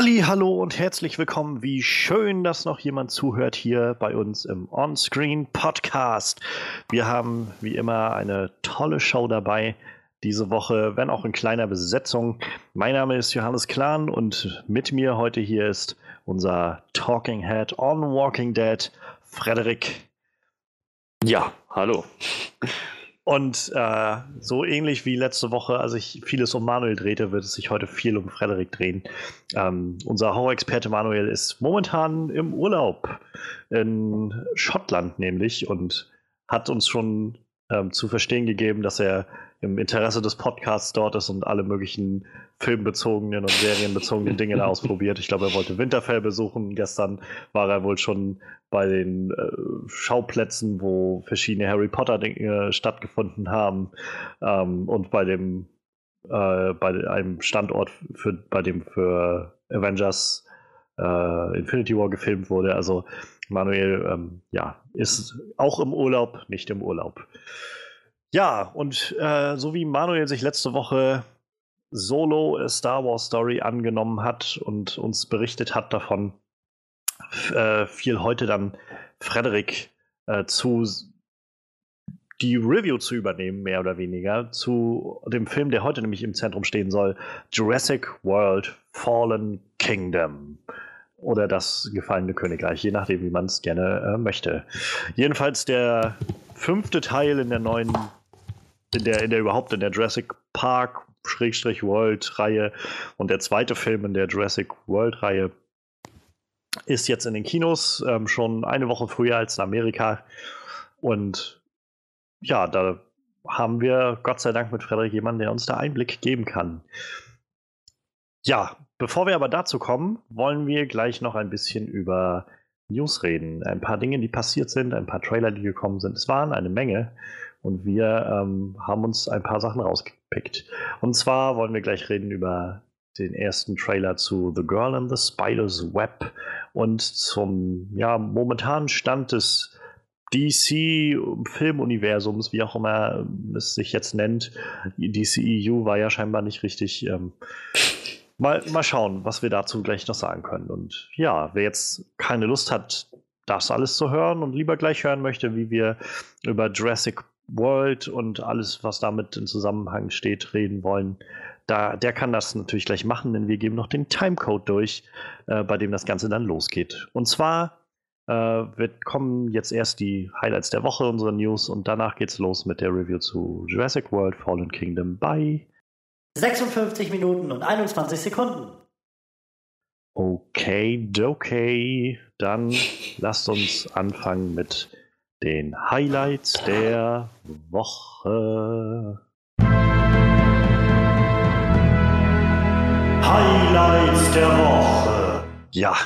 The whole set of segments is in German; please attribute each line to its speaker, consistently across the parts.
Speaker 1: Halli, hallo und herzlich willkommen. Wie schön, dass noch jemand zuhört hier bei uns im On-Screen Podcast. Wir haben wie immer eine tolle Show dabei diese Woche, wenn auch in kleiner Besetzung. Mein Name ist Johannes Klahn und mit mir heute hier ist unser Talking Head on Walking Dead, Frederik.
Speaker 2: Ja, hallo.
Speaker 1: Und äh, so ähnlich wie letzte Woche, als ich vieles um Manuel drehte, wird es sich heute viel um Frederik drehen. Ähm, unser Horror-Experte Manuel ist momentan im Urlaub in Schottland nämlich und hat uns schon ähm, zu verstehen gegeben, dass er im Interesse des Podcasts dort ist und alle möglichen filmbezogenen und serienbezogenen Dinge da ausprobiert. Ich glaube, er wollte Winterfell besuchen. Gestern war er wohl schon bei den äh, Schauplätzen, wo verschiedene Harry Potter-Dinge stattgefunden haben ähm, und bei dem äh, bei einem Standort, für, bei dem für Avengers äh, Infinity War gefilmt wurde. Also Manuel ähm, ja, ist auch im Urlaub, nicht im Urlaub. Ja, und äh, so wie Manuel sich letzte Woche solo a Star Wars Story angenommen hat und uns berichtet hat davon, äh, fiel heute dann Frederik äh, zu, die Review zu übernehmen, mehr oder weniger, zu dem Film, der heute nämlich im Zentrum stehen soll: Jurassic World Fallen Kingdom. Oder das gefallene Königreich, je nachdem, wie man es gerne äh, möchte. Jedenfalls der fünfte Teil in der neuen in der, in der überhaupt in der Jurassic Park Schrägstrich World Reihe und der zweite Film in der Jurassic World Reihe ist jetzt in den Kinos ähm, schon eine Woche früher als in Amerika und ja, da haben wir Gott sei Dank mit Frederik jemanden, der uns da Einblick geben kann. Ja, bevor wir aber dazu kommen, wollen wir gleich noch ein bisschen über News reden. Ein paar Dinge, die passiert sind, ein paar Trailer, die gekommen sind. Es waren eine Menge. Und wir ähm, haben uns ein paar Sachen rausgepickt. Und zwar wollen wir gleich reden über den ersten Trailer zu The Girl in the Spider's Web und zum ja, momentanen Stand des DC-Filmuniversums, wie auch immer es sich jetzt nennt. DCEU war ja scheinbar nicht richtig. Ähm, mal, mal schauen, was wir dazu gleich noch sagen können. Und ja, wer jetzt keine Lust hat, das alles zu hören und lieber gleich hören möchte, wie wir über Jurassic World und alles, was damit in Zusammenhang steht, reden wollen, da, der kann das natürlich gleich machen, denn wir geben noch den Timecode durch, äh, bei dem das Ganze dann losgeht. Und zwar äh, wird kommen jetzt erst die Highlights der Woche, unsere News, und danach geht's los mit der Review zu Jurassic World Fallen Kingdom bei
Speaker 3: 56 Minuten und 21 Sekunden.
Speaker 1: Okay, okay. Dann lasst uns anfangen mit den Highlights der Woche. Highlights der Woche. Ja,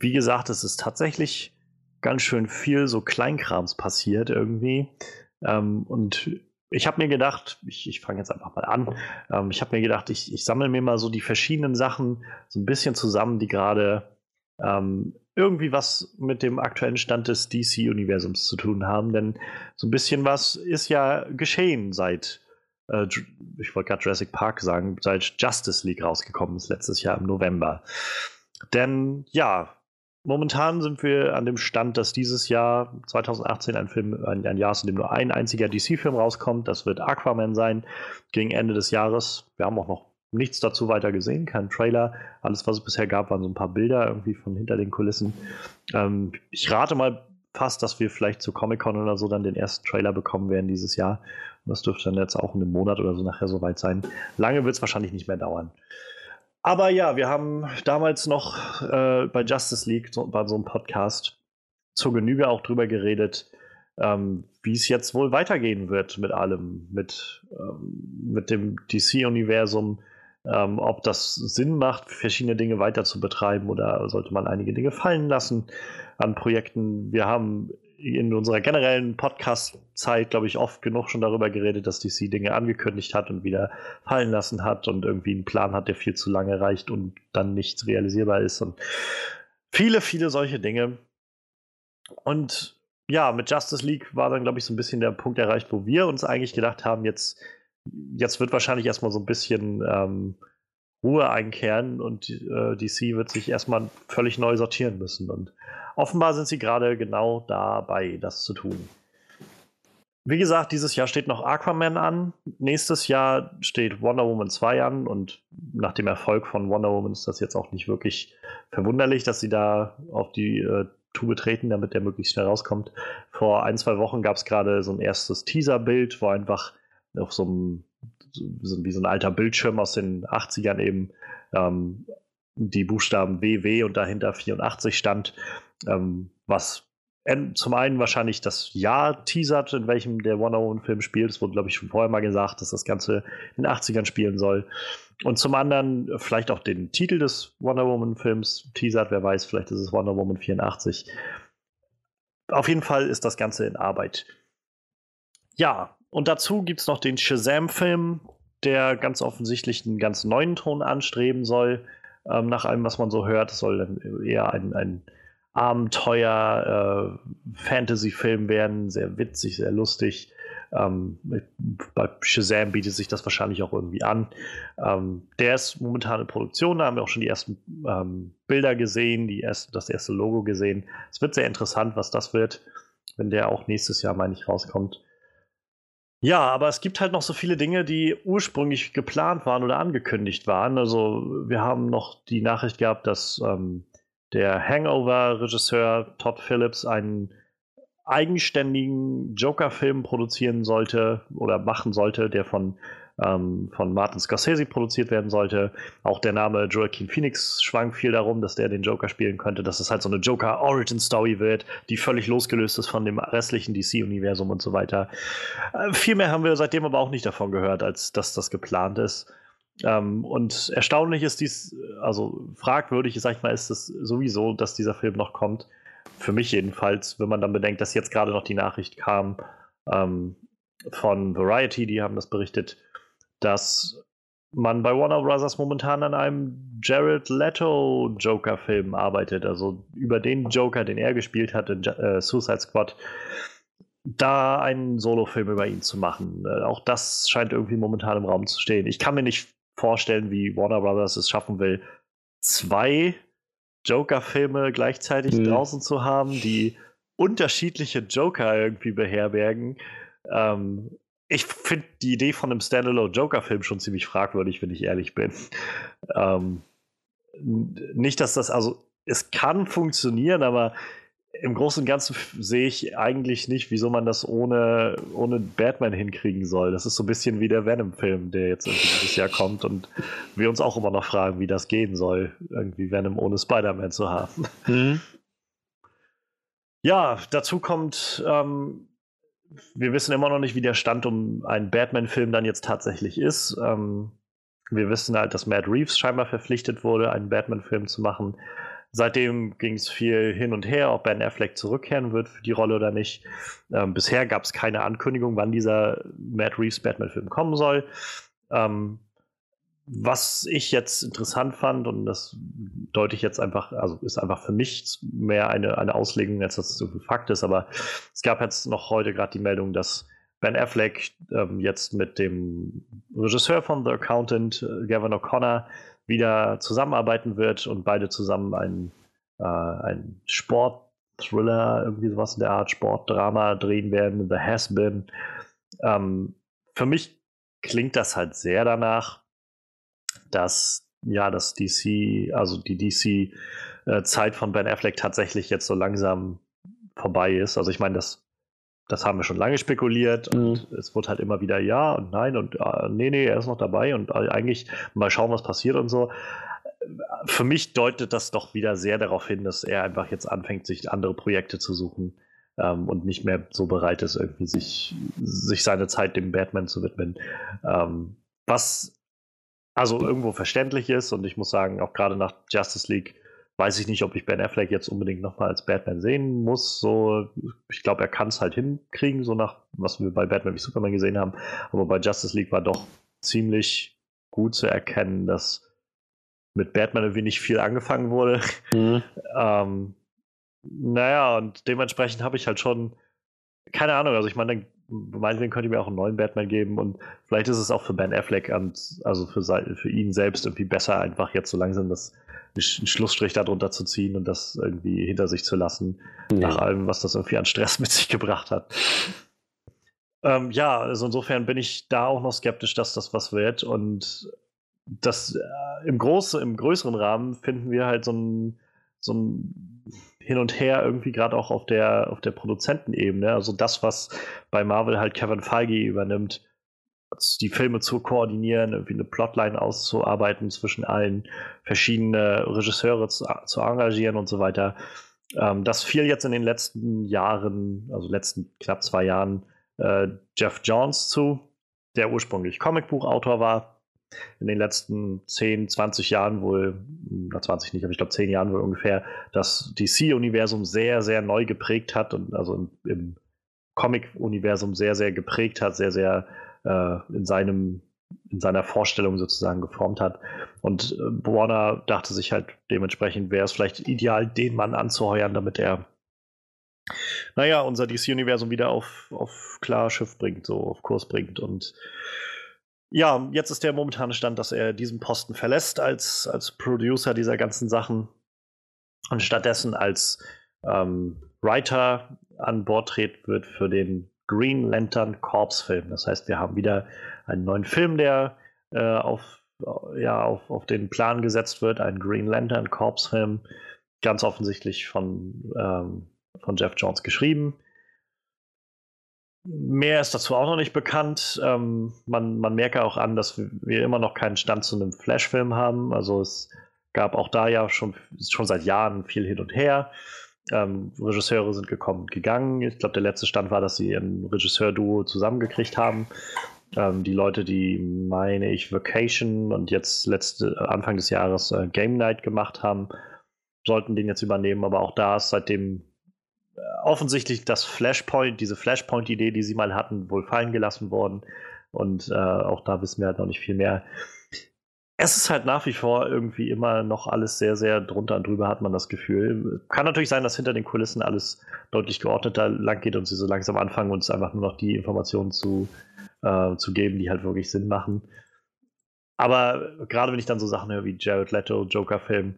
Speaker 1: wie gesagt, es ist tatsächlich ganz schön viel so Kleinkrams passiert irgendwie. Ähm, und ich habe mir gedacht, ich, ich fange jetzt einfach mal an, ähm, ich habe mir gedacht, ich, ich sammle mir mal so die verschiedenen Sachen so ein bisschen zusammen, die gerade ähm, irgendwie was mit dem aktuellen Stand des DC-Universums zu tun haben, denn so ein bisschen was ist ja geschehen seit, äh, ich wollte gerade Jurassic Park sagen, seit Justice League rausgekommen ist letztes Jahr im November. Denn ja, momentan sind wir an dem Stand, dass dieses Jahr 2018 ein Film, ein, ein Jahr ist, in dem nur ein einziger DC-Film rauskommt. Das wird Aquaman sein, gegen Ende des Jahres. Wir haben auch noch nichts dazu weiter gesehen, kein Trailer. Alles, was es bisher gab, waren so ein paar Bilder irgendwie von hinter den Kulissen. Ähm, ich rate mal fast, dass wir vielleicht zu Comic-Con oder so dann den ersten Trailer bekommen werden dieses Jahr. Und das dürfte dann jetzt auch in einem Monat oder so nachher soweit sein. Lange wird es wahrscheinlich nicht mehr dauern. Aber ja, wir haben damals noch äh, bei Justice League, so, bei so einem Podcast, zur Genüge auch drüber geredet, ähm, wie es jetzt wohl weitergehen wird mit allem, mit, ähm, mit dem DC-Universum, ähm, ob das Sinn macht, verschiedene Dinge weiter zu betreiben oder sollte man einige Dinge fallen lassen an Projekten. Wir haben in unserer generellen Podcast-Zeit, glaube ich, oft genug schon darüber geredet, dass DC Dinge angekündigt hat und wieder fallen lassen hat und irgendwie einen Plan hat, der viel zu lange reicht und dann nichts realisierbar ist und viele, viele solche Dinge. Und ja, mit Justice League war dann, glaube ich, so ein bisschen der Punkt erreicht, wo wir uns eigentlich gedacht haben, jetzt jetzt wird wahrscheinlich erstmal so ein bisschen ähm, Ruhe einkehren und äh, DC wird sich erstmal völlig neu sortieren müssen. Und offenbar sind sie gerade genau dabei, das zu tun. Wie gesagt, dieses Jahr steht noch Aquaman an. Nächstes Jahr steht Wonder Woman 2 an. Und nach dem Erfolg von Wonder Woman ist das jetzt auch nicht wirklich verwunderlich, dass sie da auf die äh, Tube treten, damit der möglichst schnell rauskommt. Vor ein, zwei Wochen gab es gerade so ein erstes Teaser-Bild, wo einfach auf so einem, so, wie so ein alter Bildschirm aus den 80ern eben ähm, die Buchstaben WW und dahinter 84 stand, ähm, was zum einen wahrscheinlich das Jahr teasert, in welchem der Wonder Woman-Film spielt. Es wurde, glaube ich, schon vorher mal gesagt, dass das Ganze in den 80ern spielen soll. Und zum anderen vielleicht auch den Titel des Wonder Woman-Films teasert. Wer weiß, vielleicht ist es Wonder Woman 84. Auf jeden Fall ist das Ganze in Arbeit. Ja, und dazu gibt es noch den Shazam-Film, der ganz offensichtlich einen ganz neuen Ton anstreben soll. Ähm, nach allem, was man so hört, soll dann eher ein, ein Abenteuer-Fantasy-Film äh, werden, sehr witzig, sehr lustig. Ähm, bei Shazam bietet sich das wahrscheinlich auch irgendwie an. Ähm, der ist momentan in Produktion, da haben wir auch schon die ersten ähm, Bilder gesehen, die erste, das erste Logo gesehen. Es wird sehr interessant, was das wird, wenn der auch nächstes Jahr, meine ich, rauskommt. Ja, aber es gibt halt noch so viele Dinge, die ursprünglich geplant waren oder angekündigt waren. Also wir haben noch die Nachricht gehabt, dass ähm, der Hangover-Regisseur Todd Phillips einen eigenständigen Joker-Film produzieren sollte oder machen sollte, der von, ähm, von Martin Scorsese produziert werden sollte. Auch der Name Joaquin Phoenix schwang viel darum, dass der den Joker spielen könnte, dass es halt so eine Joker-Origin-Story wird, die völlig losgelöst ist von dem restlichen DC-Universum und so weiter. Äh, viel mehr haben wir seitdem aber auch nicht davon gehört, als dass das geplant ist. Ähm, und erstaunlich ist dies, also fragwürdig, sag ich mal, ist es sowieso, dass dieser Film noch kommt. Für mich jedenfalls, wenn man dann bedenkt, dass jetzt gerade noch die Nachricht kam ähm, von Variety, die haben das berichtet, dass man bei Warner Brothers momentan an einem Jared Leto Joker-Film arbeitet, also über den Joker, den er gespielt hat in äh, Suicide Squad, da einen Solo-Film über ihn zu machen. Äh, auch das scheint irgendwie momentan im Raum zu stehen. Ich kann mir nicht vorstellen, wie Warner Brothers es schaffen will, zwei Joker-Filme gleichzeitig mhm. draußen zu haben, die unterschiedliche Joker irgendwie beherbergen. Ähm, ich finde die Idee von einem Standalone Joker-Film schon ziemlich fragwürdig, wenn ich ehrlich bin. Ähm, nicht, dass das, also es kann funktionieren, aber im Großen und Ganzen sehe ich eigentlich nicht, wieso man das ohne, ohne Batman hinkriegen soll. Das ist so ein bisschen wie der Venom-Film, der jetzt dieses Jahr kommt und wir uns auch immer noch fragen, wie das gehen soll, irgendwie Venom ohne Spider-Man zu haben. Mhm. Ja, dazu kommt, ähm, wir wissen immer noch nicht, wie der Stand um einen Batman-Film dann jetzt tatsächlich ist. Ähm, wir wissen halt, dass Matt Reeves scheinbar verpflichtet wurde, einen Batman-Film zu machen. Seitdem ging es viel hin und her, ob Ben Affleck zurückkehren wird für die Rolle oder nicht. Ähm, bisher gab es keine Ankündigung, wann dieser Matt Reeves Batman-Film kommen soll. Ähm, was ich jetzt interessant fand, und das deute ich jetzt einfach, also ist einfach für mich mehr eine, eine Auslegung, als dass es irgendwie Fakt ist, aber es gab jetzt noch heute gerade die Meldung, dass Ben Affleck ähm, jetzt mit dem Regisseur von The Accountant, äh, Gavin O'Connor, wieder zusammenarbeiten wird und beide zusammen ein, äh, ein Sport-Thriller, irgendwie sowas in der Art, Sportdrama drehen werden, The Has-Been. Ähm, für mich klingt das halt sehr danach, dass ja, dass DC, also die DC-Zeit äh, von Ben Affleck tatsächlich jetzt so langsam vorbei ist. Also ich meine, das das haben wir schon lange spekuliert und mhm. es wird halt immer wieder ja und nein und äh, nee, nee, er ist noch dabei und äh, eigentlich mal schauen, was passiert und so. Für mich deutet das doch wieder sehr darauf hin, dass er einfach jetzt anfängt, sich andere Projekte zu suchen ähm, und nicht mehr so bereit ist, irgendwie sich, sich seine Zeit dem Batman zu widmen. Ähm, was also irgendwo verständlich ist und ich muss sagen, auch gerade nach Justice League weiß ich nicht, ob ich Ben Affleck jetzt unbedingt nochmal als Batman sehen muss. So, ich glaube, er kann es halt hinkriegen, so nach was wir bei Batman wie Superman gesehen haben. Aber bei Justice League war doch ziemlich gut zu erkennen, dass mit Batman irgendwie nicht viel angefangen wurde. Mhm. ähm, naja, und dementsprechend habe ich halt schon, keine Ahnung, also ich meine, meinetwegen könnt ihr mir auch einen neuen Batman geben und vielleicht ist es auch für Ben Affleck, also für, für ihn selbst irgendwie besser, einfach jetzt so langsam das einen Schlussstrich darunter zu ziehen und das irgendwie hinter sich zu lassen, ja. nach allem, was das irgendwie an Stress mit sich gebracht hat. Ähm, ja, also insofern bin ich da auch noch skeptisch, dass das was wird. Und das äh, im, Groß, im größeren Rahmen finden wir halt so ein, so ein Hin und Her irgendwie gerade auch auf der, auf der Produzentenebene. Also das, was bei Marvel halt Kevin Feige übernimmt, die Filme zu koordinieren, irgendwie eine Plotline auszuarbeiten zwischen allen verschiedenen Regisseure zu, zu engagieren und so weiter. Ähm, das fiel jetzt in den letzten Jahren, also letzten knapp zwei Jahren, äh, Jeff Johns zu, der ursprünglich Comicbuchautor war. In den letzten 10, 20 Jahren wohl, na 20 nicht, aber ich glaube 10 Jahren wohl ungefähr, das DC-Universum sehr, sehr neu geprägt hat und also im, im Comic-Universum sehr, sehr geprägt hat, sehr, sehr äh, in seinem in seiner Vorstellung sozusagen geformt hat. Und äh, Warner dachte sich halt dementsprechend, wäre es vielleicht ideal, den Mann anzuheuern, damit er, naja, unser DC-Universum wieder auf, auf klar Schiff bringt, so auf Kurs bringt. Und ja, jetzt ist der momentane Stand, dass er diesen Posten verlässt als, als Producer dieser ganzen Sachen und stattdessen als ähm, Writer an Bord treten wird für den Green Lantern Corps Film. Das heißt, wir haben wieder einen neuen Film, der äh, auf, ja, auf, auf den Plan gesetzt wird, ein Green Lantern Corps Film, ganz offensichtlich von, ähm, von Jeff Jones geschrieben. Mehr ist dazu auch noch nicht bekannt. Ähm, man, man merke auch an, dass wir immer noch keinen Stand zu einem Flash-Film haben. Also es gab auch da ja schon, schon seit Jahren viel hin und her. Ähm, Regisseure sind gekommen und gegangen. Ich glaube, der letzte Stand war, dass sie ein Regisseur-Duo zusammengekriegt haben. Ähm, die Leute, die, meine ich, Vacation und jetzt letzte, Anfang des Jahres äh, Game Night gemacht haben, sollten den jetzt übernehmen. Aber auch da ist seitdem offensichtlich das Flashpoint, diese Flashpoint-Idee, die sie mal hatten, wohl fallen gelassen worden. Und äh, auch da wissen wir halt noch nicht viel mehr es ist halt nach wie vor irgendwie immer noch alles sehr, sehr drunter und drüber, hat man das Gefühl. Kann natürlich sein, dass hinter den Kulissen alles deutlich geordneter lang geht und sie so langsam anfangen, uns einfach nur noch die Informationen zu, äh, zu geben, die halt wirklich Sinn machen. Aber gerade wenn ich dann so Sachen höre wie Jared Leto, Joker-Film,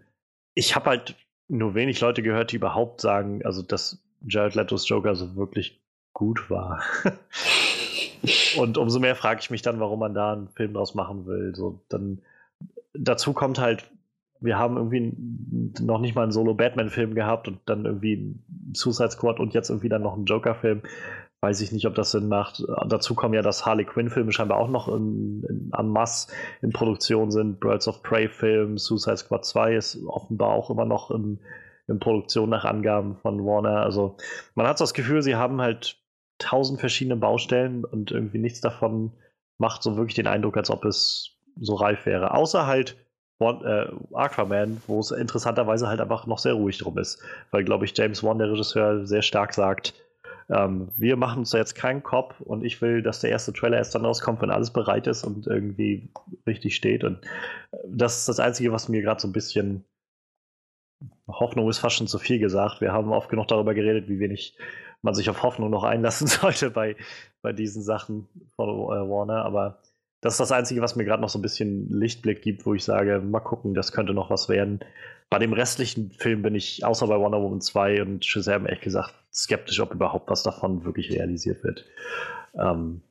Speaker 1: ich habe halt nur wenig Leute gehört, die überhaupt sagen, also dass Jared Letos Joker so wirklich gut war. und umso mehr frage ich mich dann, warum man da einen Film draus machen will. So, dann dazu kommt halt, wir haben irgendwie noch nicht mal einen Solo-Batman-Film gehabt und dann irgendwie einen Suicide Squad und jetzt irgendwie dann noch einen Joker-Film. Weiß ich nicht, ob das Sinn macht. Dazu kommen ja, dass Harley Quinn-Filme scheinbar auch noch in, in, en masse in Produktion sind. Birds of Prey-Film, Suicide Squad 2 ist offenbar auch immer noch in, in Produktion nach Angaben von Warner. Also man hat so das Gefühl, sie haben halt tausend verschiedene Baustellen und irgendwie nichts davon macht so wirklich den Eindruck, als ob es so reif wäre. Außer halt One, äh, Aquaman, wo es interessanterweise halt einfach noch sehr ruhig drum ist. Weil, glaube ich, James Wan, der Regisseur, sehr stark sagt, ähm, wir machen uns da jetzt keinen Kopf und ich will, dass der erste Trailer erst dann rauskommt, wenn alles bereit ist und irgendwie richtig steht. Und das ist das Einzige, was mir gerade so ein bisschen Hoffnung ist fast schon zu viel gesagt. Wir haben oft genug darüber geredet, wie wenig man sich auf Hoffnung noch einlassen sollte bei, bei diesen Sachen von äh, Warner, aber das ist das Einzige, was mir gerade noch so ein bisschen Lichtblick gibt, wo ich sage, mal gucken, das könnte noch was werden. Bei dem restlichen Film bin ich, außer bei Wonder Woman 2 und Shazam, ehrlich gesagt, skeptisch, ob überhaupt was davon wirklich realisiert wird. Ähm,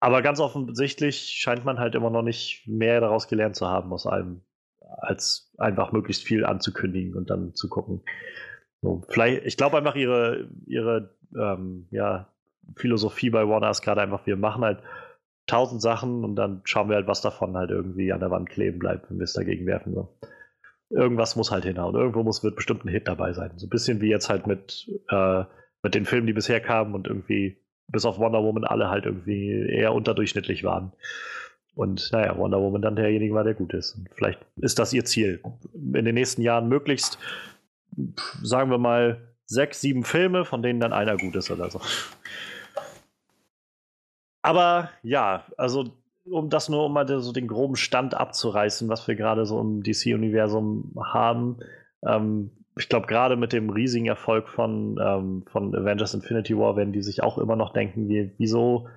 Speaker 1: aber ganz offensichtlich scheint man halt immer noch nicht mehr daraus gelernt zu haben aus allem, als einfach möglichst viel anzukündigen und dann zu gucken. So, vielleicht, ich glaube einfach, ihre, ihre ähm, ja, Philosophie bei Warner ist gerade einfach, wir machen halt tausend Sachen und dann schauen wir halt, was davon halt irgendwie an der Wand kleben bleibt, wenn wir es dagegen werfen. So. Irgendwas muss halt hinhauen. Irgendwo muss wird bestimmt ein Hit dabei sein. So ein bisschen wie jetzt halt mit, äh, mit den Filmen, die bisher kamen und irgendwie bis auf Wonder Woman alle halt irgendwie eher unterdurchschnittlich waren. Und naja, Wonder Woman dann derjenige war, der gut ist. Und vielleicht ist das ihr Ziel. In den nächsten Jahren möglichst, sagen wir mal, sechs, sieben Filme, von denen dann einer gut ist oder so. Aber ja, also um das nur um mal so den groben Stand abzureißen, was wir gerade so im DC-Universum haben. Ähm, ich glaube, gerade mit dem riesigen Erfolg von, ähm, von Avengers Infinity War werden die sich auch immer noch denken, wie, wieso,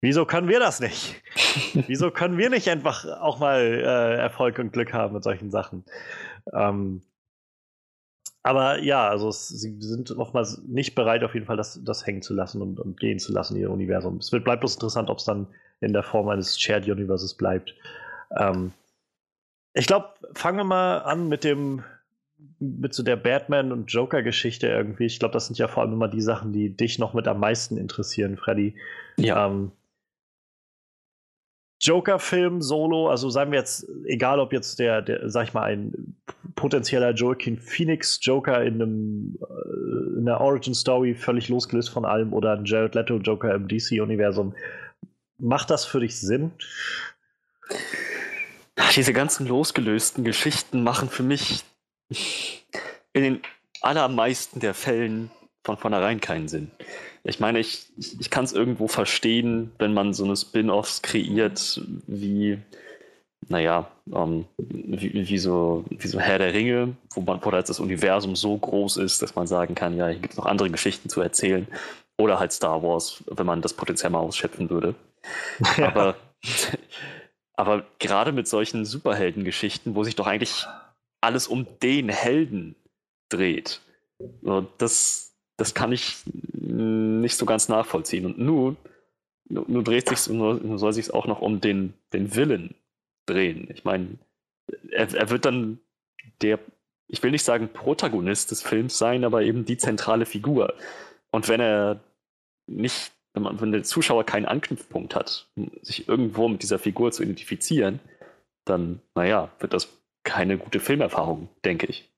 Speaker 1: wieso können wir das nicht? wieso können wir nicht einfach auch mal äh, Erfolg und Glück haben mit solchen Sachen? Ähm, aber ja, also es, sie sind oftmals nicht bereit, auf jeden Fall das, das hängen zu lassen und, und gehen zu lassen, ihr Universum. Es wird, bleibt bloß interessant, ob es dann in der Form eines Shared Universes bleibt. Ähm, ich glaube, fangen wir mal an mit dem mit so der Batman und Joker Geschichte irgendwie. Ich glaube, das sind ja vor allem immer die Sachen, die dich noch mit am meisten interessieren, Freddy. Ja. Ähm, Joker-Film solo, also sagen wir jetzt, egal ob jetzt der, der, sag ich mal, ein potenzieller Joaquin Phoenix Joker in einem äh, in einer Origin Story völlig losgelöst von allem oder ein Jared Leto Joker im DC-Universum. Macht das für dich Sinn?
Speaker 2: Diese ganzen losgelösten Geschichten machen für mich in den allermeisten der Fällen von vornherein keinen Sinn. Ich meine, ich, ich, ich kann es irgendwo verstehen, wenn man so eine Spin-offs kreiert, wie, naja, ähm, wie, wie, so, wie so Herr der Ringe, wo, man, wo das Universum so groß ist, dass man sagen kann, ja, hier gibt es noch andere Geschichten zu erzählen. Oder halt Star Wars, wenn man das Potenzial mal ausschöpfen würde. Ja. Aber, aber gerade mit solchen Superheldengeschichten, wo sich doch eigentlich alles um den Helden dreht, das, das kann ich nicht so ganz nachvollziehen. Und nun, nun dreht sich nun soll sich auch noch um den, den Willen drehen. Ich meine, er, er wird dann der, ich will nicht sagen Protagonist des Films sein, aber eben die zentrale Figur. Und wenn er nicht, wenn, man, wenn der Zuschauer keinen Anknüpfpunkt hat, sich irgendwo mit dieser Figur zu identifizieren, dann, naja, wird das keine gute Filmerfahrung, denke ich.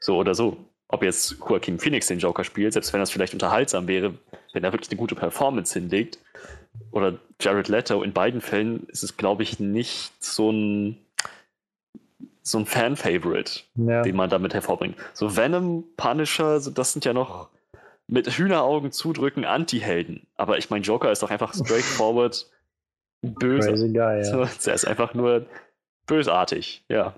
Speaker 2: So oder so ob jetzt Joaquin Phoenix den Joker spielt, selbst wenn das vielleicht unterhaltsam wäre, wenn er wirklich eine gute Performance hinlegt, oder Jared Leto, in beiden Fällen ist es, glaube ich, nicht so ein, so ein Fan-Favorite, ja. den man damit hervorbringt. So Venom, Punisher, das sind ja noch mit Hühneraugen zudrücken Anti-Helden. Aber ich meine, Joker ist doch einfach straightforward böse. Crazy guy, ja. Er ist einfach nur bösartig, ja.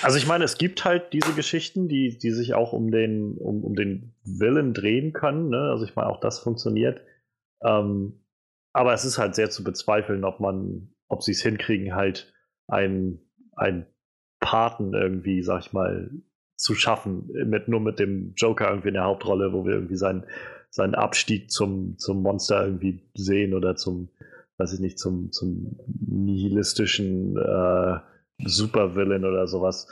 Speaker 1: Also ich meine, es gibt halt diese Geschichten, die, die sich auch um den, um, um den Willen drehen können. Ne? Also ich meine, auch das funktioniert. Ähm, aber es ist halt sehr zu bezweifeln, ob man, ob sie es hinkriegen, halt ein, ein Paten irgendwie, sag ich mal, zu schaffen, mit, nur mit dem Joker irgendwie in der Hauptrolle, wo wir irgendwie seinen, seinen Abstieg zum, zum Monster irgendwie sehen oder zum, weiß ich nicht, zum, zum nihilistischen äh, Supervillain oder sowas.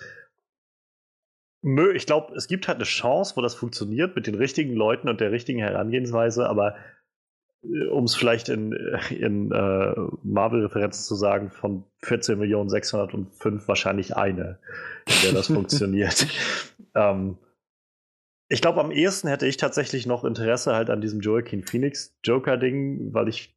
Speaker 1: Ich glaube, es gibt halt eine Chance, wo das funktioniert mit den richtigen Leuten und der richtigen Herangehensweise, aber um es vielleicht in, in äh, Marvel-Referenzen zu sagen, von 14.605 wahrscheinlich eine, in der das funktioniert. Ähm, ich glaube, am ehesten hätte ich tatsächlich noch Interesse halt an diesem Joaquin Phoenix Joker-Ding, weil ich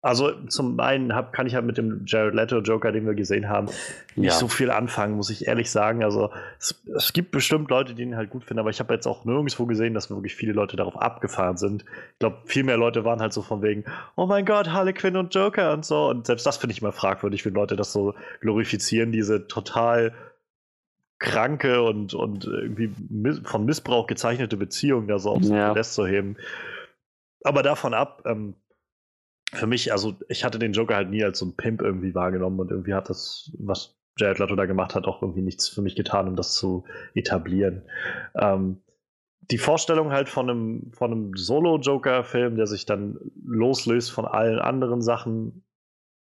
Speaker 1: also zum einen hab, kann ich halt mit dem Jared Leto Joker, den wir gesehen haben, nicht ja. so viel anfangen, muss ich ehrlich sagen. Also es, es, gibt bestimmt Leute, die ihn halt gut finden, aber ich habe jetzt auch nirgendwo gesehen, dass wirklich viele Leute darauf abgefahren sind. Ich glaube, viel mehr Leute waren halt so von wegen, oh mein Gott, Harley Quinn und Joker und so. Und selbst das finde ich immer fragwürdig, wenn Leute das so glorifizieren, diese total kranke und, und irgendwie von Missbrauch gezeichnete Beziehung da so aufs ja. Podest zu heben. Aber davon ab, ähm, für mich, also ich hatte den Joker halt nie als so ein Pimp irgendwie wahrgenommen und irgendwie hat das, was Jared Leto da gemacht hat, auch irgendwie nichts für mich getan, um das zu etablieren. Ähm, die Vorstellung halt von einem, von einem Solo-Joker-Film, der sich dann loslöst von allen anderen Sachen,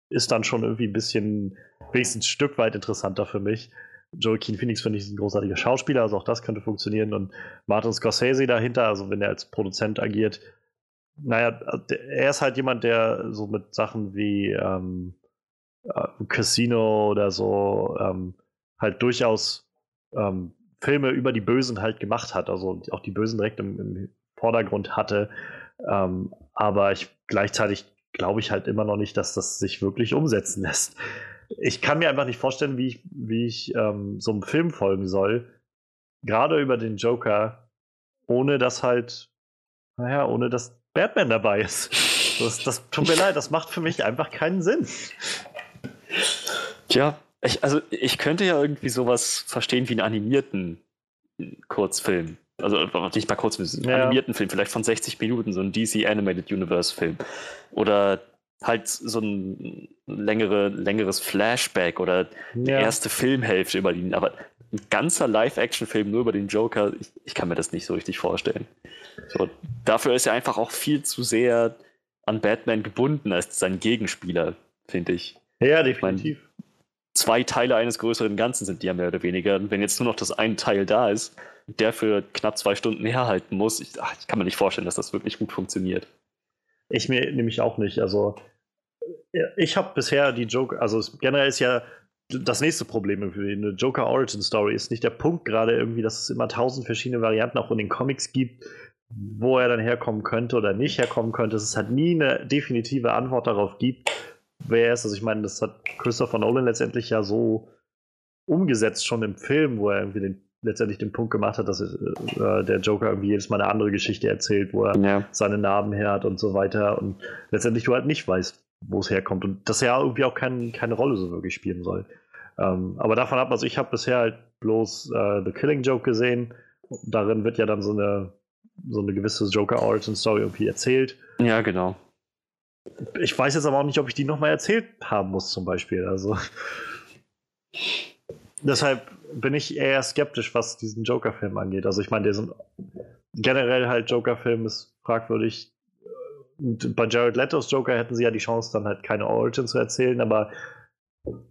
Speaker 1: ist dann schon irgendwie ein bisschen, wenigstens ein Stück weit interessanter für mich. Joaquin Phoenix finde ich ein großartiger Schauspieler, also auch das könnte funktionieren. Und Martin Scorsese dahinter, also wenn er als Produzent agiert, naja, er ist halt jemand, der so mit Sachen wie ähm, äh, Casino oder so ähm, halt durchaus ähm, Filme über die Bösen halt gemacht hat, also auch die Bösen direkt im, im Vordergrund hatte. Ähm, aber ich gleichzeitig glaube ich halt immer noch nicht, dass das sich wirklich umsetzen lässt. Ich kann mir einfach nicht vorstellen, wie ich, wie ich ähm, so einem Film folgen soll, gerade über den Joker, ohne dass halt, naja, ohne dass Batman dabei ist. Das, das tut mir leid, das macht für mich einfach keinen Sinn.
Speaker 2: Tja, ich, also ich könnte ja irgendwie sowas verstehen wie einen animierten DC-Kurzfilm. Also nicht mal Kurzfilm, einen
Speaker 1: Ja.
Speaker 2: animierten Film, vielleicht von 60 Minuten, so ein DC Animated Universe Film. Oder halt so ein längere, längeres Flashback oder die
Speaker 1: Ja.
Speaker 2: erste Filmhälfte über ihn. Aber ein ganzer Live-Action-Film nur über den Joker, ich, ich kann mir das nicht so richtig vorstellen. So, dafür ist er einfach auch viel zu sehr an Batman gebunden als sein Gegenspieler, finde ich.
Speaker 1: Ja, definitiv.
Speaker 2: Zwei Teile eines größeren Ganzen sind die ja mehr oder weniger. Und wenn jetzt nur noch das eine Teil da ist, der für knapp zwei Stunden herhalten muss, ich, ach, ich kann mir nicht vorstellen, dass das wirklich gut funktioniert.
Speaker 1: Ich mir nämlich auch nicht. Also, ja, ich habe bisher die Joker, also generell ist ja das nächste Problem irgendwie. Eine Joker Origin Story ist nicht der Punkt gerade irgendwie, dass es immer tausend verschiedene Varianten auch in den Comics gibt, wo er dann herkommen könnte oder nicht herkommen könnte. Dass es halt nie eine definitive Antwort darauf gibt, wer er ist. Also ich meine, das hat Christopher Nolan letztendlich ja so umgesetzt schon im Film, wo er irgendwie den, letztendlich den Punkt gemacht hat, dass äh, der Joker irgendwie jedes Mal eine andere Geschichte erzählt, wo er
Speaker 2: Ja.
Speaker 1: seine Namen her hat und so weiter und letztendlich du halt nicht weißt, wo es herkommt und dass er ja irgendwie auch kein, keine Rolle so wirklich spielen soll. Ähm, aber davon ab, also ich habe bisher halt bloß äh, The Killing Joke gesehen. Darin wird ja dann so eine, so eine gewisse Joker Origin Story irgendwie erzählt.
Speaker 2: ja, genau.
Speaker 1: Ich weiß jetzt aber auch nicht, ob ich die nochmal erzählt haben muss, zum Beispiel. Also deshalb bin ich eher skeptisch, was diesen Joker-Film angeht. Also ich meine, der sind generell halt Joker-Film ist fragwürdig. Und bei Jared Letos Joker hätten sie ja die Chance, dann halt keine Origin zu erzählen, aber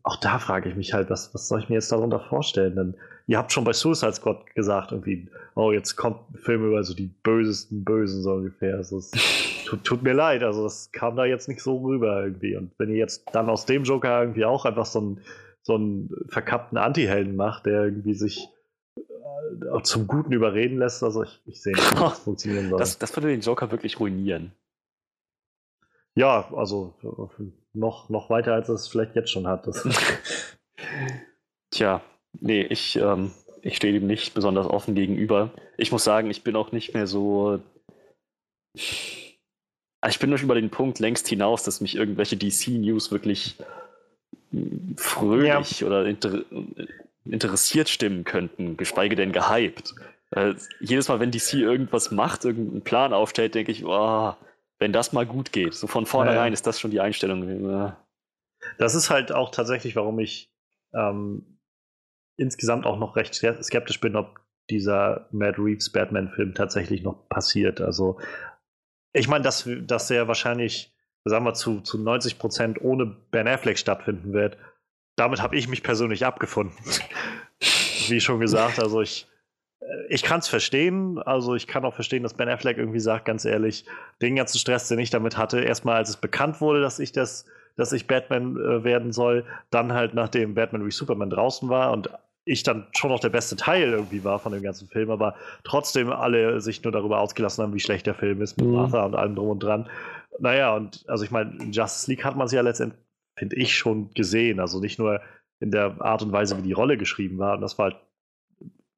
Speaker 1: auch da frage ich mich halt, was, was soll ich mir jetzt darunter vorstellen? Denn ihr habt schon bei Suicide Squad gesagt, irgendwie, oh, jetzt kommt ein Film über so die bösesten Bösen, so ungefähr. Also es tut, tut mir leid, also das kam da jetzt nicht so rüber irgendwie. Und wenn ihr jetzt dann aus dem Joker irgendwie auch einfach so einen, so einen verkappten Anti-Helden macht, der irgendwie sich äh, auch zum Guten überreden lässt, also ich, ich sehe nicht, wie das funktionieren soll.
Speaker 2: Das, das würde den Joker wirklich ruinieren.
Speaker 1: ja, also noch, noch weiter, als es vielleicht jetzt schon hat.
Speaker 2: Tja, nee, ich, ähm, ich stehe dem nicht besonders offen gegenüber. Ich muss sagen, ich bin auch nicht mehr so. Ich bin noch über den Punkt längst hinaus, dass mich irgendwelche DC-News wirklich fröhlich oder inter interessiert stimmen könnten, geschweige denn gehypt. Äh, jedes Mal, wenn DC irgendwas macht, irgendeinen Plan aufstellt, denke ich, oh, wenn das mal gut geht. So von vornherein
Speaker 1: Ja.
Speaker 2: ist das schon die Einstellung.
Speaker 1: Das ist halt auch tatsächlich, warum ich ähm, insgesamt auch noch recht skeptisch bin, ob dieser Matt Reeves Batman-Film tatsächlich noch passiert. Also, ich meine, dass, dass der wahrscheinlich, sagen wir, zu, zu 90 Prozent ohne Ben Affleck stattfinden wird, damit habe ich mich persönlich abgefunden. Wie schon gesagt, also ich, äh, ich kann es verstehen. Also ich kann auch verstehen, dass Ben Affleck irgendwie sagt, ganz ehrlich, den ganzen Stress, den ich damit hatte, erstmal als es bekannt wurde, dass ich das, dass ich Batman äh, werden soll, dann halt nachdem Batman wie Superman draußen war und ich dann schon noch der beste Teil irgendwie war von dem ganzen Film, aber trotzdem alle sich nur darüber ausgelassen haben, wie schlecht der Film ist mit
Speaker 2: Mhm.
Speaker 1: Martha und allem drum und dran. Naja, und also ich meine, in Justice League hat man es ja letztendlich, finde ich, schon gesehen. Also nicht nur in der Art und Weise, wie die Rolle geschrieben war. Und das war halt,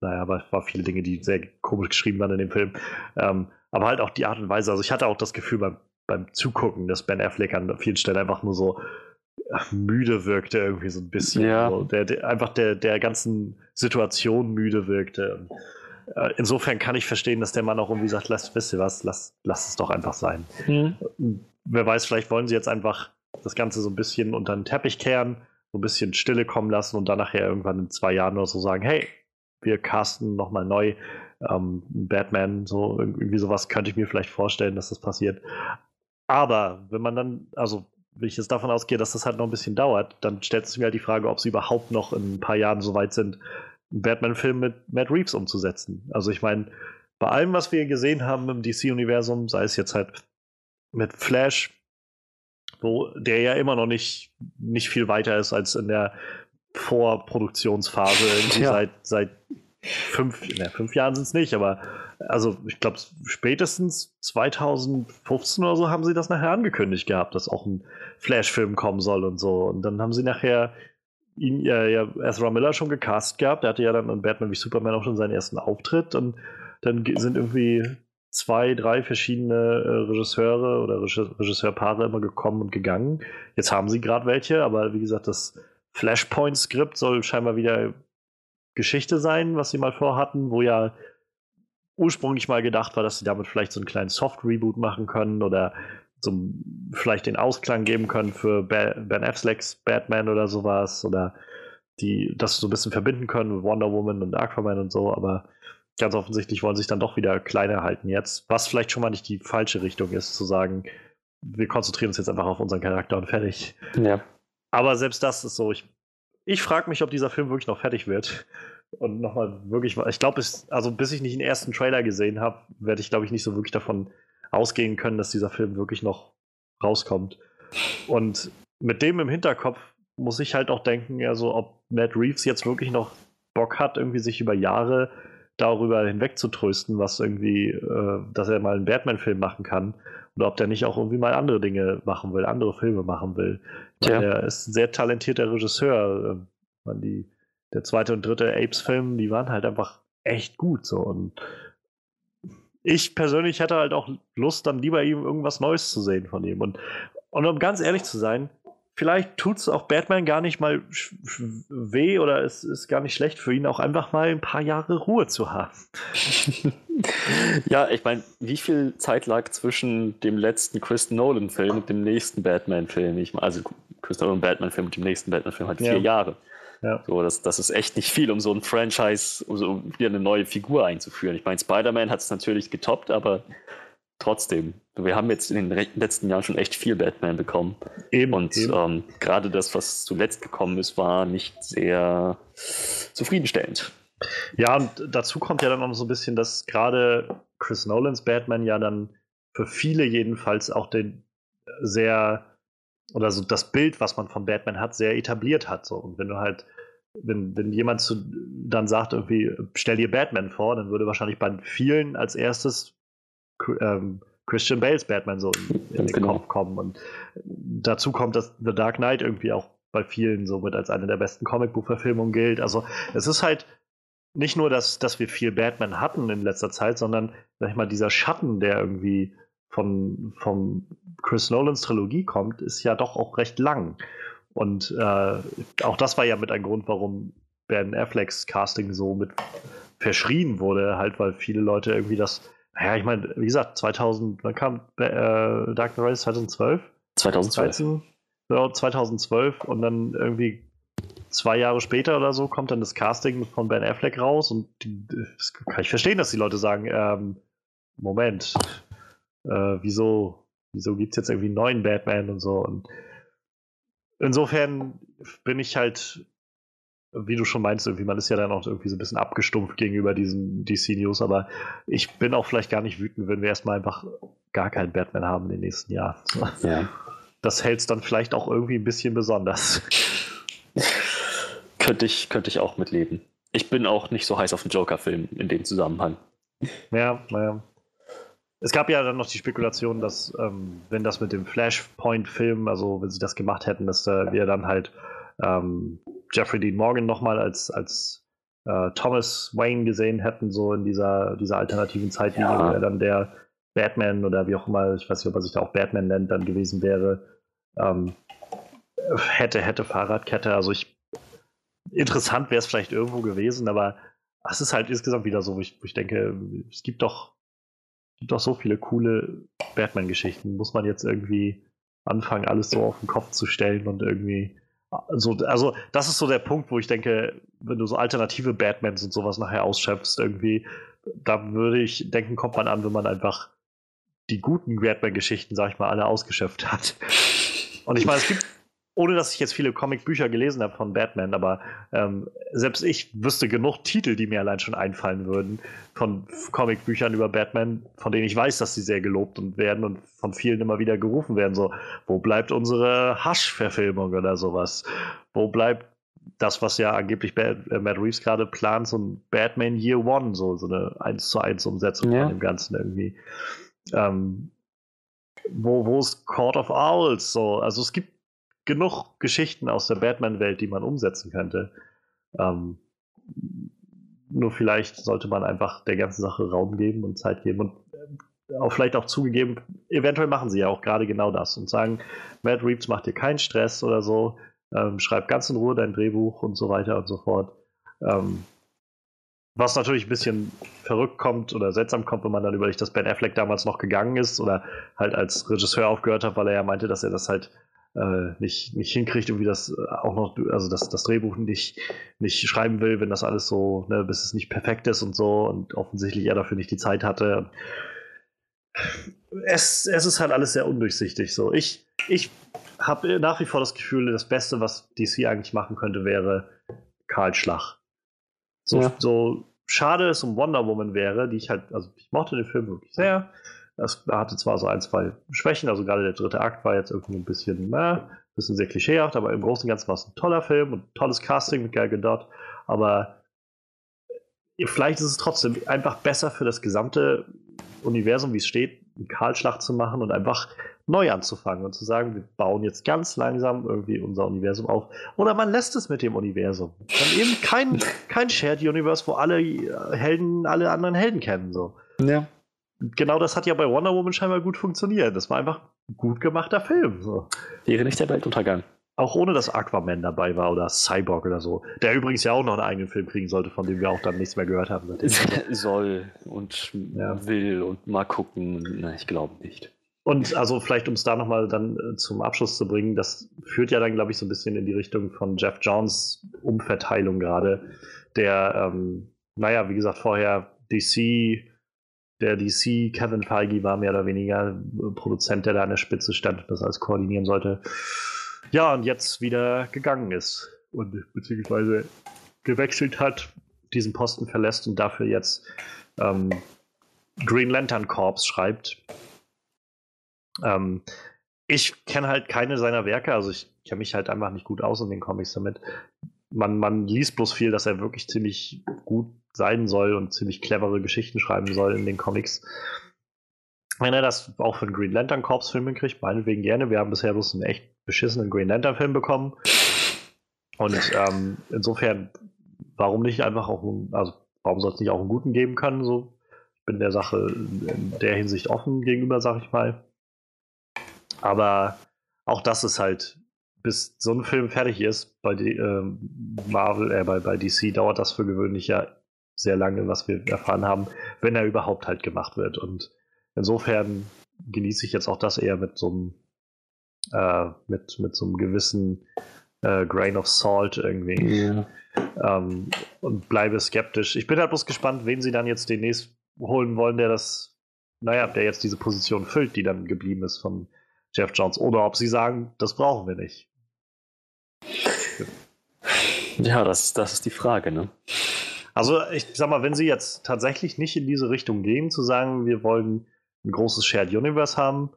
Speaker 1: naja, aber es waren viele Dinge, die sehr komisch geschrieben waren in dem Film. Ähm, aber halt auch die Art und Weise. Also ich hatte auch das Gefühl beim, beim Zugucken, dass Ben Affleck an vielen Stellen einfach nur so müde wirkte, irgendwie so ein bisschen.
Speaker 2: Ja.
Speaker 1: So, der, der, einfach der, der ganzen Situation müde wirkte. Äh, insofern kann ich verstehen, dass der Mann auch irgendwie sagt, lass, wisst ihr was, lass, lass es doch einfach sein. Wer weiß, vielleicht wollen sie jetzt einfach das Ganze so ein bisschen unter den Teppich kehren, so ein bisschen Stille kommen lassen und dann nachher irgendwann in zwei Jahren oder so sagen, hey, wir casten nochmal neu ähm, Batman, so irgendwie sowas könnte ich mir vielleicht vorstellen, dass das passiert. Aber wenn man dann, also wenn ich jetzt davon ausgehe, dass das halt noch ein bisschen dauert, dann stellt sich mir halt die Frage, ob sie überhaupt noch in ein paar Jahren so weit sind, einen Batman-Film mit Matt Reeves umzusetzen. Also ich meine, bei allem, was wir gesehen haben im DC-Universum, sei es jetzt halt mit Flash, wo der ja immer noch nicht, nicht viel weiter ist als in der Vorproduktionsphase, irgendwie
Speaker 2: Ja.
Speaker 1: seit, seit fünf, ne, fünf Jahren sind es nicht, aber also ich glaube, spätestens 2015 oder so haben sie das nachher angekündigt gehabt, dass auch ein Flash-Film kommen soll und so. Und dann haben sie nachher ihn ja, ja Ezra Miller schon gecast gehabt. Der hatte ja dann in Batman wie Superman auch schon seinen ersten Auftritt und dann sind irgendwie zwei, drei verschiedene äh, Regisseure oder Regi- Regisseurpaare immer gekommen und gegangen. Jetzt haben sie gerade welche, aber wie gesagt, das Flashpoint-Skript soll scheinbar wieder Geschichte sein, was sie mal vorhatten, wo ja ursprünglich mal gedacht war, dass sie damit vielleicht so einen kleinen Soft-Reboot machen können oder so vielleicht den Ausklang geben können für Ben Afflecks Batman oder sowas oder die das so ein bisschen verbinden können mit Wonder Woman und Aquaman und so, aber ganz offensichtlich wollen sich dann doch wieder kleiner halten jetzt, was vielleicht schon mal nicht die falsche Richtung ist, zu sagen, wir konzentrieren uns jetzt einfach auf unseren Charakter und fertig.
Speaker 2: Ja.
Speaker 1: Aber selbst das ist so, ich, ich frage mich, ob dieser Film wirklich noch fertig wird. Und nochmal wirklich, ich glaube, also bis ich nicht den ersten Trailer gesehen habe, werde ich, glaube ich, nicht so wirklich davon ausgehen können, dass dieser Film wirklich noch rauskommt. Und mit dem im Hinterkopf muss ich halt auch denken, also ob Matt Reeves jetzt wirklich noch Bock hat, irgendwie sich über Jahre darüber hinweg zu trösten, was irgendwie, äh, dass er mal einen Batman-Film machen kann. Oder ob der nicht auch irgendwie mal andere Dinge machen will, andere Filme machen will. Ja. Er ist ein sehr talentierter Regisseur. Ähm, man, die, der zweite und dritte Apes-Film, die waren halt einfach echt gut so. Und ich persönlich hätte halt auch Lust, dann lieber ihm irgendwas Neues zu sehen von ihm. Und, und um ganz ehrlich zu sein, vielleicht tut es auch Batman gar nicht mal weh oder es ist gar nicht schlecht für ihn, auch einfach mal ein paar Jahre Ruhe zu haben.
Speaker 2: ja, ich meine, wie viel Zeit lag zwischen dem letzten Chris Nolan-Film und dem nächsten Batman-Film? Also Chris Nolan Batman-Film und dem nächsten Batman-Film halt vier ja. Jahre. Ja. So, das, das ist echt nicht viel, um so ein Franchise, um so wieder eine neue Figur einzuführen. Ich meine, Spider-Man hat es natürlich getoppt, aber trotzdem, wir haben jetzt in den letzten Jahren schon echt viel Batman bekommen. Eben. Und Ähm, gerade das, was zuletzt gekommen ist, war nicht sehr zufriedenstellend.
Speaker 1: Ja, und dazu kommt ja dann noch so ein bisschen, dass gerade Chris Nolans Batman ja dann für viele jedenfalls auch den sehr oder so das Bild, was man von Batman hat, sehr etabliert hat. So. Und wenn du halt, wenn, wenn jemand zu, dann sagt, irgendwie, stell dir Batman vor, dann würde wahrscheinlich bei vielen als erstes ähm, Christian Bales Batman so in, in den genau. Kopf kommen. Und dazu kommt, dass The Dark Knight irgendwie auch bei vielen somit als eine der besten Comicbuchverfilmungen gilt. Also es ist halt nicht nur, dass, dass wir viel Batman hatten in letzter Zeit, sondern, sag ich mal, dieser Schatten, der irgendwie von, von Chris Nolans Trilogie kommt, ist ja doch auch recht lang. Und äh, auch das war ja mit ein Grund, warum Ben Afflecks Casting so mit verschrien wurde, halt, weil viele Leute irgendwie das naja, ich meine, wie gesagt, 2000, wann kam äh, Dark Knight Rises 2012?
Speaker 2: 2012.
Speaker 1: 13, 2012 und dann irgendwie zwei Jahre später oder so kommt dann das Casting von Ben Affleck raus und die, das kann ich verstehen, dass die Leute sagen, ähm, Moment, äh, wieso, wieso gibt es jetzt irgendwie einen neuen Batman und so und insofern bin ich halt wie du schon meinst, irgendwie, man ist ja dann auch irgendwie so ein bisschen abgestumpft gegenüber diesen DC-News, aber ich bin auch vielleicht gar nicht wütend, wenn wir erstmal einfach gar keinen Batman haben in den nächsten Jahren. Ja. Das hält es dann vielleicht auch irgendwie ein bisschen besonders.
Speaker 2: könnte, ich, könnte ich auch mitleben. Ich bin auch nicht so heiß auf den Joker-Film in dem Zusammenhang.
Speaker 1: Ja, naja. Es gab ja dann noch die Spekulation, dass, ähm, wenn das mit dem Flashpoint-Film, also wenn sie das gemacht hätten, dass äh, wir dann halt ähm, Jeffrey Dean Morgan nochmal als, als äh, Thomas Wayne gesehen hätten, so in dieser, dieser alternativen Zeit, ja. wo er dann der Batman oder wie auch immer, ich weiß nicht, ob er sich da auch Batman nennt, dann gewesen wäre. Ähm, hätte, hätte Fahrradkette. Also ich interessant wäre es vielleicht irgendwo gewesen, aber es ist halt insgesamt wieder so, wo ich, wo ich denke, es gibt doch, gibt doch so viele coole Batman-Geschichten. Muss man jetzt irgendwie anfangen, alles so auf den Kopf zu stellen und irgendwie also, also, das ist so der Punkt, wo ich denke, wenn du so alternative Batmans und sowas nachher ausschöpfst, irgendwie, da würde ich denken, kommt man an, wenn man einfach die guten Batman-Geschichten, sag ich mal, alle ausgeschöpft hat. Und ich meine, es gibt ohne dass ich jetzt viele Comicbücher gelesen habe von Batman, aber ähm, selbst ich wüsste genug Titel, die mir allein schon einfallen würden von Comicbüchern über Batman, von denen ich weiß, dass sie sehr gelobt und werden und von vielen immer wieder gerufen werden. So, wo bleibt unsere Hush-Verfilmung oder sowas? Wo bleibt das, was ja angeblich Bad, äh, Matt Reeves gerade plant, so ein Batman Year One, so, so eine 1 zu 1 Umsetzung ja. von dem Ganzen irgendwie. Ähm, wo, wo ist Court of Owls? So, also es gibt genug Geschichten aus der Batman-Welt, die man umsetzen könnte. Ähm, nur vielleicht sollte man einfach der ganzen Sache Raum geben und Zeit geben und äh, auch vielleicht auch zugegeben, eventuell machen sie ja auch gerade genau das und sagen, Matt Reeves macht dir keinen Stress oder so, ähm, schreib ganz in Ruhe dein Drehbuch und so weiter und so fort. Ähm, Was natürlich ein bisschen verrückt kommt oder seltsam kommt, wenn man dann überlegt, dass Ben Affleck damals noch gegangen ist oder halt als Regisseur aufgehört hat, weil er ja meinte, dass er das halt äh, nicht, nicht hinkriegt, irgendwie das äh, auch noch, also das, das Drehbuch nicht, nicht schreiben will, wenn das alles so, ne, bis es nicht perfekt ist und so und offensichtlich er dafür nicht die Zeit hatte. Es, es ist halt alles sehr undurchsichtig. So. Ich, ich habe nach wie vor das Gefühl, das Beste, was DC eigentlich machen könnte, wäre Karl Schlag. So, ja. so schade es um Wonder Woman wäre, die ich halt, also ich mochte den Film wirklich sehr. Das hatte zwar so ein, zwei Schwächen, also gerade der dritte Akt war jetzt irgendwie ein bisschen, äh, bisschen sehr klischeehaft, aber im Großen und Ganzen war es ein toller Film und tolles Casting mit Gal Gadot, aber vielleicht ist es trotzdem einfach besser für das gesamte Universum, wie es steht, einen Kahlschlag zu machen und einfach neu anzufangen und zu sagen, wir bauen jetzt ganz langsam irgendwie unser Universum auf. Oder man lässt es mit dem Universum. Dann eben kein, kein Shared Universe, wo alle Helden alle anderen Helden kennen. So.
Speaker 2: Ja.
Speaker 1: Genau das hat ja bei Wonder Woman scheinbar gut funktioniert. Das war einfach ein gut gemachter Film. So.
Speaker 2: Wäre nicht der Weltuntergang.
Speaker 1: Auch ohne dass Aquaman dabei war oder Cyborg oder so. Der übrigens ja auch noch einen eigenen Film kriegen sollte, von dem wir auch dann nichts mehr gehört haben.
Speaker 2: Soll und ja. will und mal gucken. Na, ich glaube nicht.
Speaker 1: Und also vielleicht, um es da nochmal dann äh, zum Abschluss zu bringen, das führt ja dann, glaube ich, so ein bisschen in die Richtung von Jeff Johns Umverteilung gerade, der, ähm, naja, wie gesagt, vorher DC, der DC, Kevin Feige war mehr oder weniger Produzent, der da an der Spitze stand und das alles koordinieren sollte. Ja, und jetzt wieder gegangen ist und beziehungsweise gewechselt hat, diesen Posten verlässt und dafür jetzt ähm, Green Lantern Corps schreibt. Ähm, ich kenne halt keine seiner Werke, also ich kenne mich halt einfach nicht gut aus in den Comics damit. Man, man liest bloß viel, dass er wirklich ziemlich gut sein soll und ziemlich clevere Geschichten schreiben soll in den Comics. Wenn er das auch für einen Green Lantern Corps Film kriegt, meinetwegen gerne. Wir haben bisher bloß einen echt beschissenen Green Lantern Film bekommen. Und ähm, insofern, warum nicht einfach auch, also warum soll es nicht auch einen guten geben können? So, ich bin der Sache in der Hinsicht offen gegenüber, sag ich mal. Aber auch das ist halt, bis so ein Film fertig ist, bei die, äh, Marvel, äh, bei, bei DC dauert das für gewöhnlich ja sehr lange, was wir erfahren haben, wenn er überhaupt halt gemacht wird. Und insofern genieße ich jetzt auch das eher mit so einem, äh, mit, mit so einem gewissen äh, Grain of Salt irgendwie. Ja. Ähm, und bleibe skeptisch. Ich bin halt bloß gespannt, wen sie dann jetzt demnächst holen wollen, der das, naja, der jetzt diese Position füllt, die dann geblieben ist von Jeff Jones. Oder ob sie sagen, das brauchen wir nicht.
Speaker 2: Ja, das, das ist die Frage, ne?
Speaker 1: Also, ich sag mal, wenn sie jetzt tatsächlich nicht in diese Richtung gehen, zu sagen, wir wollen ein großes Shared Universe haben,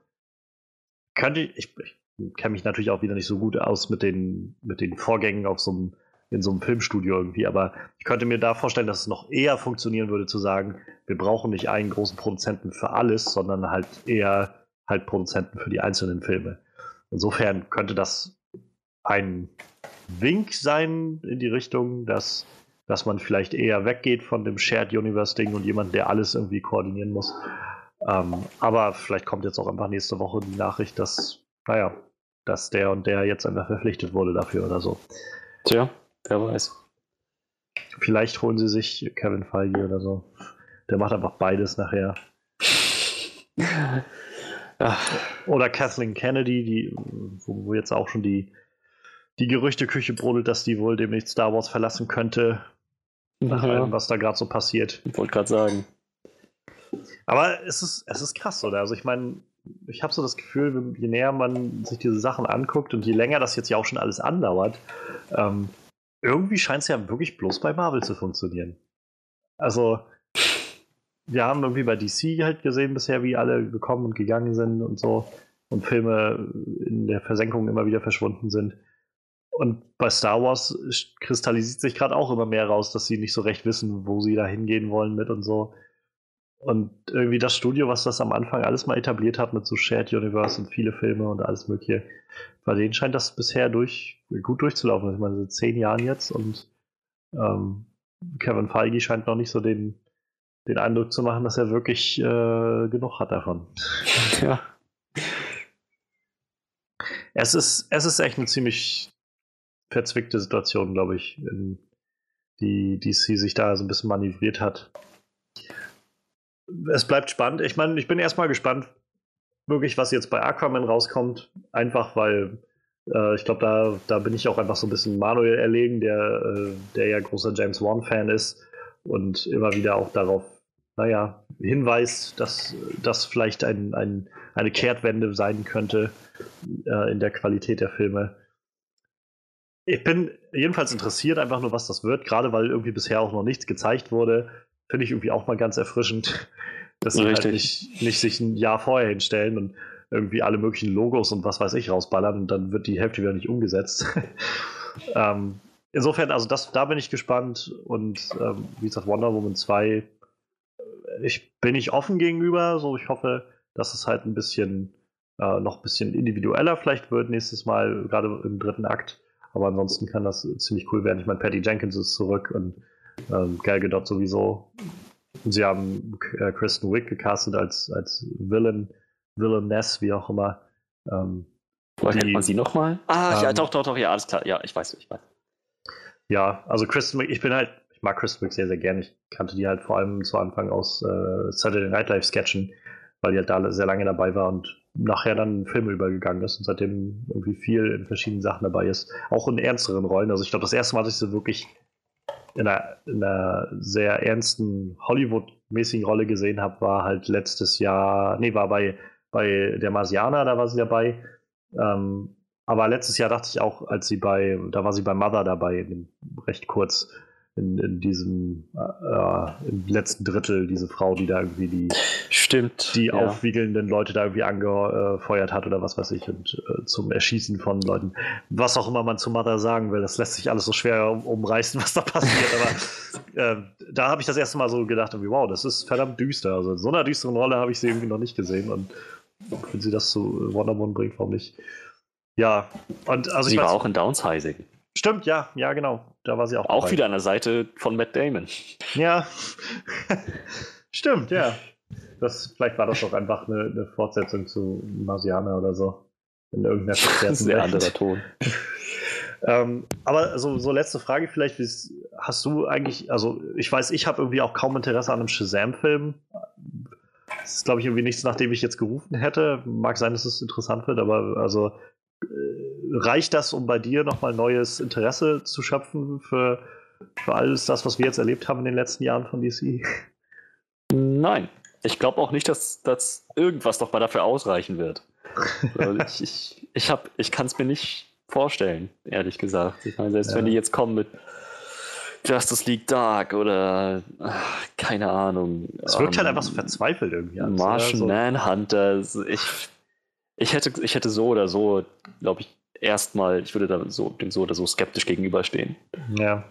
Speaker 1: könnte ich, ich, ich kenne mich natürlich auch wieder nicht so gut aus mit den, mit den Vorgängen auf so in so einem Filmstudio irgendwie, aber ich könnte mir da vorstellen, dass es noch eher funktionieren würde, zu sagen, wir brauchen nicht einen großen Produzenten für alles, sondern halt eher halt Produzenten für die einzelnen Filme. Insofern könnte das ein Wink sein in die Richtung, dass, dass man vielleicht eher weggeht von dem Shared Universe-Ding und jemand, der alles irgendwie koordinieren muss. Ähm, aber vielleicht kommt jetzt auch einfach nächste Woche die Nachricht, dass, naja, dass der und der jetzt einfach verpflichtet wurde dafür oder so.
Speaker 2: Tja, wer weiß.
Speaker 1: Vielleicht holen sie sich Kevin Feige oder so. Der macht einfach beides nachher. Oder Kathleen Kennedy, die, wo, wo, jetzt auch schon die, die Gerüchteküche brodelt, dass die wohl demnächst Star Wars verlassen könnte. Nach ja. allem, was da gerade so passiert.
Speaker 2: Ich wollte gerade sagen.
Speaker 1: Aber es ist, es ist krass, oder? Also ich meine, ich habe so das Gefühl, je näher man sich diese Sachen anguckt und je länger das jetzt ja auch schon alles andauert, ähm, irgendwie scheint es ja wirklich bloß bei Marvel zu funktionieren. Also, wir haben irgendwie bei DC halt gesehen bisher, wie alle gekommen und gegangen sind und so und Filme in der Versenkung immer wieder verschwunden sind. Und bei Star Wars kristallisiert sich gerade auch immer mehr raus, dass sie nicht so recht wissen, wo sie da hingehen wollen mit und so. Und irgendwie das Studio, was das am Anfang alles mal etabliert hat mit so Shared Universe und viele Filme und alles Mögliche, bei denen scheint das bisher durch, gut durchzulaufen. Ich meine, seit zehn Jahren jetzt und ähm, Kevin Feige scheint noch nicht so den den Eindruck zu machen, dass er wirklich äh, genug hat davon. Ja. Es ist, es ist echt eine ziemlich verzwickte Situation, glaube ich, in die DC sich da so ein bisschen manövriert hat. Es bleibt spannend. Ich meine, ich bin erstmal gespannt, wirklich, was jetzt bei Aquaman rauskommt. Einfach weil äh, ich glaube, da, da bin ich auch einfach so ein bisschen Manuel erlegen, der, äh, der ja großer James Wan-Fan ist und immer wieder auch darauf, naja, hinweist, dass das vielleicht ein, ein, eine Kehrtwende sein könnte äh, in der Qualität der Filme. Ich bin jedenfalls interessiert, einfach nur, was das wird, gerade weil irgendwie bisher auch noch nichts gezeigt wurde. Finde ich irgendwie auch mal ganz erfrischend, dass sie halt nicht, nicht sich ein Jahr vorher hinstellen und irgendwie alle möglichen Logos und was weiß ich rausballern und dann wird die Hälfte wieder nicht umgesetzt. ähm, insofern, also das, da bin ich gespannt und ähm, wie gesagt, Wonder Woman 2, äh, ich bin nicht offen gegenüber, so ich hoffe, dass es halt ein bisschen äh, noch ein bisschen individueller vielleicht wird nächstes Mal, gerade im dritten Akt. Aber ansonsten kann das ziemlich cool werden. Ich meine, Patty Jenkins ist zurück und ähm, Gal Gadot sowieso. Sie haben äh, Kristen Wiig gecastet als, als Villain. Villainess, wie auch immer. Ähm,
Speaker 2: Woher kennt man sie nochmal? Ah, ähm, ja, doch, doch, doch, ja, alles klar. Ja, ich weiß, ich weiß.
Speaker 1: Ja, also Kristen Wiig, ich bin halt, ich mag Kristen Wiig sehr, sehr gerne. Ich kannte die halt vor allem zu Anfang aus äh, Saturday Night Live Sketchen, weil die halt da sehr lange dabei war und nachher dann in Filme übergegangen ist und seitdem irgendwie viel in verschiedenen Sachen dabei ist. Auch in ernsteren Rollen. Also ich glaube, das erste Mal, dass ich sie wirklich in einer, in einer sehr ernsten Hollywood-mäßigen Rolle gesehen habe, war halt letztes Jahr, nee, war bei bei der Marsianer, da war sie dabei. Ähm, aber letztes Jahr dachte ich auch, als sie bei, da war sie bei Mother dabei, recht kurz in, in diesem äh, im letzten Drittel, diese Frau, die da irgendwie die,
Speaker 2: Stimmt,
Speaker 1: die ja. aufwiegelnden Leute da irgendwie angefeuert hat oder was weiß ich und äh, zum Erschießen von Leuten. Was auch immer man zu Mother sagen will, das lässt sich alles so schwer um, umreißen, was da passiert. Aber äh, da habe ich das erste Mal so gedacht, irgendwie, wow, das ist verdammt düster. Also in so einer düsteren Rolle habe ich sie irgendwie noch nicht gesehen und wenn sie das zu Wonder Woman bringt, warum nicht? Ja, und also
Speaker 2: sie war auch in Downsizing.
Speaker 1: Stimmt, ja, ja, genau. Da war sie auch.
Speaker 2: Auch dabei. wieder an der Seite von Matt Damon.
Speaker 1: Ja. Stimmt, ja. Das, vielleicht war das doch einfach eine, eine Fortsetzung zu Marsianer oder so. In irgendeiner
Speaker 2: Sehr anderer Ton.
Speaker 1: ähm, aber so, so letzte Frage vielleicht, hast du eigentlich, also ich weiß, ich habe irgendwie auch kaum Interesse an einem Shazam-Film. Das ist, glaube ich, irgendwie nichts, nachdem ich jetzt gerufen hätte. Mag sein, dass es interessant wird, aber also äh, reicht das, um bei dir nochmal neues Interesse zu schöpfen für, für alles das, was wir jetzt erlebt haben in den letzten Jahren von DC?
Speaker 2: Nein. Ich glaube auch nicht, dass, dass irgendwas noch mal dafür ausreichen wird. also ich ich, ich, ich kann es mir nicht vorstellen, ehrlich gesagt. Ich meine, selbst ja. wenn die jetzt kommen mit Justice League Dark oder ach, keine Ahnung.
Speaker 1: Es wirkt halt ähm, halt einfach so verzweifelt irgendwie.
Speaker 2: Martian so. Manhunter. Ich, ich, hätte, ich hätte so oder so, glaube ich, erstmal, ich würde da so, dem so oder so skeptisch gegenüberstehen.
Speaker 1: Ja.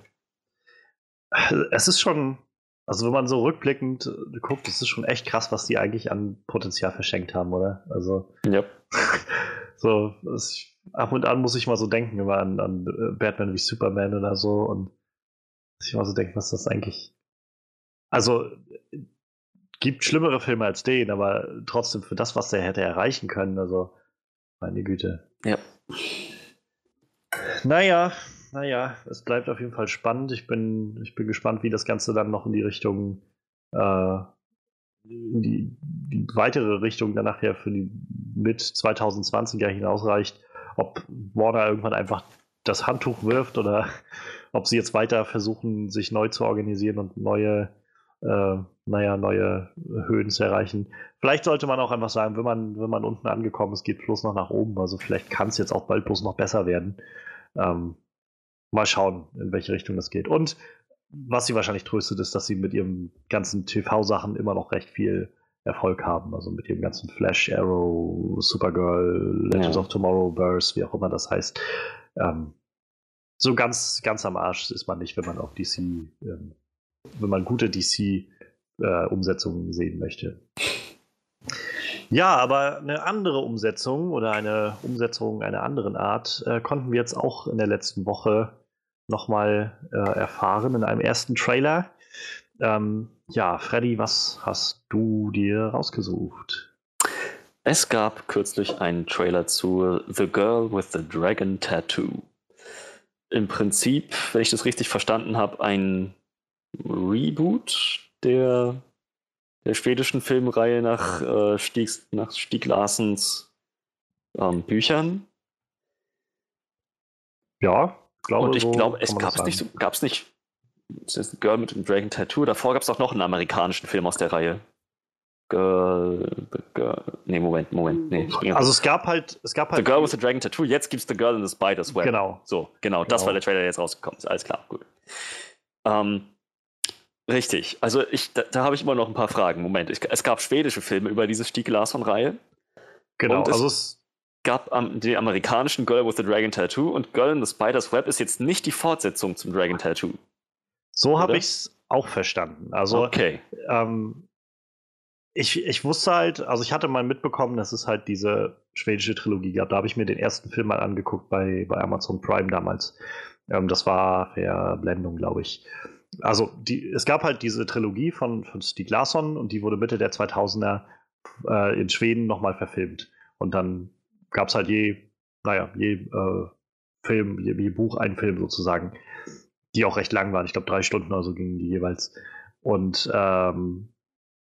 Speaker 1: Es ist schon, also wenn man so rückblickend guckt, es ist schon echt krass, was die eigentlich an Potenzial verschenkt haben, oder? Also.
Speaker 2: Ja.
Speaker 1: so, es, ab und an muss ich mal so denken immer an, an Batman wie Superman oder so und ich mal so denke, was das eigentlich. Also, gibt schlimmere Filme als den, aber trotzdem für das, was der hätte erreichen können, also, meine Güte.
Speaker 2: Ja.
Speaker 1: Naja, naja, es bleibt auf jeden Fall spannend. Ich bin, ich bin gespannt, wie das Ganze dann noch in die Richtung, äh, in die, die weitere Richtung dann nachher für die mit 2020er hinausreicht. Ob Warner irgendwann einfach das Handtuch wirft oder ob sie jetzt weiter versuchen, sich neu zu organisieren und neue, äh, naja, neue Höhen zu erreichen. Vielleicht sollte man auch einfach sagen, wenn man, wenn man unten angekommen ist, geht bloß noch nach oben. Also vielleicht kann es jetzt auch bald bloß noch besser werden. Ähm, mal schauen, in welche Richtung das geht. Und was sie wahrscheinlich tröstet, ist, dass sie mit ihren ganzen TV-Sachen immer noch recht viel Erfolg haben. Also mit ihrem ganzen Flash, Arrow, Supergirl, Legends ja. of Tomorrow, Burst, wie auch immer das heißt. Ähm, so ganz, ganz am Arsch ist man nicht, wenn man auf DC, ähm, wenn man gute DC-Umsetzungen äh, sehen möchte. Ja, aber eine andere Umsetzung oder eine Umsetzung einer anderen Art äh, konnten wir jetzt auch in der letzten Woche nochmal äh, erfahren in einem ersten Trailer. Ähm, ja, Freddy, was hast du dir rausgesucht?
Speaker 2: Es gab kürzlich einen Trailer zu The Girl with the Dragon Tattoo. im Prinzip, wenn ich das richtig verstanden habe, ein Reboot der, der schwedischen Filmreihe nach, äh, Stieg, nach Stieg Larsens ähm, Büchern.
Speaker 1: Ja,
Speaker 2: glaube Und ich so glaube, es gab es nicht, so, gab's nicht das Girl mit dem Dragon Tattoo. Davor gab es auch noch einen amerikanischen Film aus der Reihe. Girl, the Girl. Nee, Moment, Moment. Nee,
Speaker 1: also es gab halt, es gab halt.
Speaker 2: The Girl with the Dragon Tattoo, jetzt gibt es The Girl in the Spider's Web.
Speaker 1: Genau.
Speaker 2: So, genau, das genau. war der Trailer, der jetzt rausgekommen ist. Alles klar, gut. Ähm, richtig. Also ich, da, da habe ich immer noch ein paar Fragen. Moment, ich, es gab schwedische Filme über diese Stieg Larsson-Reihe.
Speaker 1: Genau,
Speaker 2: und also es gab um, den amerikanischen Girl with the Dragon Tattoo und Girl in the Spider's Web ist jetzt nicht die Fortsetzung zum Dragon Tattoo.
Speaker 1: So habe ich es auch verstanden. Also
Speaker 2: okay.
Speaker 1: ähm, ich, ich wusste halt, also ich hatte mal mitbekommen, dass es halt diese schwedische Trilogie gab. Da habe ich mir den ersten Film mal angeguckt bei, bei Amazon Prime damals. Ähm, das war Verblendung, glaube ich. Also die, es gab halt diese Trilogie von, von Stieg Larsson und die wurde Mitte der 2000er äh, in Schweden nochmal verfilmt. Und dann gab es halt je, naja, je äh, Film, je, je Buch ein Film sozusagen, die auch recht lang waren. Ich glaube, drei Stunden oder so gingen die jeweils. Und ähm,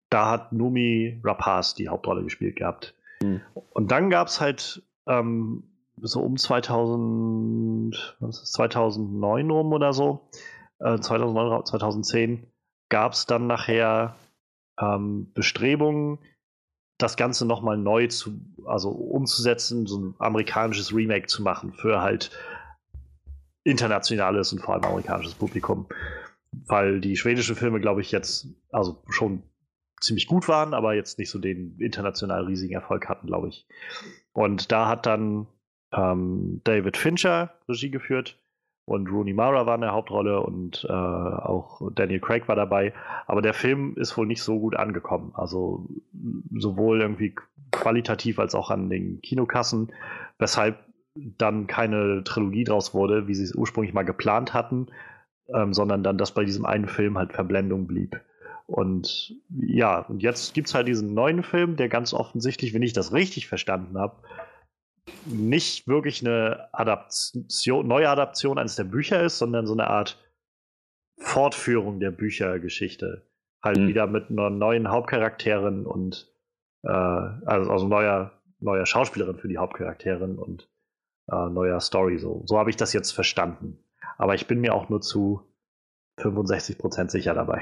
Speaker 1: da hat Numi Rapaz die Hauptrolle gespielt gehabt. Mhm. Und dann gab es halt ähm, so um 2000, 2009 rum oder so, äh, 2009, 2010, gab es dann nachher ähm, Bestrebungen, das Ganze nochmal neu zu, also umzusetzen, so ein amerikanisches Remake zu machen für halt internationales und vor allem amerikanisches Publikum. Weil die schwedischen Filme, glaube ich, jetzt also schon ziemlich gut waren, aber jetzt nicht so den international riesigen Erfolg hatten, glaube ich. Und da hat dann ähm, David Fincher Regie geführt und Rooney Mara war in der Hauptrolle und äh, auch Daniel Craig war dabei. Aber der Film ist wohl nicht so gut angekommen. Also sowohl irgendwie qualitativ als auch an den Kinokassen, weshalb dann keine Trilogie draus wurde, wie sie es ursprünglich mal geplant hatten, ähm, sondern dann, dass bei diesem einen Film halt Verblendung blieb. Und ja, und jetzt gibt es halt diesen neuen Film, der ganz offensichtlich, wenn ich das richtig verstanden habe, nicht wirklich eine Adaption, neue Adaption eines der Bücher ist, sondern so eine Art Fortführung der Büchergeschichte. Halt mhm. wieder mit einer neuen Hauptcharakterin und äh, also, also neuer, neuer Schauspielerin für die Hauptcharakterin und äh, neuer Story. So, so habe ich das jetzt verstanden. Aber ich bin mir auch nur zu 65% sicher dabei.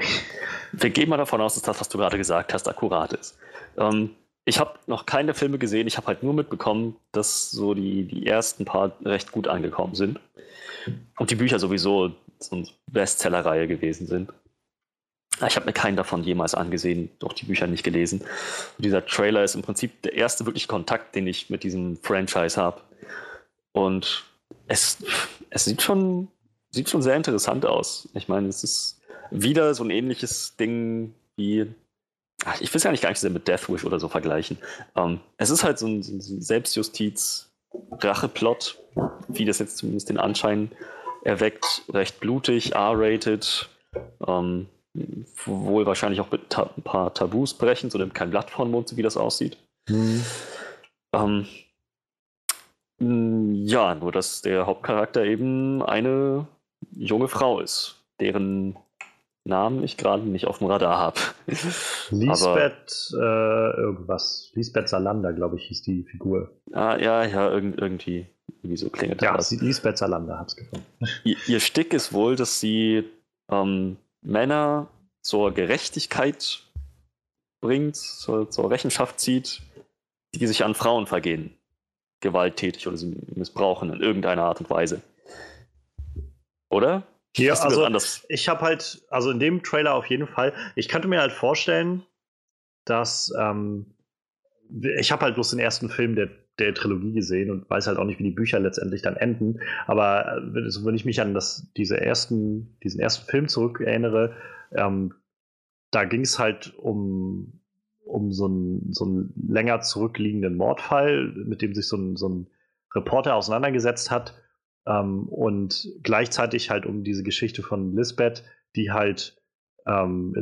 Speaker 2: Wir gehen mal davon aus, dass das, was du gerade gesagt hast, akkurat ist. Ähm, ich habe noch keine Filme gesehen, ich habe halt nur mitbekommen, dass so die, die ersten paar recht gut angekommen sind. Und die Bücher sowieso so eine Bestsellerreihe gewesen sind. Ich habe mir keinen davon jemals angesehen, doch die Bücher nicht gelesen. Und dieser Trailer ist im Prinzip der erste wirkliche Kontakt, den ich mit diesem Franchise habe. Und es, es sieht schon sieht schon sehr interessant aus. Ich meine, es ist wieder so ein ähnliches Ding wie. Ach, ich will es ja nicht gar nicht sehr mit Deathwish oder so vergleichen. Ähm, es ist halt so ein, so ein Selbstjustiz-Racheplot, wie das jetzt zumindest den Anschein erweckt. Recht blutig, R-rated. Ähm, wohl wahrscheinlich auch mit ta ein paar Tabus brechen, so nimmt kein Blatt vor den Mund, so wie das aussieht. Mhm. Ähm, ja, nur dass der Hauptcharakter eben eine junge Frau ist, deren Namen ich gerade nicht auf dem Radar habe.
Speaker 1: Lisbeth äh, irgendwas. Lisbeth Salander, glaube ich, hieß die Figur.
Speaker 2: Ah, ja, ja, irg irgendwie, irgendwie so klingelt
Speaker 1: ja, das. Ja, Lisbeth Salander hat es gefunden.
Speaker 2: Ihr, ihr, Stick ist wohl, dass sie ähm, Männer zur Gerechtigkeit bringt, zur, zur Rechenschaft zieht, die sich an Frauen vergehen. Gewalttätig oder sie missbrauchen in irgendeiner Art und Weise. Oder?
Speaker 1: Ja, also anders? ich habe halt, also in dem Trailer auf jeden Fall, ich könnte mir halt vorstellen, dass ähm, ich habe halt bloß den ersten Film der, der Trilogie gesehen und weiß halt auch nicht, wie die Bücher letztendlich dann enden. Aber also wenn ich mich an das, diese ersten, diesen ersten Film zurück erinnere, ähm, da ging es halt um, um so einen, so einen länger zurückliegenden Mordfall, mit dem sich so ein, so ein Reporter auseinandergesetzt hat ähm, und gleichzeitig halt um diese Geschichte von Lisbeth, die halt ähm,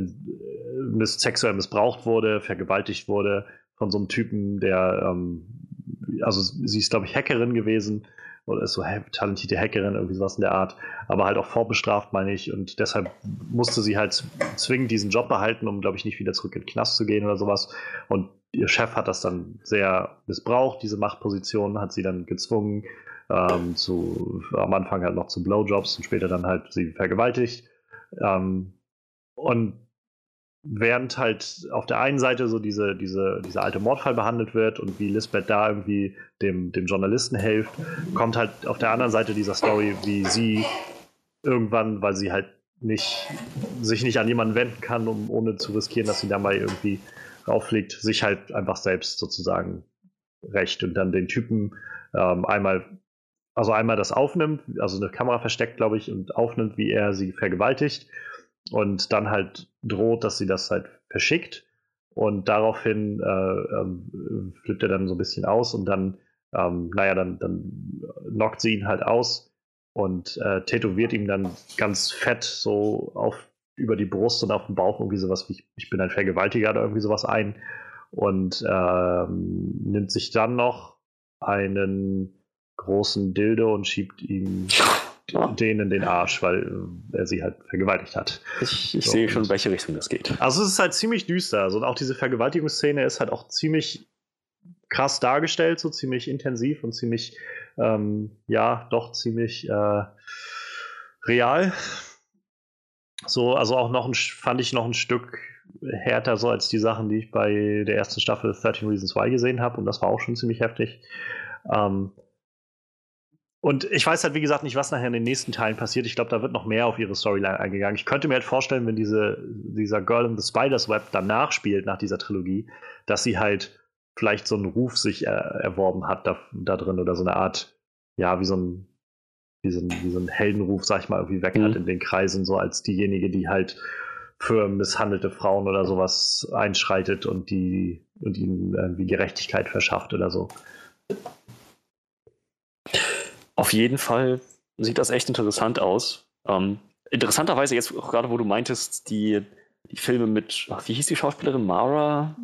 Speaker 1: miss sexuell missbraucht wurde, vergewaltigt wurde von so einem Typen, der, ähm, also sie ist, glaube ich, Hackerin gewesen oder ist so talentierte Hackerin, irgendwie sowas in der Art, aber halt auch vorbestraft, meine ich, und deshalb musste sie halt zwingend diesen Job behalten, um, glaube ich, nicht wieder zurück in den Knast zu gehen oder sowas. Und ihr Chef hat das dann sehr missbraucht, diese Machtposition, hat sie dann gezwungen, ähm, zu, am Anfang halt noch zu Blowjobs und später dann halt sie vergewaltigt. Ähm, und während halt auf der einen Seite so diese, diese, dieser alte Mordfall behandelt wird und wie Lisbeth da irgendwie dem, dem Journalisten hilft, kommt halt auf der anderen Seite dieser Story, wie sie irgendwann, weil sie halt nicht, sich nicht an jemanden wenden kann, um ohne zu riskieren, dass sie da mal irgendwie rauffliegt, sich halt einfach selbst sozusagen recht und dann den Typen ähm, einmal, also einmal das aufnimmt, also eine Kamera versteckt, glaube ich, und aufnimmt, wie er sie vergewaltigt und dann halt droht, dass sie das halt verschickt. Und daraufhin äh, ähm, flippt er dann so ein bisschen aus und dann, ähm, naja, dann, dann knockt sie ihn halt aus und äh, tätowiert ihm dann ganz fett so auf über die Brust und auf dem Bauch irgendwie sowas wie ich, ich bin ein Vergewaltiger oder irgendwie sowas ein und ähm, nimmt sich dann noch einen großen Dildo und schiebt ihm denen in den Arsch, weil äh, er sie halt vergewaltigt hat.
Speaker 2: Ich, ich so, sehe schon, in welche Richtung das geht.
Speaker 1: Also es ist halt ziemlich düster. Also auch diese Vergewaltigungsszene ist halt auch ziemlich krass dargestellt, so ziemlich intensiv und ziemlich, ähm, ja, doch ziemlich äh, real. So, also auch noch ein, fand ich noch ein Stück härter so als die Sachen, die ich bei der ersten Staffel 13 Reasons Why gesehen habe und das war auch schon ziemlich heftig. Ähm, und ich weiß halt, wie gesagt, nicht, was nachher in den nächsten Teilen passiert. Ich glaube, da wird noch mehr auf ihre Storyline eingegangen. Ich könnte mir halt vorstellen, wenn diese, dieser Girl in the Spider's Web danach spielt, nach dieser Trilogie, dass sie halt vielleicht so einen Ruf sich äh, erworben hat da, da, drin oder so eine Art, ja, wie so ein, wie so ein, wie so ein Heldenruf, sag ich mal, irgendwie weg mhm. hat in den Kreisen, so als diejenige, die halt für misshandelte Frauen oder sowas einschreitet und die und ihnen irgendwie Gerechtigkeit verschafft oder so.
Speaker 2: Auf jeden Fall sieht das echt interessant aus. Ähm, interessanterweise jetzt gerade, wo du meintest, die, die Filme mit, ach, wie hieß die Schauspielerin? Mara?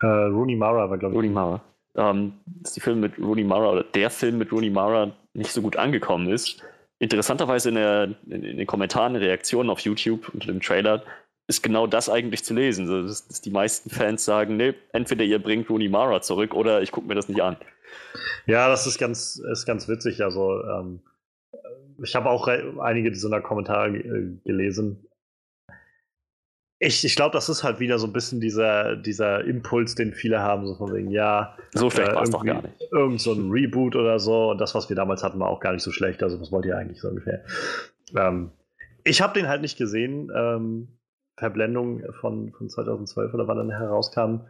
Speaker 1: Äh, Rooney Mara war, glaube ich.
Speaker 2: Rooney Mara. Ähm, dass die Filme mit Rooney Mara oder der Film mit Rooney Mara nicht so gut angekommen ist. Interessanterweise in, der, in, in den Kommentaren, Reaktionen auf YouTube unter dem Trailer ist genau das eigentlich zu lesen. So, dass, dass die meisten Fans sagen, nee, entweder ihr bringt Rooney Mara zurück oder ich gucke mir das nicht an.
Speaker 1: Ja, das ist ganz, ist ganz witzig. Also, ähm, ich habe auch einige dieser Kommentare äh, gelesen. Ich, ich glaube, das ist halt wieder so ein bisschen dieser, dieser Impuls, den viele haben, so von wegen, ja,
Speaker 2: so schlecht äh, war es doch gar nicht.
Speaker 1: Irgend so ein Reboot oder so. Und das, was wir damals hatten, war auch gar nicht so schlecht. Also, was wollt ihr eigentlich so ungefähr? Ähm, ich habe den halt nicht gesehen. Ähm, Verblendung von, von 2012 oder wann er herauskam.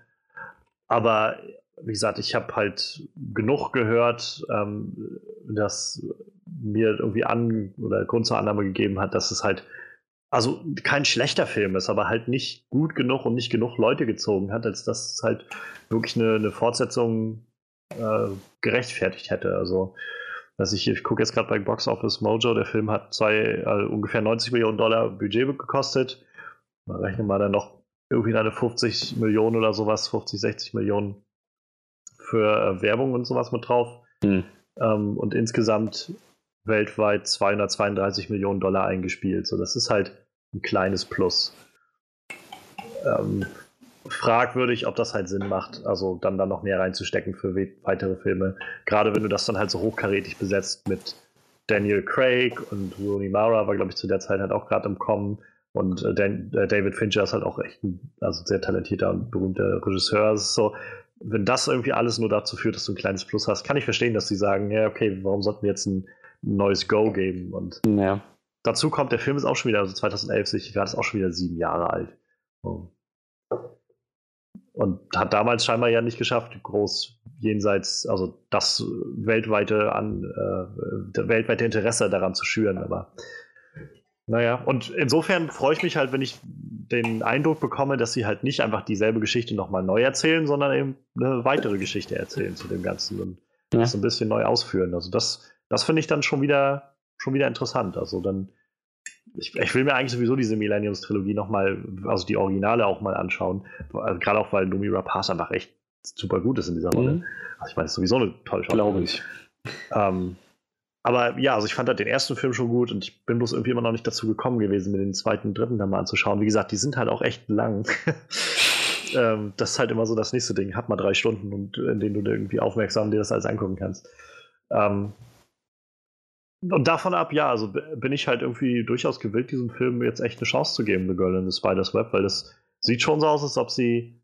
Speaker 1: Aber wie gesagt, ich habe halt genug gehört, ähm, dass mir irgendwie an oder Grund zur Annahme gegeben hat, dass es halt also kein schlechter Film ist, aber halt nicht gut genug und nicht genug Leute gezogen hat, als dass es halt wirklich eine, eine Fortsetzung äh, gerechtfertigt hätte. Also, dass ich, ich gucke jetzt gerade bei Box Office Mojo, der Film hat zwei, äh, ungefähr 90 Millionen Dollar Budget gekostet. Man rechnet mal dann noch irgendwie eine 50 Millionen oder sowas, 50, 60 Millionen für äh, Werbung und sowas mit drauf. Mhm. Ähm, und insgesamt weltweit 232 Millionen Dollar eingespielt. So, das ist halt ein kleines Plus. Ähm, fragwürdig, ob das halt Sinn macht, also dann da noch mehr reinzustecken für weitere Filme. Gerade wenn du das dann halt so hochkarätig besetzt mit Daniel Craig und Rooney Mara war, glaube ich, zu der Zeit halt auch gerade im Kommen. Und äh, Dan, äh, David Fincher ist halt auch echt ein also sehr talentierter und berühmter Regisseur. Es ist so, wenn das irgendwie alles nur dazu führt, dass du ein kleines Plus hast, kann ich verstehen, dass sie sagen, ja, okay, warum sollten wir jetzt ein neues Go geben? Und
Speaker 2: ja.
Speaker 1: dazu kommt, der Film ist auch schon wieder, also 2011, ich war das auch schon wieder sieben Jahre alt. Und hat damals scheinbar ja nicht geschafft, groß jenseits, also das weltweite, an, äh, weltweite Interesse daran zu schüren, aber naja, und insofern freue ich mich halt, wenn ich den Eindruck bekomme, dass sie halt nicht einfach dieselbe Geschichte nochmal neu erzählen, sondern eben eine weitere Geschichte erzählen zu dem Ganzen und ja. das ein bisschen neu ausführen. Also das, das finde ich dann schon wieder, schon wieder interessant. Also dann, ich, ich will mir eigentlich sowieso diese Millenniums-Trilogie nochmal, also die Originale auch mal anschauen. Also gerade auch, weil Numi Rapaz einfach echt super gut ist in dieser Rolle. Mhm. Also ich meine, ist sowieso eine tolle
Speaker 2: Schauspielerin. Glaube ich.
Speaker 1: Ähm, aber ja, also ich fand halt den ersten Film schon gut und ich bin bloß irgendwie immer noch nicht dazu gekommen gewesen, mir den zweiten, dritten dann mal anzuschauen. Wie gesagt, die sind halt auch echt lang. ähm, das ist halt immer so das nächste Ding. Hat mal drei Stunden und in denen du irgendwie aufmerksam dir das alles angucken kannst. Ähm, und davon ab, ja, also bin ich halt irgendwie durchaus gewillt, diesem Film jetzt echt eine Chance zu geben, The Girl in the Spider's Web, weil das sieht schon so aus, als ob sie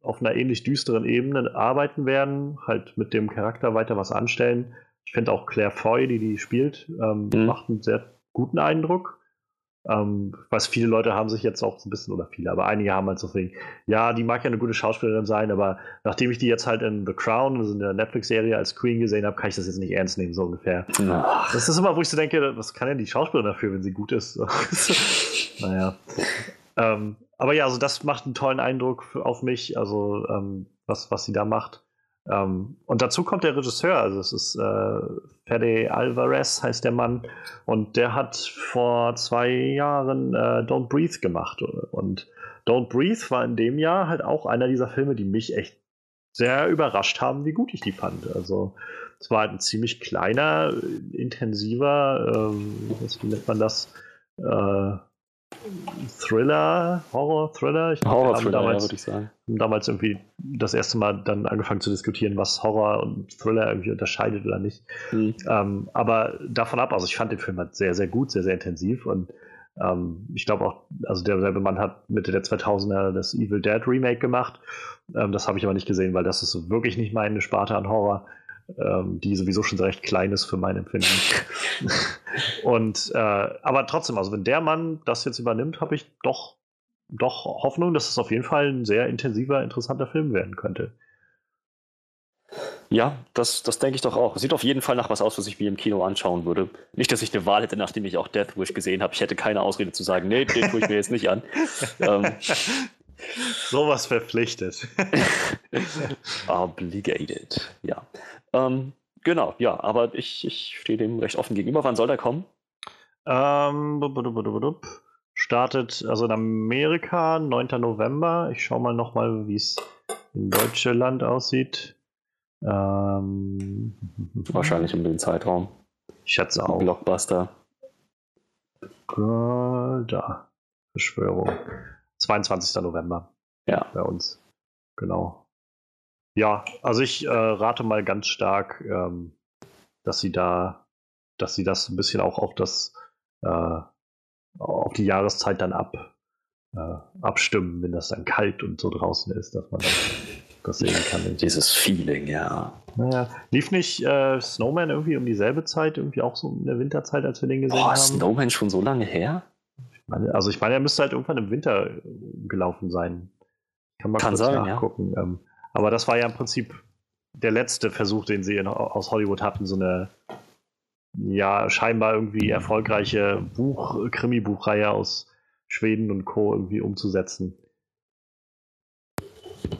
Speaker 1: auf einer ähnlich düsteren Ebene arbeiten werden, halt mit dem Charakter weiter was anstellen. Ich finde auch Claire Foy, die die spielt, ähm, mhm. macht einen sehr guten Eindruck. Ähm, weiß, viele Leute haben sich jetzt auch so ein bisschen, oder viele, aber einige haben halt so viel, ja, die mag ja eine gute Schauspielerin sein, aber nachdem ich die jetzt halt in The Crown, also in der Netflix-Serie als Queen gesehen habe, kann ich das jetzt nicht ernst nehmen, so ungefähr. Ach. Das ist immer, wo ich so denke, was kann denn die Schauspielerin dafür, wenn sie gut ist? naja. Ähm, aber ja, also das macht einen tollen Eindruck auf mich, also ähm, was, was sie da macht. Ähm, und dazu kommt der Regisseur, also es ist äh, Fede Alvarez heißt der Mann und der hat vor zwei Jahren äh, Don't Breathe gemacht und Don't Breathe war in dem Jahr halt auch einer dieser Filme, die mich echt sehr überrascht haben, wie gut ich die fand. Also es war halt ein ziemlich kleiner, intensiver, ähm, wie nennt man das? Äh, Thriller, Horror-Thriller.
Speaker 2: Horror-Thriller, ja, würde ich sagen.
Speaker 1: Damals irgendwie das erste Mal dann angefangen zu diskutieren, was Horror und Thriller irgendwie unterscheidet oder nicht. Mhm. Ähm, aber davon ab, also ich fand den Film halt sehr, sehr gut, sehr, sehr intensiv und ähm, ich glaube auch, also derselbe Mann hat Mitte der 2000er das Evil Dead Remake gemacht. Ähm, das habe ich aber nicht gesehen, weil das ist wirklich nicht meine Sparte an Horror ähm, die sowieso schon recht klein ist für mein Empfinden. und äh, aber trotzdem, also wenn der Mann das jetzt übernimmt, habe ich doch, doch Hoffnung, dass es auf jeden Fall ein sehr intensiver, interessanter Film werden könnte.
Speaker 2: Ja, das, das denke ich doch auch. Sieht auf jeden Fall nach was aus, was ich mir im Kino anschauen würde. Nicht, dass ich eine Wahl hätte, nachdem ich auch Death Wish gesehen habe. Ich hätte keine Ausrede zu sagen, nee, den tue ich mir jetzt nicht an. ähm,
Speaker 1: Sowas verpflichtet.
Speaker 2: Obligated, ja. Ähm, genau, ja, aber ich, ich stehe dem recht offen gegenüber. Wann soll der kommen?
Speaker 1: Ähm, startet also in Amerika 9. November. Ich schaue mal nochmal, wie es in Deutschland aussieht. Ähm,
Speaker 2: Wahrscheinlich um den Zeitraum.
Speaker 1: Ich schätze auch.
Speaker 2: Blockbuster.
Speaker 1: Da. Verschwörung. 22. November.
Speaker 2: Ja.
Speaker 1: Bei uns. Genau. Ja, also ich äh, rate mal ganz stark, ähm, dass sie da, dass sie das ein bisschen auch auf das, äh, auf die Jahreszeit dann ab, äh, abstimmen, wenn das dann kalt und so draußen ist, dass man das sehen kann.
Speaker 2: Dieses Feeling, ja.
Speaker 1: Naja, lief nicht äh, Snowman irgendwie um dieselbe Zeit, irgendwie auch so in der Winterzeit, als wir den gesehen Boah, haben?
Speaker 2: Snowman schon so lange her?
Speaker 1: meine, also ich meine, er müsste halt irgendwann im Winter äh, gelaufen sein.
Speaker 2: Kann man Kann sein,
Speaker 1: nachgucken. Ja. Ähm, aber das war ja im Prinzip der letzte Versuch, den sie in, aus Hollywood hatten, so eine ja scheinbar irgendwie erfolgreiche Buch, Krimi-Buchreihe aus Schweden und Co. irgendwie umzusetzen.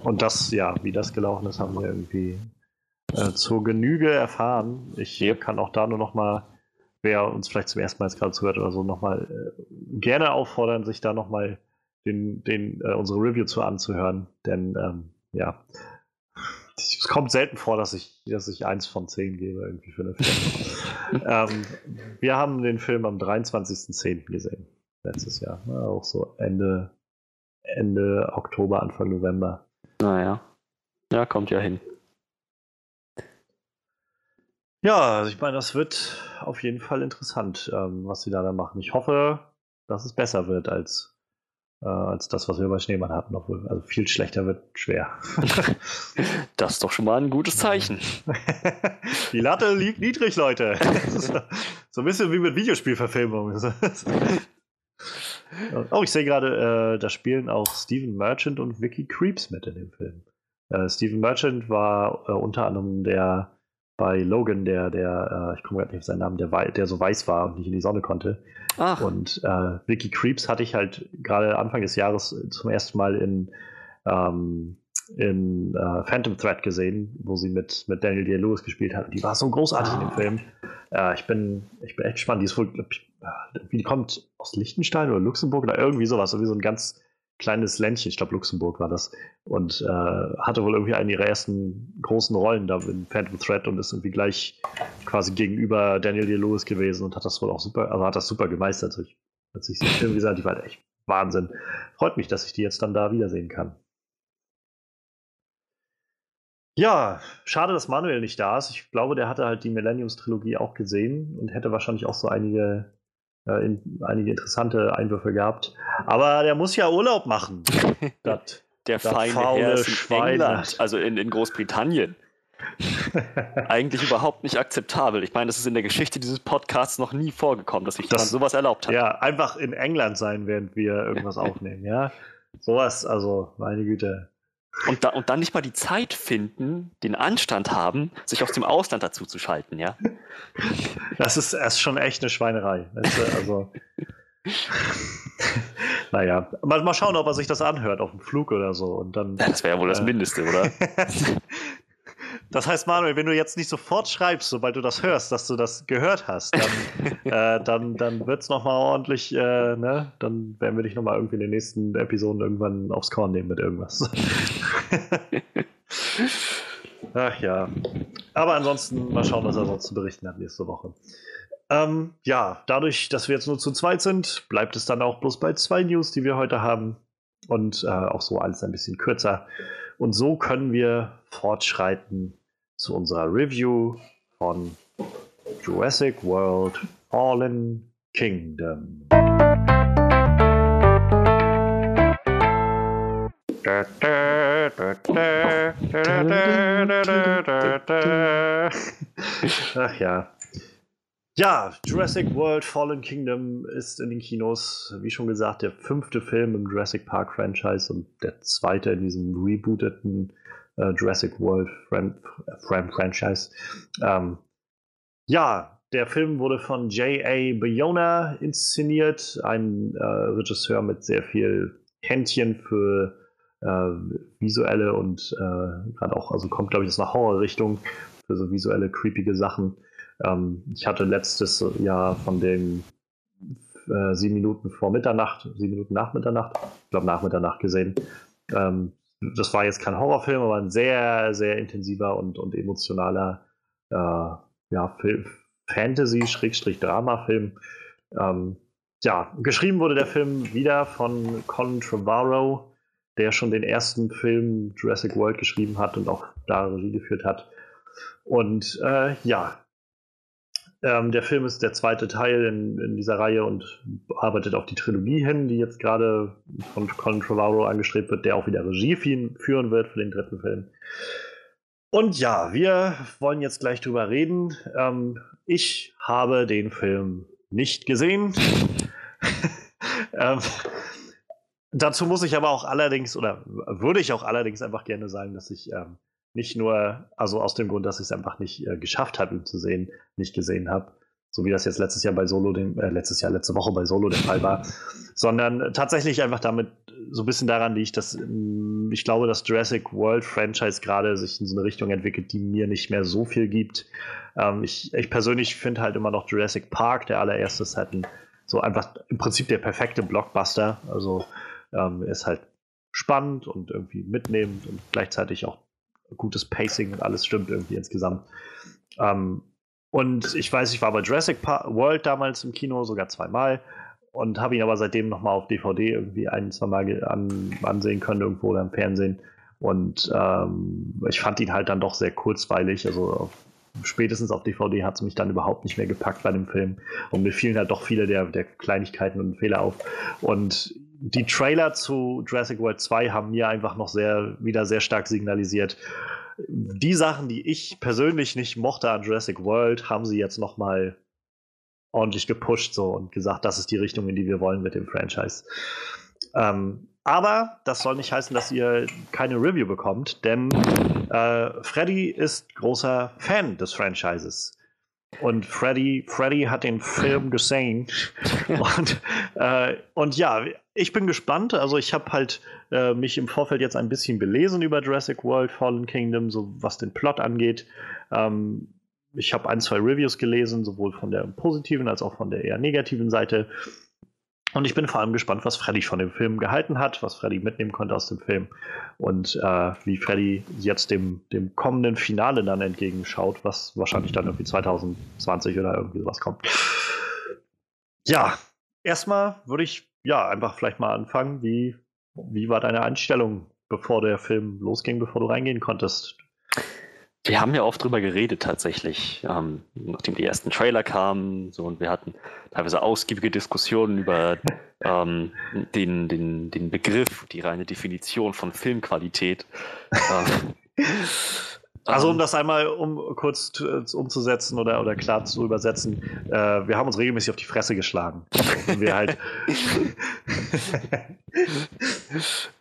Speaker 1: Und das, ja, wie das gelaufen ist, haben wir irgendwie äh, zur Genüge erfahren. Ich yep. kann auch da nur noch mal wer uns vielleicht zum ersten Mal jetzt gerade zuhört oder so, nochmal äh, gerne auffordern, sich da nochmal den, den, äh, unsere Review zu anzuhören. Denn ähm, ja, es kommt selten vor, dass ich, dass ich eins von zehn gebe irgendwie für eine Film. ähm, wir haben den Film am 23.10. gesehen, letztes Jahr. Ja, auch so Ende, Ende Oktober, Anfang November.
Speaker 2: Naja. Ja, kommt ja hin.
Speaker 1: Ja, also ich meine, das wird auf jeden Fall interessant, ähm, was sie da dann machen. Ich hoffe, dass es besser wird als, äh, als das, was wir bei Schneemann hatten. Obwohl, also viel schlechter wird schwer.
Speaker 2: das ist doch schon mal ein gutes Zeichen.
Speaker 1: Die Latte liegt niedrig, Leute. so ein bisschen wie mit Videospielverfilmung. oh, ich sehe gerade, äh, da spielen auch Steven Merchant und Vicky Creeps mit in dem Film. Äh, Steven Merchant war äh, unter anderem der bei Logan, der, der, äh, ich komme gerade nicht auf seinen Namen, der, der so weiß war und nicht in die Sonne konnte. Ach. Und äh, Vicky Creeps hatte ich halt gerade Anfang des Jahres zum ersten Mal in, ähm, in äh, Phantom Thread gesehen, wo sie mit, mit Daniel Day-Lewis gespielt hat. Die war so großartig ah. in dem ah. Film. Äh, ich, bin, ich bin echt gespannt. Die ist wohl, ich, äh, wie die kommt aus Liechtenstein oder Luxemburg oder irgendwie sowas, wie so ein ganz kleines Ländchen, ich glaube Luxemburg war das, und äh, hatte wohl irgendwie eine ihrer ersten großen Rollen da in Phantom Thread und ist irgendwie gleich quasi gegenüber Daniel Day-Lewis gewesen und hat das wohl auch super, also hat das super gemeistert. Ich, als ich den Film gesagt die war echt Wahnsinn. Freut mich, dass ich die jetzt dann da wiedersehen kann. Ja, schade, dass Manuel nicht da ist. Ich glaube, der hatte halt die Millenniums-Trilogie auch gesehen und hätte wahrscheinlich auch so einige äh, in, einige interessante Einwürfe gehabt. Aber der muss ja Urlaub machen.
Speaker 2: dat, der feine Herr in England, also in, in Großbritannien. Eigentlich überhaupt nicht akzeptabel. Ich meine, das ist in der Geschichte dieses Podcasts noch nie vorgekommen, dass sich das, sowas erlaubt hat.
Speaker 1: Ja, einfach in England sein, während wir irgendwas aufnehmen, ja. Sowas, also, meine Güte.
Speaker 2: Und, da, und dann nicht mal die Zeit finden, den Anstand haben, sich aus dem Ausland dazu zu schalten, ja?
Speaker 1: Das ist erst schon echt eine Schweinerei. Also. naja, mal, mal schauen, ob er sich das anhört auf dem Flug oder so. Und dann,
Speaker 2: das wäre ja wohl das äh, Mindeste, oder?
Speaker 1: Das heißt, Manuel, wenn du jetzt nicht sofort schreibst, sobald du das hörst, dass du das gehört hast, dann, äh, dann, dann wird es nochmal ordentlich, äh, ne? Dann werden wir dich nochmal irgendwie in den nächsten Episoden irgendwann aufs Korn nehmen mit irgendwas. Ach ja. Aber ansonsten mal schauen, was er sonst zu berichten hat nächste Woche. Ähm, ja, dadurch, dass wir jetzt nur zu zweit sind, bleibt es dann auch bloß bei zwei News, die wir heute haben. Und äh, auch so alles ein bisschen kürzer. Und so können wir fortschreiten zu unserer Review von Jurassic World Fallen Kingdom. Ach ja. Ja, Jurassic World Fallen Kingdom ist in den Kinos, wie schon gesagt, der fünfte Film im Jurassic Park Franchise und der zweite in diesem rebooteten äh, Jurassic World Fran Fran Franchise. Ähm, ja, der Film wurde von J.A. Bayona inszeniert, ein äh, Regisseur mit sehr viel Händchen für äh, visuelle und äh, gerade auch, also kommt glaube ich aus einer Horrorrichtung für so visuelle, creepige Sachen. Ähm, ich hatte letztes Jahr von den äh, sieben Minuten vor Mitternacht, sieben Minuten nach Mitternacht, ich glaube nach Mitternacht gesehen. Ähm, das war jetzt kein Horrorfilm, aber ein sehr, sehr intensiver und, und emotionaler äh, ja, Fantasy-Drama-Film. Ähm, ja, geschrieben wurde der Film wieder von Colin Trevorrow, der schon den ersten Film Jurassic World geschrieben hat und auch da Regie geführt hat. Und äh, ja, ähm, der Film ist der zweite Teil in, in, dieser Reihe und arbeitet auf die Trilogie hin, die jetzt gerade von Colin Trevorrow angestrebt wird, der auch wieder Regie führen wird für den dritten Film. Und ja, wir wollen jetzt gleich drüber reden. Ähm, ich habe den Film nicht gesehen. ähm, dazu muss ich aber auch allerdings, oder würde ich auch allerdings einfach gerne sagen, dass ich ähm, nicht nur, also aus dem Grund, dass ich es einfach nicht äh, geschafft habe, ihn zu sehen, nicht gesehen habe, so wie das jetzt letztes Jahr bei Solo, den, äh, letztes Jahr, letzte Woche bei Solo der Fall war, sondern tatsächlich einfach damit so ein bisschen daran liegt, dass mm, ich glaube, dass Jurassic World Franchise gerade sich in so eine Richtung entwickelt, die mir nicht mehr so viel gibt. Ähm, ich, ich persönlich finde halt immer noch Jurassic Park, der allererste ist halt ein, so einfach im Prinzip der perfekte Blockbuster. Also ähm, ist halt spannend und irgendwie mitnehmend und gleichzeitig auch gutes Pacing und alles stimmt irgendwie insgesamt. Ähm, und ich weiß, ich war bei Jurassic World damals im Kino, sogar zweimal. Und habe ihn aber seitdem nochmal auf DVD irgendwie ein, zwei Mal an, ansehen können, irgendwo oder im Fernsehen. Und ähm, ich fand ihn halt dann doch sehr kurzweilig. Also auf, spätestens auf DVD hat es mich dann überhaupt nicht mehr gepackt bei dem Film. Und mir fielen halt doch viele der, der Kleinigkeiten und Fehler auf. Und die Trailer zu Jurassic World 2 haben mir einfach noch sehr, wieder sehr stark signalisiert, die Sachen, die ich persönlich nicht mochte an Jurassic World, haben sie jetzt noch mal ordentlich gepusht so und gesagt, das ist die Richtung, in die wir wollen mit dem Franchise. Ähm, aber das soll nicht heißen, dass ihr keine Review bekommt, denn äh, Freddy ist großer Fan des Franchises. Und Freddy, Freddy hat den Film gesehen. und, äh, und ja, ich bin gespannt. Also ich habe halt äh, mich im Vorfeld jetzt ein bisschen belesen über Jurassic World Fallen Kingdom, so was den Plot angeht. Ähm, ich habe ein, zwei Reviews gelesen, sowohl von der positiven als auch von der eher negativen Seite. Und ich bin vor allem gespannt, was Freddy von dem Film gehalten hat, was Freddy mitnehmen konnte aus dem Film und äh, wie Freddy jetzt dem, dem kommenden Finale dann entgegenschaut, was wahrscheinlich dann irgendwie 2020 oder irgendwie sowas kommt. Ja, erstmal würde ich ja einfach vielleicht mal anfangen. Wie, wie war deine Einstellung, bevor der Film losging, bevor du reingehen konntest?
Speaker 2: Wir haben ja oft drüber geredet tatsächlich, ähm, nachdem die ersten Trailer kamen, so und wir hatten teilweise ausgiebige Diskussionen über ähm, den, den, den Begriff, die reine Definition von Filmqualität. ähm,
Speaker 1: also um ähm. das einmal um kurz umzusetzen oder, oder klar zu übersetzen, äh, wir haben uns regelmäßig auf die Fresse geschlagen. wir halt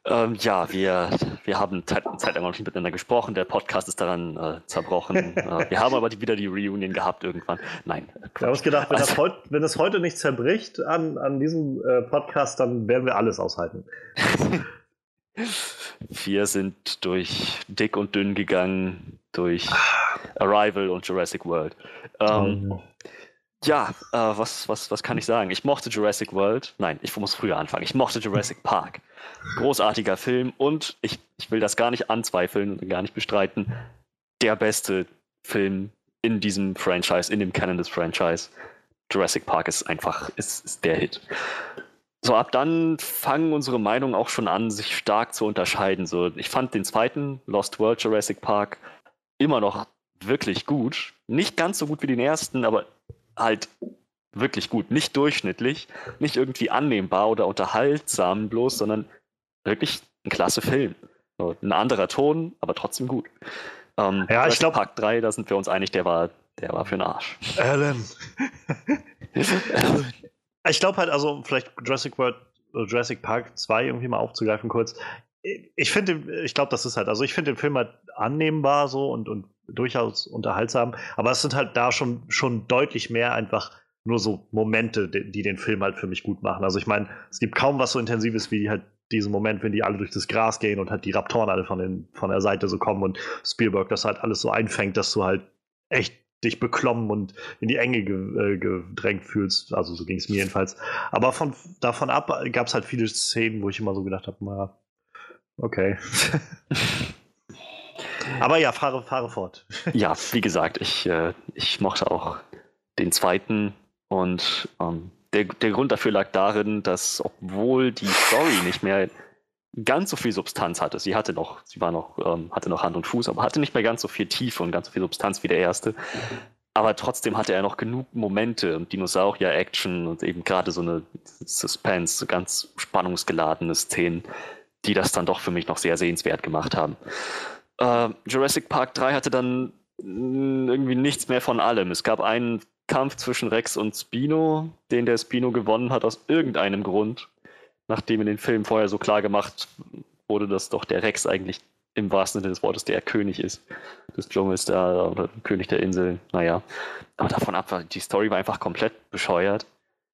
Speaker 2: ähm, ja, wir, wir haben Zeit, Zeit lang nicht miteinander gesprochen, der Podcast ist daran äh, zerbrochen. äh, wir haben aber die, wieder die Reunion gehabt irgendwann. Nein.
Speaker 1: Wir haben uns gedacht, wenn, also, das, heut, wenn das heute nicht zerbricht an, an diesem äh, Podcast, dann werden wir alles aushalten.
Speaker 2: Wir sind durch dick und dünn gegangen, durch Arrival und Jurassic World. Ähm, oh. Ja, äh, was, was, was kann ich sagen? Ich mochte Jurassic World. Nein, ich muss früher anfangen. Ich mochte Jurassic Park. Großartiger Film und ich, ich will das gar nicht anzweifeln und gar nicht bestreiten. Der beste Film in diesem Franchise, in dem Canon des Franchise. Jurassic Park ist einfach ist, ist der Hit. So, ab dann fangen unsere Meinungen auch schon an, sich stark zu unterscheiden. So, ich fand den zweiten, Lost World Jurassic Park, immer noch wirklich gut. Nicht ganz so gut wie den ersten, aber halt wirklich gut. Nicht durchschnittlich, nicht irgendwie annehmbar oder unterhaltsam bloß, sondern wirklich ein klasse Film. So, ein anderer Ton, aber trotzdem gut.
Speaker 1: Ähm, ja, ich glaube.
Speaker 2: Park 3, da sind wir uns einig, der war, der war für den Arsch.
Speaker 1: Alan. Ich glaube halt, also vielleicht Jurassic World, äh, Jurassic Park 2 irgendwie mal aufzugreifen kurz. Ich finde, ich glaube, das ist halt, also ich finde den Film halt annehmbar so und, und durchaus unterhaltsam, aber es sind halt da schon, schon deutlich mehr einfach nur so Momente, die, die den Film halt für mich gut machen. Also ich meine, es gibt kaum was so Intensives wie halt diesen Moment, wenn die alle durch das Gras gehen und halt die Raptoren alle von, den, von der Seite so kommen und Spielberg das halt alles so einfängt, dass du halt echt dich beklommen und in die Enge ge äh, gedrängt fühlst. Also so ging es mir jedenfalls. Aber von, davon ab gab es halt viele Szenen, wo ich immer so gedacht habe, okay. Aber ja, fahre, fahre fort.
Speaker 2: ja, wie gesagt, ich, äh, ich mochte auch den zweiten und ähm, der, der Grund dafür lag darin, dass obwohl die Story nicht mehr ganz so viel Substanz hatte. Sie hatte noch, sie war noch, ähm, hatte noch Hand und Fuß, aber hatte nicht mehr ganz so viel Tiefe und ganz so viel Substanz wie der erste. Aber trotzdem hatte er noch genug Momente Dinosaurier-Action und eben gerade so eine Suspense, so ganz spannungsgeladene Szenen, die das dann doch für mich noch sehr sehenswert gemacht haben. Äh, Jurassic Park 3 hatte dann mm, irgendwie nichts mehr von allem. Es gab einen Kampf zwischen Rex und Spino, den der Spino gewonnen hat aus irgendeinem Grund nachdem in den Filmen vorher so klar gemacht wurde, dass doch der Rex eigentlich im wahrsten Sinne des Wortes der König ist des Dschungels da oder König der Insel. Naja, aber davon ab, die Story war einfach komplett bescheuert.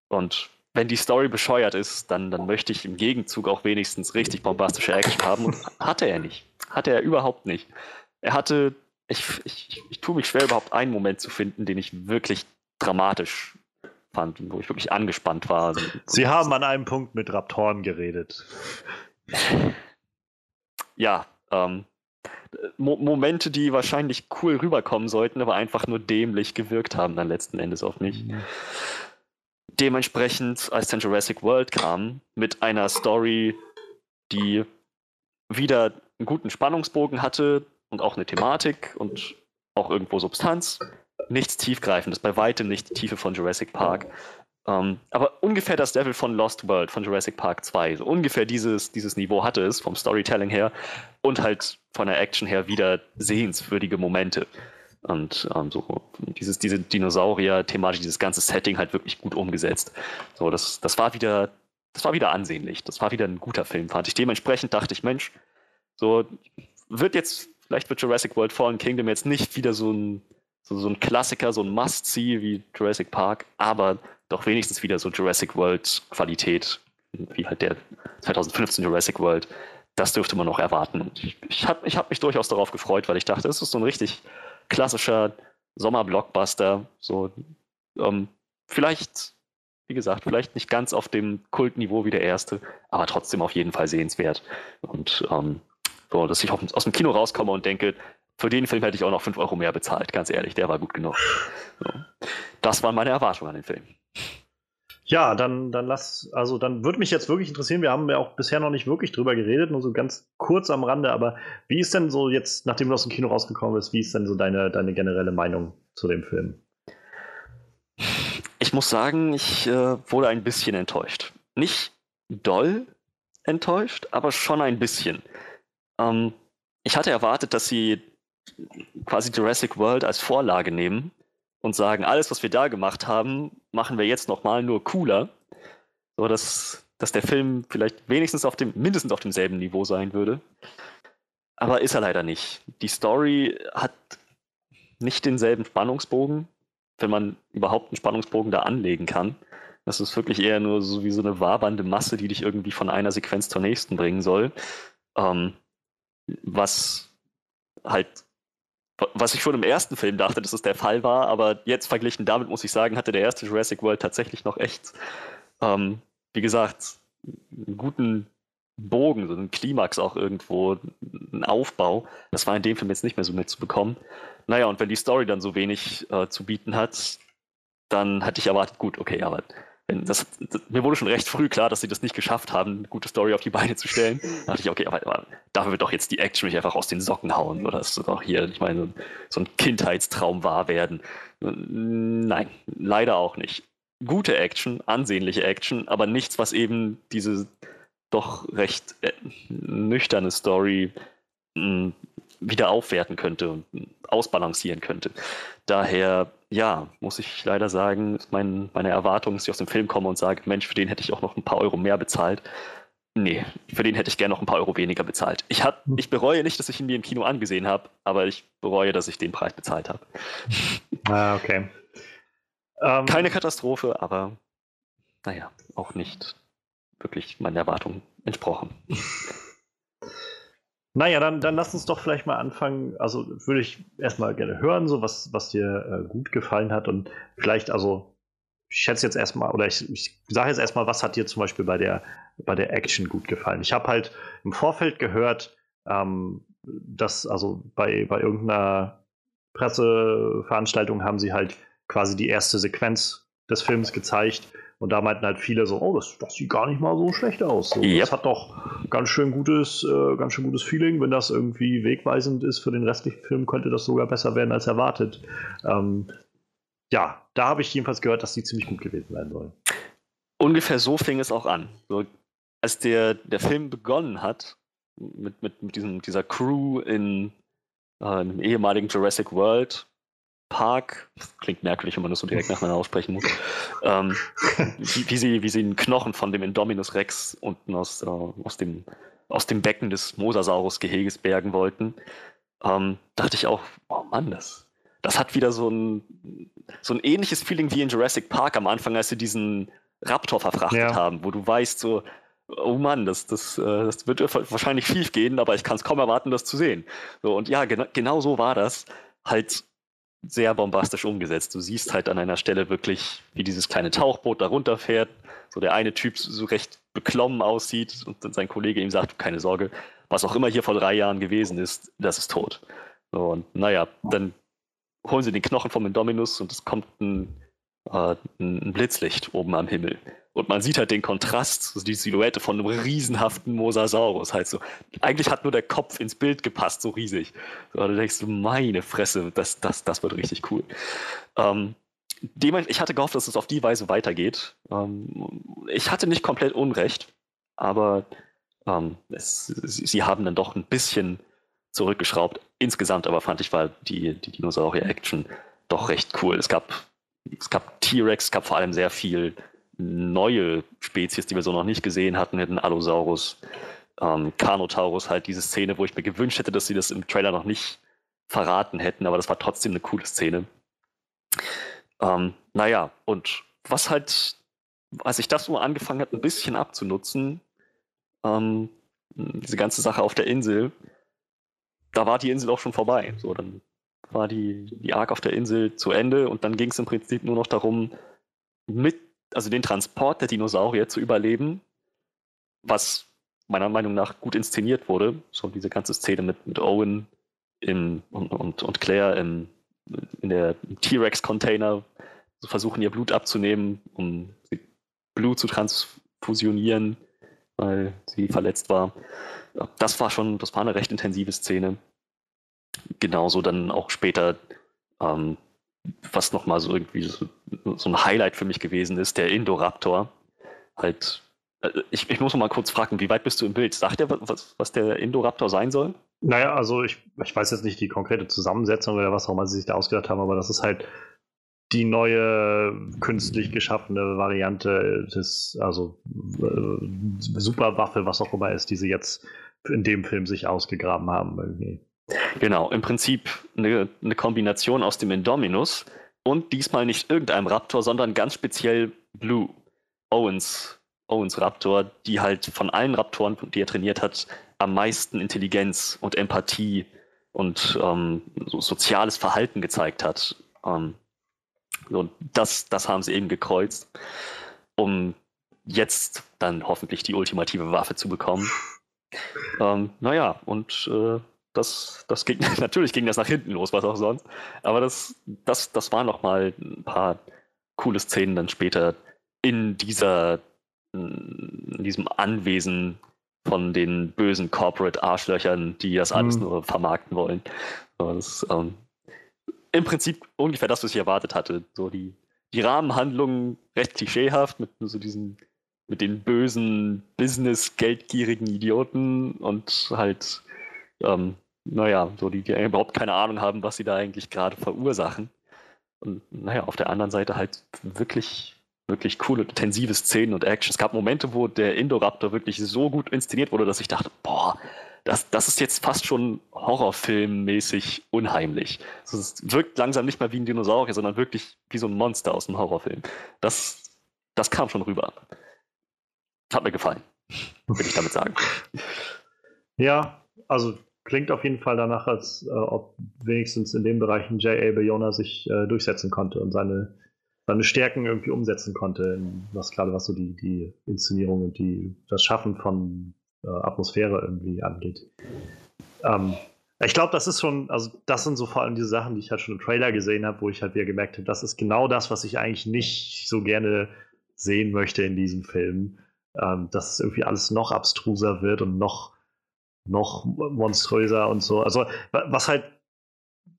Speaker 2: Und wenn die Story bescheuert ist, dann, dann möchte ich im Gegenzug auch wenigstens richtig bombastische Action haben. Und hatte er nicht. Hatte er überhaupt nicht. Er hatte, ich, ich, ich tue mich schwer, überhaupt einen Moment zu finden, den ich wirklich dramatisch fand wo ich wirklich angespannt war.
Speaker 1: Sie haben an einem Punkt mit Raptoren geredet.
Speaker 2: Ja, ähm, Mo Momente, die wahrscheinlich cool rüberkommen sollten, aber einfach nur dämlich gewirkt haben dann letzten Endes auf mich. Mhm. Dementsprechend, als dann Jurassic World kam, mit einer Story, die wieder einen guten Spannungsbogen hatte und auch eine Thematik und auch irgendwo Substanz, nichts Tiefgreifendes, bei weitem nicht die Tiefe von Jurassic Park. Ähm, aber ungefähr das Level von Lost World, von Jurassic Park 2. So ungefähr dieses, dieses Niveau hatte es vom Storytelling her und halt von der Action her wieder sehenswürdige Momente. Und ähm, so dieses, diese Dinosaurier-Thematik, dieses ganze Setting halt wirklich gut umgesetzt. So, das, das war wieder, das war wieder ansehnlich. Das war wieder ein guter Film, fand ich. Dementsprechend dachte ich, Mensch, so wird jetzt, vielleicht wird Jurassic World Fallen Kingdom jetzt nicht wieder so ein so, so ein Klassiker, so ein Must-See wie Jurassic Park, aber doch wenigstens wieder so Jurassic World Qualität, wie halt der 2015 Jurassic World. Das dürfte man noch erwarten. Ich, ich habe ich hab mich durchaus darauf gefreut, weil ich dachte, es ist so ein richtig klassischer Sommer-Blockbuster. So, ähm, vielleicht wie gesagt, vielleicht nicht ganz auf dem Kultniveau wie der erste, aber trotzdem auf jeden Fall sehenswert. Und ähm, so, dass ich aus dem Kino rauskomme und denke, für den Film hätte ich auch noch 5 Euro mehr bezahlt, ganz ehrlich, der war gut genug. So. Das waren meine Erwartungen an den Film.
Speaker 1: Ja, dann, dann lass, also dann würde mich jetzt wirklich interessieren, wir haben ja auch bisher noch nicht wirklich drüber geredet, nur so ganz kurz am Rande, aber wie ist denn so jetzt, nachdem du aus dem Kino rausgekommen bist, wie ist denn so deine, deine generelle Meinung zu dem Film?
Speaker 2: Ich muss sagen, ich äh, wurde ein bisschen enttäuscht. Nicht doll enttäuscht, aber schon ein bisschen. Ähm, ich hatte erwartet, dass sie quasi Jurassic World als Vorlage nehmen und sagen, alles, was wir da gemacht haben, machen wir jetzt nochmal nur cooler. So dass, dass der Film vielleicht wenigstens auf dem, mindestens auf demselben Niveau sein würde. Aber ist er leider nicht. Die Story hat nicht denselben Spannungsbogen, wenn man überhaupt einen Spannungsbogen da anlegen kann. Das ist wirklich eher nur so wie so eine wabernde Masse, die dich irgendwie von einer Sequenz zur nächsten bringen soll. Ähm, was halt was ich schon im ersten Film dachte, dass es der Fall war, aber jetzt verglichen damit muss ich sagen, hatte der erste Jurassic World tatsächlich noch echt, ähm, wie gesagt, einen guten Bogen, so einen Klimax auch irgendwo, einen Aufbau. Das war in dem Film jetzt nicht mehr so mitzubekommen. Naja, und wenn die Story dann so wenig äh, zu bieten hat, dann hatte ich erwartet, gut, okay, aber das, das, mir wurde schon recht früh klar, dass sie das nicht geschafft haben, eine gute Story auf die Beine zu stellen. Da dachte ich, okay, aber, aber dafür wird doch jetzt die Action mich einfach aus den Socken hauen. Oder ist doch hier, ich meine, so ein Kindheitstraum wahr werden. Nein, leider auch nicht. Gute Action, ansehnliche Action, aber nichts, was eben diese doch recht äh, nüchterne Story mh, wieder aufwerten könnte und ausbalancieren könnte. Daher, ja, muss ich leider sagen, mein, meine Erwartung dass ich aus dem Film komme und sage, Mensch, für den hätte ich auch noch ein paar Euro mehr bezahlt. Nee, für den hätte ich gerne noch ein paar Euro weniger bezahlt. Ich, hat, hm. ich bereue nicht, dass ich ihn mir im Kino angesehen habe, aber ich bereue, dass ich den Preis bezahlt habe.
Speaker 1: Ah, okay.
Speaker 2: Ähm, Keine Katastrophe, aber naja, auch nicht wirklich meinen Erwartungen entsprochen.
Speaker 1: Naja, dann, dann lass uns doch vielleicht mal anfangen. Also würde ich erstmal gerne hören, so was, was dir äh, gut gefallen hat und vielleicht, also ich schätze jetzt erstmal, oder ich, ich sage jetzt erstmal, was hat dir zum Beispiel bei der, bei der Action gut gefallen? Ich habe halt im Vorfeld gehört, ähm, dass also bei, bei irgendeiner Presseveranstaltung haben sie halt quasi die erste Sequenz des Films gezeigt und da meinten halt viele so, oh, das, das sieht gar nicht mal so schlecht aus. So, yep. Das hat doch ganz schön gutes, äh, ganz schön gutes Feeling. Wenn das irgendwie wegweisend ist für den restlichen Film, könnte das sogar besser werden als erwartet. Ähm, ja, da habe ich jedenfalls gehört, dass die ziemlich gut gewesen sein sollen.
Speaker 2: Ungefähr so fing es auch an. So, als der, der Film begonnen hat, mit, mit, mit diesem, dieser Crew in äh, einem ehemaligen Jurassic World, Park, klingt merkwürdig, wenn man das so direkt nacheinander aussprechen muss, ähm, wie, wie, sie, wie sie einen Knochen von dem Indominus Rex unten aus, äh, aus, dem, aus dem Becken des Mosasaurus-Geheges bergen wollten, ähm, dachte ich auch, oh Mann, das, das hat wieder so ein, so ein ähnliches Feeling wie in Jurassic Park am Anfang, als sie diesen Raptor verfrachtet ja. haben, wo du weißt, so, oh Mann, das, das, äh, das wird wahrscheinlich schief gehen, aber ich kann es kaum erwarten, das zu sehen. So, und ja, genau, genau so war das. Halt sehr bombastisch umgesetzt. Du siehst halt an einer Stelle wirklich, wie dieses kleine Tauchboot da runterfährt. So der eine Typ so recht beklommen aussieht und dann sein Kollege ihm sagt, keine Sorge, was auch immer hier vor drei Jahren gewesen ist, das ist tot. Und naja, dann holen sie den Knochen vom Indominus und es kommt ein, äh, ein Blitzlicht oben am Himmel. Und man sieht halt den Kontrast, also die Silhouette von einem riesenhaften Mosasaurus. Halt so. Eigentlich hat nur der Kopf ins Bild gepasst, so riesig. So, da denkst du, meine Fresse, das, das, das wird richtig cool. Ähm, ich hatte gehofft, dass es auf die Weise weitergeht. Ähm, ich hatte nicht komplett Unrecht, aber ähm, es, sie haben dann doch ein bisschen zurückgeschraubt. Insgesamt aber fand ich, war die, die Dinosaurier-Action doch recht cool. Es gab, es gab T-Rex, es gab vor allem sehr viel neue Spezies, die wir so noch nicht gesehen hatten, hätten Allosaurus, ähm, Carnotaurus, halt diese Szene, wo ich mir gewünscht hätte, dass sie das im Trailer noch nicht verraten hätten, aber das war trotzdem eine coole Szene. Ähm, naja, und was halt, als ich das so angefangen hat, ein bisschen abzunutzen, ähm, diese ganze Sache auf der Insel, da war die Insel auch schon vorbei. So, dann war die, die Arc auf der Insel zu Ende und dann ging es im Prinzip nur noch darum, mit also den Transport der Dinosaurier zu überleben, was meiner Meinung nach gut inszeniert wurde. So diese ganze Szene mit, mit Owen im, und, und, und Claire im, in der T-Rex-Container so versuchen, ihr Blut abzunehmen, um Blut zu transfusionieren, weil sie verletzt war. Das war schon, das war eine recht intensive Szene. Genauso dann auch später, ähm, was nochmal so irgendwie so, so, ein Highlight für mich gewesen ist, der Indoraptor. Halt, äh, ich, ich muss noch mal kurz fragen, wie weit bist du im Bild? Sagt er, was, was der Indoraptor sein soll?
Speaker 1: Naja, also ich, ich weiß jetzt nicht die konkrete Zusammensetzung oder was auch immer sie sich da ausgedacht haben, aber das ist halt die neue künstlich geschaffene Variante des, also äh, Superwaffe, was auch immer ist, die sie jetzt in dem Film sich ausgegraben haben irgendwie.
Speaker 2: Genau, im Prinzip eine, eine Kombination aus dem Indominus und diesmal nicht irgendeinem Raptor, sondern ganz speziell Blue, Owens, Owens Raptor, die halt von allen Raptoren, die er trainiert hat, am meisten Intelligenz und Empathie und ähm, so soziales Verhalten gezeigt hat. Ähm, und das, das haben sie eben gekreuzt, um jetzt dann hoffentlich die ultimative Waffe zu bekommen. Ähm, naja, und äh, das, das ging, natürlich ging das nach hinten los, was auch sonst. Aber das, das, das waren nochmal ein paar coole Szenen dann später in dieser, in diesem Anwesen von den bösen Corporate Arschlöchern, die das alles mhm. nur vermarkten wollen. Das, ähm, Im Prinzip ungefähr das, was ich erwartet hatte. So die, die Rahmenhandlungen recht klischeehaft mit so diesen, mit den bösen Business-geldgierigen Idioten und halt, ähm, naja, so die, die überhaupt keine Ahnung haben, was sie da eigentlich gerade verursachen. Und naja, auf der anderen Seite halt wirklich wirklich coole, intensive Szenen und Action. Es gab Momente, wo der Indoraptor wirklich so gut inszeniert wurde, dass ich dachte, boah, das, das ist jetzt fast schon Horrorfilmmäßig unheimlich. Es wirkt langsam nicht mehr wie ein Dinosaurier, sondern wirklich wie so ein Monster aus einem Horrorfilm. Das, das kam schon rüber. Hat mir gefallen, würde ich damit sagen.
Speaker 1: Ja, also klingt auf jeden Fall danach, als äh, ob wenigstens in den Bereichen J.A. Bayona sich äh, durchsetzen konnte und seine seine Stärken irgendwie umsetzen konnte, was gerade was so die, die Inszenierung und die, das Schaffen von äh, Atmosphäre irgendwie angeht. Ähm, ich glaube, das ist schon, also das sind so vor allem diese Sachen, die ich halt schon im Trailer gesehen habe, wo ich halt wieder gemerkt habe, das ist genau das, was ich eigentlich nicht so gerne sehen möchte in diesem Film. Ähm, dass irgendwie alles noch abstruser wird und noch, noch monströser und so. Also, was halt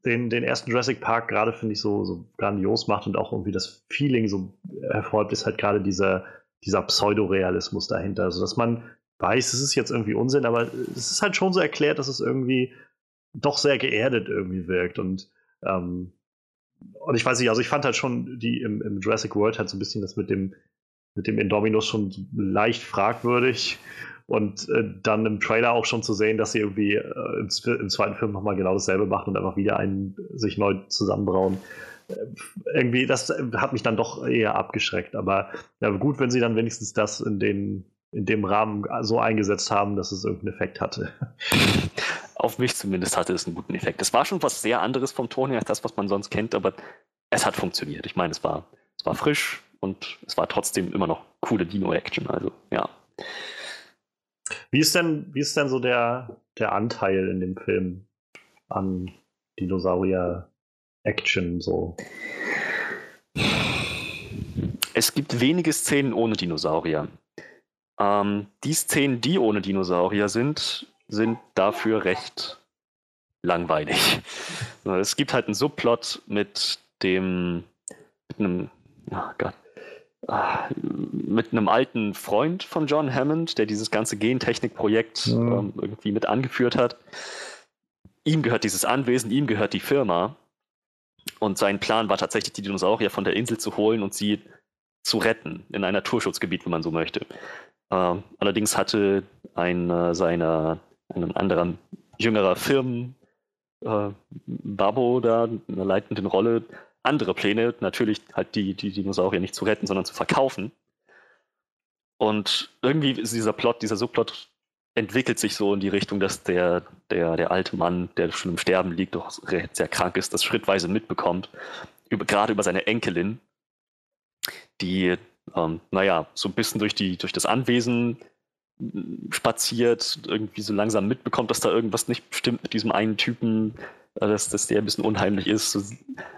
Speaker 1: den, den ersten Jurassic Park gerade, finde ich, so, so grandios macht und auch irgendwie das Feeling so hervorhebt, ist halt gerade dieser, dieser Pseudorealismus dahinter. Also, dass man weiß, es ist jetzt irgendwie Unsinn, aber es ist halt schon so erklärt, dass es irgendwie doch sehr geerdet irgendwie wirkt. Und, ähm, und ich weiß nicht, also ich fand halt schon die im, im Jurassic World halt so ein bisschen das mit dem, mit dem Indominus schon leicht fragwürdig. Und äh, dann im Trailer auch schon zu sehen, dass sie irgendwie äh, im, im, zweiten Film nochmal genau dasselbe machen und einfach wieder einen sich neu zusammenbrauen. Äh, irgendwie, das hat mich dann doch eher abgeschreckt. Aber ja, gut, wenn sie dann wenigstens das in, den, in dem Rahmen so eingesetzt haben, dass es irgendeinen Effekt hatte.
Speaker 2: Auf mich zumindest hatte es einen guten Effekt. Es war schon was sehr anderes vom Ton her als das, was man sonst kennt, aber es hat funktioniert. Ich meine, es war, es war frisch und es war trotzdem immer noch coole Dino-Action. Also, ja.
Speaker 1: Wie ist denn, wie ist denn so der, der Anteil in dem Film an Dinosaurier-Action so?
Speaker 2: Es gibt wenige Szenen ohne Dinosaurier. Ähm, die Szenen, die ohne Dinosaurier sind, sind dafür recht langweilig. Es gibt halt einen Subplot mit dem, mit einem, oh Gott, mit einem alten Freund von John Hammond, der dieses ganze Gentechnik-Projekt ja. ähm, irgendwie mit angeführt hat. Ihm gehört dieses Anwesen, ihm gehört die Firma. Und sein Plan war tatsächlich, die Dinosaurier von der Insel zu holen und sie zu retten, in ein Naturschutzgebiet, wenn man so möchte. Ähm, allerdings hatte ein äh, seiner, ein anderer jüngerer Firmen, äh, Babo da, in einer leitenden Rolle, andere Pläne, natürlich halt die, die Dinosaurier nicht zu retten, sondern zu verkaufen. Und irgendwie ist dieser Plot, dieser Subplot entwickelt sich so in die Richtung, dass der, der, der alte Mann, der schon im Sterben liegt, doch sehr krank ist, das schrittweise mitbekommt, über, gerade über seine Enkelin, die ähm, naja, so ein bisschen durch, die, durch das Anwesen spaziert, irgendwie so langsam mitbekommt, dass da irgendwas nicht stimmt mit diesem einen Typen, dass, dass der ein bisschen unheimlich ist.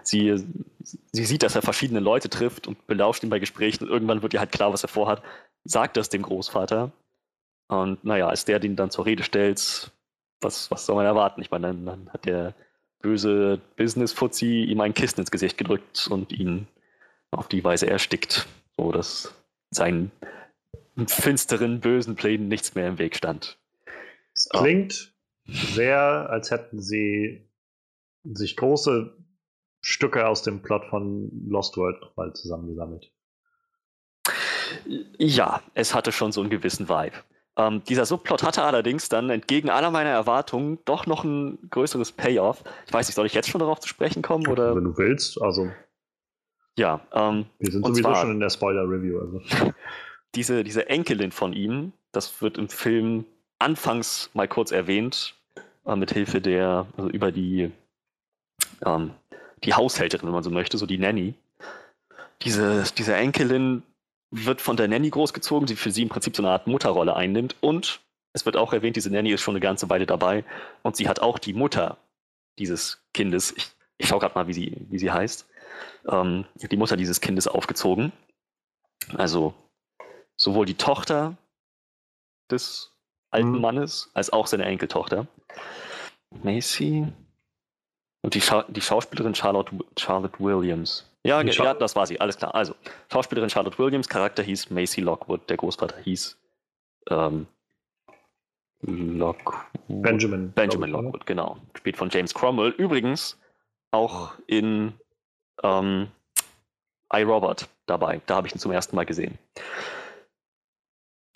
Speaker 2: Sie, sie sieht, dass er verschiedene Leute trifft und belauscht ihn bei Gesprächen und irgendwann wird ihr halt klar, was er vorhat, sagt das dem Großvater. Und naja, als der den dann zur Rede stellt, was, was soll man erwarten? Ich meine, dann, dann hat der böse Business-Fuzzi ihm ein Kissen ins Gesicht gedrückt und ihn auf die Weise erstickt, so dass seinen finsteren, bösen Plänen nichts mehr im Weg stand.
Speaker 1: Es klingt sehr, als hätten sie sich große Stücke aus dem Plot von Lost World nochmal zusammengesammelt.
Speaker 2: Ja, es hatte schon so einen gewissen Vibe. Ähm, dieser Subplot hatte allerdings dann entgegen aller meiner Erwartungen doch noch ein größeres Payoff. Ich weiß nicht, soll ich jetzt schon darauf zu sprechen kommen? Oder?
Speaker 1: Wenn du willst, also.
Speaker 2: Ja. Ähm,
Speaker 1: Wir sind sowieso schon in der Spoiler-Review. Also.
Speaker 2: Diese, diese Enkelin von ihm, das wird im Film anfangs mal kurz erwähnt, äh, mit Hilfe der, also über die, ähm, die Haushälterin, wenn man so möchte, so die Nanny. Diese, diese Enkelin wird von der Nanny großgezogen, die für sie im Prinzip so eine Art Mutterrolle einnimmt. Und es wird auch erwähnt, diese Nanny ist schon eine ganze Weile dabei und sie hat auch die Mutter dieses Kindes, ich, ich schaue gerade mal, wie sie, wie sie heißt, ähm, die Mutter dieses Kindes aufgezogen. Also sowohl die Tochter des alten mhm. Mannes als auch seine Enkeltochter. Macy und die, Scha die Schauspielerin Charlotte, Charlotte Williams. Ja, ja, das war sie, alles klar. Also, Schauspielerin Charlotte Williams, Charakter hieß Macy Lockwood, der Großvater hieß ähm, Lockwood.
Speaker 1: Benjamin.
Speaker 2: Benjamin Lockwood, genau. Gespielt von James Cromwell. Übrigens auch in ähm, iRobot dabei. Da habe ich ihn zum ersten Mal gesehen.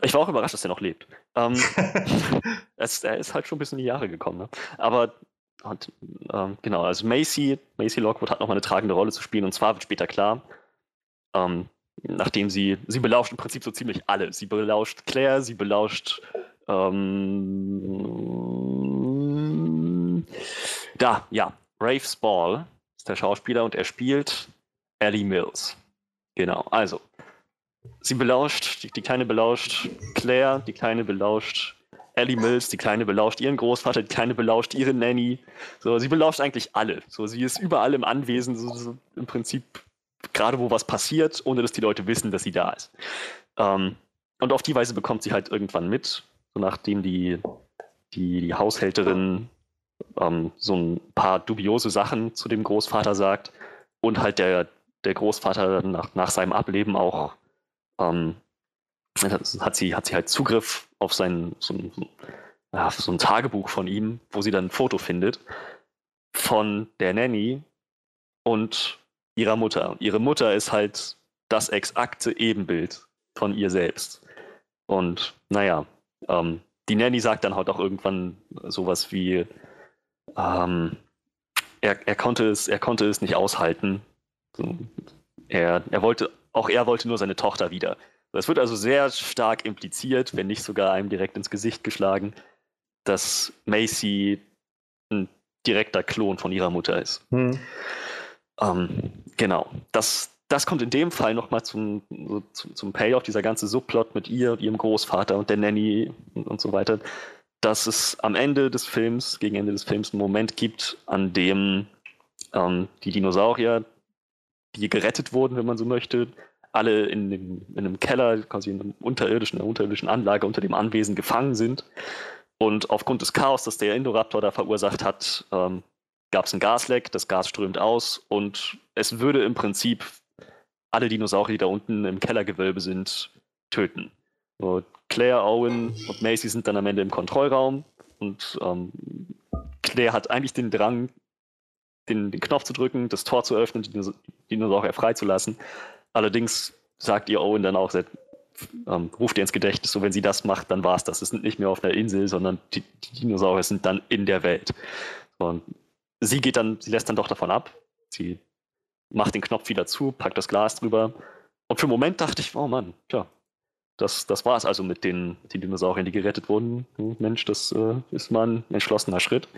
Speaker 2: Ich war auch überrascht, dass er noch lebt. Ähm, es, er ist halt schon ein bisschen in die Jahre gekommen. Ne? Aber und, ähm, genau, also Macy, Macy Lockwood hat nochmal eine tragende Rolle zu spielen und zwar wird später klar, ähm, nachdem sie, sie belauscht im Prinzip so ziemlich alle. Sie belauscht Claire, sie belauscht ähm, da, ja, Rafe Spall ist der Schauspieler und er spielt Ellie Mills. Genau, also sie belauscht, die, die Kleine belauscht Claire, die Kleine belauscht Ellie Mills, die Kleine belauscht ihren Großvater, die Kleine belauscht ihre Nanny. So, sie belauscht eigentlich alle. So, sie ist überall im Anwesen, so, so im Prinzip gerade wo was passiert, ohne dass die Leute wissen, dass sie da ist. Ähm, und auf die Weise bekommt sie halt irgendwann mit, so nachdem die, die, die Haushälterin ähm, so ein paar dubiose Sachen zu dem Großvater sagt und halt der, der Großvater nach, nach seinem Ableben auch ähm, hat sie, hat sie halt Zugriff auf sein, so ein, so ein Tagebuch von ihm, wo sie dann ein Foto findet von der Nanny und ihrer Mutter. Ihre Mutter ist halt das exakte Ebenbild von ihr selbst. Und naja, ähm, die Nanny sagt dann halt auch irgendwann sowas wie, ähm, er, er, konnte es, er konnte es nicht aushalten. Er, er wollte, auch er wollte nur seine Tochter wieder. Es wird also sehr stark impliziert, wenn nicht sogar einem direkt ins Gesicht geschlagen, dass Macy ein direkter Klon von ihrer Mutter ist. Hm. Ähm, genau. Das, das kommt in dem Fall nochmal zum, so, zum, zum Payoff, dieser ganze Subplot mit ihr und ihrem Großvater und der Nanny und, und so weiter, dass es am Ende des Films, gegen Ende des Films, einen Moment gibt, an dem ähm, die Dinosaurier, die gerettet wurden, wenn man so möchte, alle in, dem, in einem Keller, quasi in, einem unterirdischen, einer unterirdischen Anlage unter dem Anwesen gefangen sind. Und aufgrund des Chaos, das der Indoraptor da verursacht hat, ähm, gab es ein Gasleck, das Gas strömt aus und es würde im Prinzip alle Dinosaurier, die da unten im Kellergewölbe sind, töten. So, Claire, Owen und Macy sind dann am Ende im Kontrollraum und ähm, Claire hat eigentlich den Drang, den, den, Knopf zu drücken, das Tor zu öffnen, die Dinosaurier freizulassen. Allerdings sagt ihr Owen dann auch, ähm, ruft ihr ins Gedächtnis, so wenn sie das macht, dann war es das. Es sind nicht mehr auf einer Insel, sondern die, die Dinosaurier sind dann in der Welt. Und sie geht dann, sie lässt dann doch davon ab. Sie macht den Knopf wieder zu, packt das Glas drüber. Und für einen Moment dachte ich, oh Mann, tja, das, das war es also mit den, den Dinosauriern, die gerettet wurden. Hm, Mensch, das äh, ist mal ein entschlossener Schritt.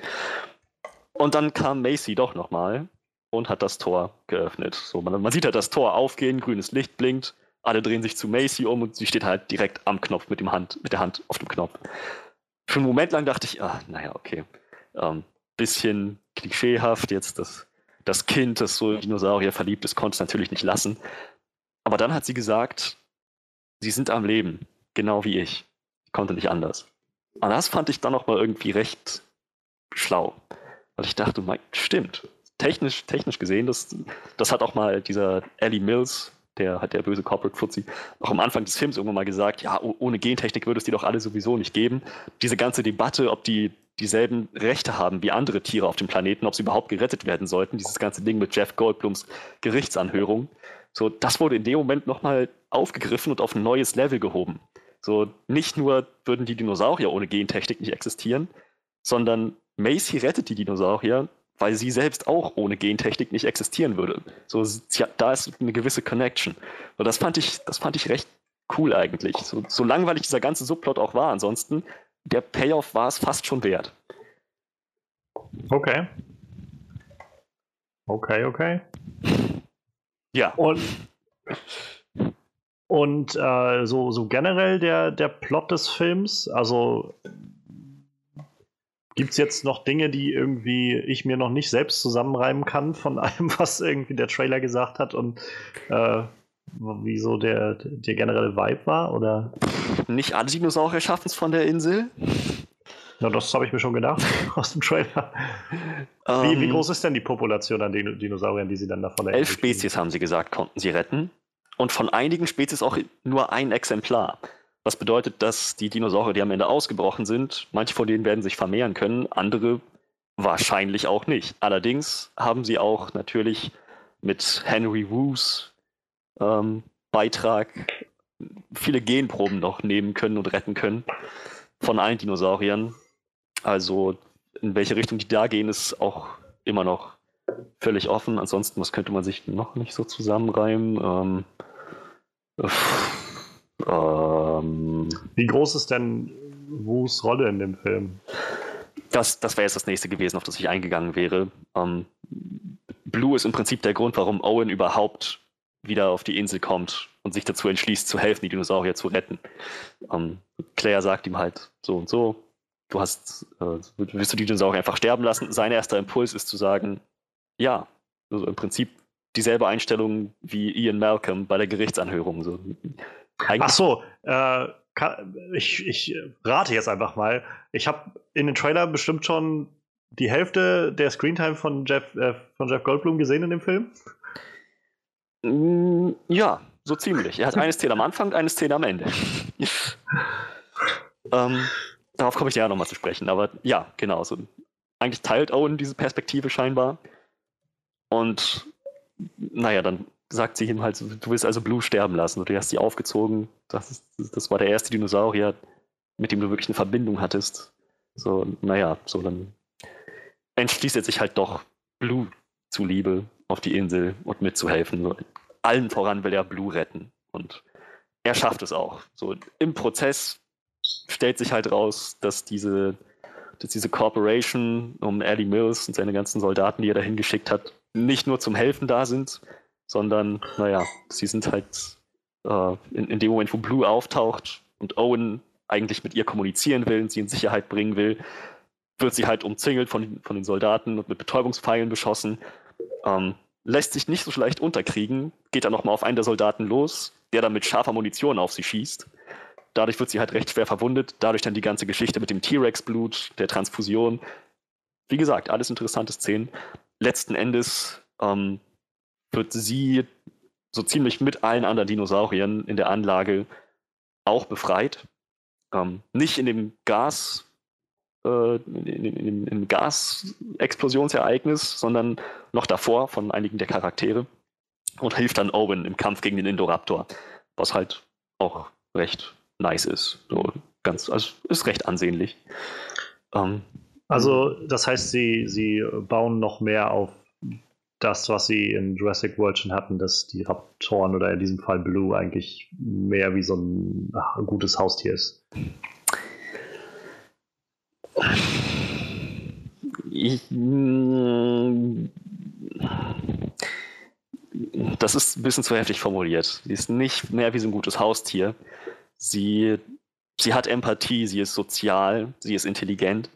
Speaker 2: Und dann kam Macy doch nochmal und hat das Tor geöffnet. So, man, man sieht halt das Tor aufgehen, grünes Licht blinkt, alle drehen sich zu Macy um und sie steht halt direkt am Knopf mit, dem Hand, mit der Hand auf dem Knopf. Für einen Moment lang dachte ich, ah, naja, okay. Ähm, bisschen klischeehaft, jetzt das, das Kind, das so in Dinosaurier verliebt ist, konnte es natürlich nicht lassen. Aber dann hat sie gesagt, sie sind am Leben, genau wie ich. Ich konnte nicht anders. Und das fand ich dann noch mal irgendwie recht schlau. Weil ich dachte, mein, stimmt. Technisch, technisch gesehen, das, das hat auch mal dieser Ellie Mills, der hat der böse Corporate Fuzzi, auch am Anfang des Films irgendwann mal gesagt, ja, ohne Gentechnik würde es die doch alle sowieso nicht geben. Diese ganze Debatte, ob die dieselben Rechte haben wie andere Tiere auf dem Planeten, ob sie überhaupt gerettet werden sollten, dieses ganze Ding mit Jeff Goldblums Gerichtsanhörung, so, das wurde in dem Moment nochmal aufgegriffen und auf ein neues Level gehoben. So, nicht nur würden die Dinosaurier ohne Gentechnik nicht existieren, sondern Macy rettet die Dinosaurier, weil sie selbst auch ohne Gentechnik nicht existieren würde. So, ja, da ist eine gewisse Connection. Und das fand ich, das fand ich recht cool eigentlich. So, so langweilig dieser ganze Subplot auch war, ansonsten, der Payoff war es fast schon wert.
Speaker 1: Okay. Okay, okay.
Speaker 2: Ja.
Speaker 1: Und, und äh, so, so generell der, der Plot des Films, also Gibt es jetzt noch Dinge, die irgendwie ich mir noch nicht selbst zusammenreimen kann von allem, was irgendwie der Trailer gesagt hat und äh, wie so der, der generelle Vibe war? Oder?
Speaker 2: Nicht alle Dinosaurier schaffen es von der Insel.
Speaker 1: Ja, das habe ich mir schon gedacht aus dem Trailer. Um, wie, wie, ähm. groß ist denn die Population an Din Dinosauriern, die sie dann davon
Speaker 2: Elf Spezies, haben sie gesagt, konnten sie retten. Und von einigen Spezies auch nur ein Exemplar. Was bedeutet, dass die Dinosaurier, die am Ende ausgebrochen sind, manche von denen werden sich vermehren können, andere wahrscheinlich auch nicht. Allerdings haben sie auch natürlich mit Henry Woos ähm, Beitrag viele Genproben noch nehmen können und retten können von allen Dinosauriern. Also in welche Richtung die da gehen, ist auch immer noch völlig offen. Ansonsten, was könnte man sich noch nicht so zusammenreimen? Ähm,
Speaker 1: ähm, Wie groß ist denn Wus Rolle in dem Film?
Speaker 2: Das, das wäre jetzt das nächste gewesen, auf das ich eingegangen wäre. Ähm, Blue ist im Prinzip der Grund, warum Owen überhaupt wieder auf die Insel kommt und sich dazu entschließt, zu helfen, die Dinosaurier zu retten. Ähm, Claire sagt ihm halt so und so, du hast, äh, willst du die Dinosaurier einfach sterben lassen? Sein erster Impuls ist zu sagen, ja, also im Prinzip dieselbe Einstellung wie Ian Malcolm bei der Gerichtsanhörung. So.
Speaker 1: Eigentlich Ach so, äh, kann, ich, ich rate jetzt einfach mal. Ich habe in den Trailer bestimmt schon die Hälfte der Screentime von Jeff, äh, von Jeff Goldblum gesehen in dem Film.
Speaker 2: Mm, ja, so ziemlich. Er hat eine Szene am Anfang eine Szene am Ende. ähm, darauf komme ich ja nochmal zu sprechen. Aber ja, genau. So, eigentlich teilt Owen diese Perspektive scheinbar. Und naja, dann sagt sie ihm halt, du willst also Blue sterben lassen. Du hast sie aufgezogen. Das, ist, das war der erste Dinosaurier, mit dem du wirklich eine Verbindung hattest. So, naja, so dann entschließt er sich halt doch, Blue zuliebe auf die Insel und mitzuhelfen. So, allen voran will er Blue retten. Und er schafft es auch. So im Prozess stellt sich halt raus, dass diese, dass diese Corporation um Eddie Mills und seine ganzen Soldaten, die er dahin geschickt hat, nicht nur zum Helfen da sind, sondern, naja, sie sind halt äh, in, in dem Moment, wo Blue auftaucht und Owen eigentlich mit ihr kommunizieren will und sie in Sicherheit bringen will, wird sie halt umzingelt von, von den Soldaten und mit Betäubungspfeilen beschossen. Ähm, lässt sich nicht so leicht unterkriegen, geht dann nochmal auf einen der Soldaten los, der dann mit scharfer Munition auf sie schießt. Dadurch wird sie halt recht schwer verwundet. Dadurch dann die ganze Geschichte mit dem T-Rex-Blut, der Transfusion. Wie gesagt, alles interessante Szenen. Letzten Endes ähm, wird sie so ziemlich mit allen anderen Dinosauriern in der Anlage auch befreit. Ähm, nicht in dem Gas, äh, in, in, in, Gasexplosionsereignis, sondern noch davor von einigen der Charaktere und hilft dann Owen im Kampf gegen den Indoraptor, was halt auch recht nice ist. So ganz, also ist recht ansehnlich.
Speaker 1: Ähm, also, das heißt, sie, sie bauen noch mehr auf das, was sie in Jurassic World schon hatten, dass die Raptoren oder in diesem Fall Blue eigentlich mehr wie so ein, gutes Haustier ist.
Speaker 2: Ich, mm, das ist ein bisschen zu heftig formuliert. Sie ist nicht mehr wie so ein gutes Haustier. Sie, sie hat Empathie, sie ist sozial, sie ist intelligent.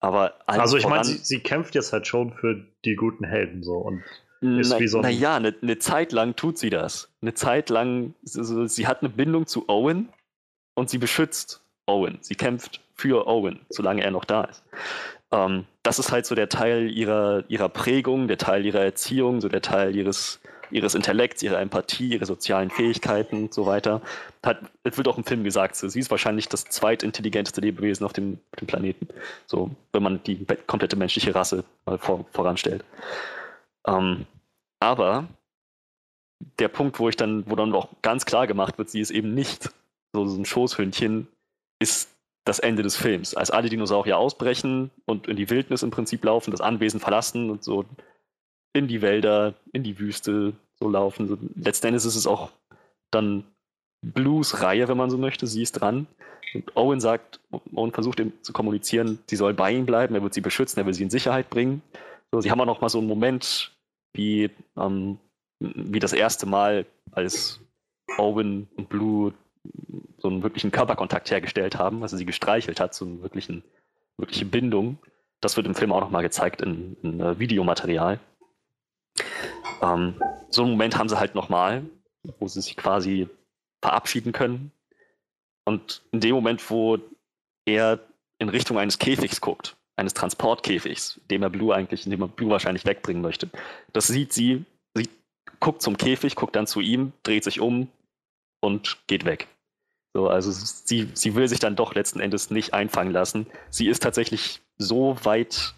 Speaker 2: Aber
Speaker 1: also ich meine, sie, sie, kämpft jetzt halt schon für die guten Helden so und
Speaker 2: ist na, wie so. Naja, eine, eine Zeit lang tut sie das. Eine Zeit lang, also sie hat eine Bindung zu Owen und sie beschützt Owen. Sie kämpft für Owen, solange er noch da ist. Ähm, das ist halt so der Teil ihrer, ihrer Prägung, der Teil ihrer Erziehung, so der Teil ihres, ihres Intellekts, ihrer Empathie, ihrer sozialen Fähigkeiten und so weiter. Hat, es wird auch im Film gesagt, sie ist wahrscheinlich das zweitintelligenteste Lebewesen auf dem, dem Planeten. So, wenn man die komplette menschliche Rasse mal vor, voranstellt. Ähm, aber der Punkt, wo ich dann, wo dann auch ganz klar gemacht wird, sie ist eben nicht so, so ein Schoßhündchen, ist das Ende des Films. Als alle Dinosaurier ausbrechen und in die Wildnis im Prinzip laufen, das Anwesen verlassen und so in die Wälder, in die Wüste so laufen. So, letzten Endes ist es auch dann Blues Reihe, wenn man so möchte. Sie ist dran. Und Owen sagt, Owen versucht ihm zu kommunizieren, sie soll bei ihm bleiben, er wird sie beschützen, er will sie in Sicherheit bringen. So, sie haben auch noch mal so einen Moment, wie, ähm, wie das erste Mal, als Owen und Blue so einen wirklichen Körperkontakt hergestellt haben, also sie gestreichelt hat, so eine wirkliche Bindung. Das wird im Film auch nochmal gezeigt in, in uh, Videomaterial. Ähm, so einen Moment haben sie halt nochmal, wo sie sich quasi verabschieden können. Und in dem Moment, wo er in Richtung eines Käfigs guckt, eines Transportkäfigs, dem er Blue eigentlich, in dem er Blue wahrscheinlich wegbringen möchte, das sieht sie, sie guckt zum Käfig, guckt dann zu ihm, dreht sich um und geht weg. So, also sie, sie will sich dann doch letzten Endes nicht einfangen lassen. Sie ist tatsächlich so weit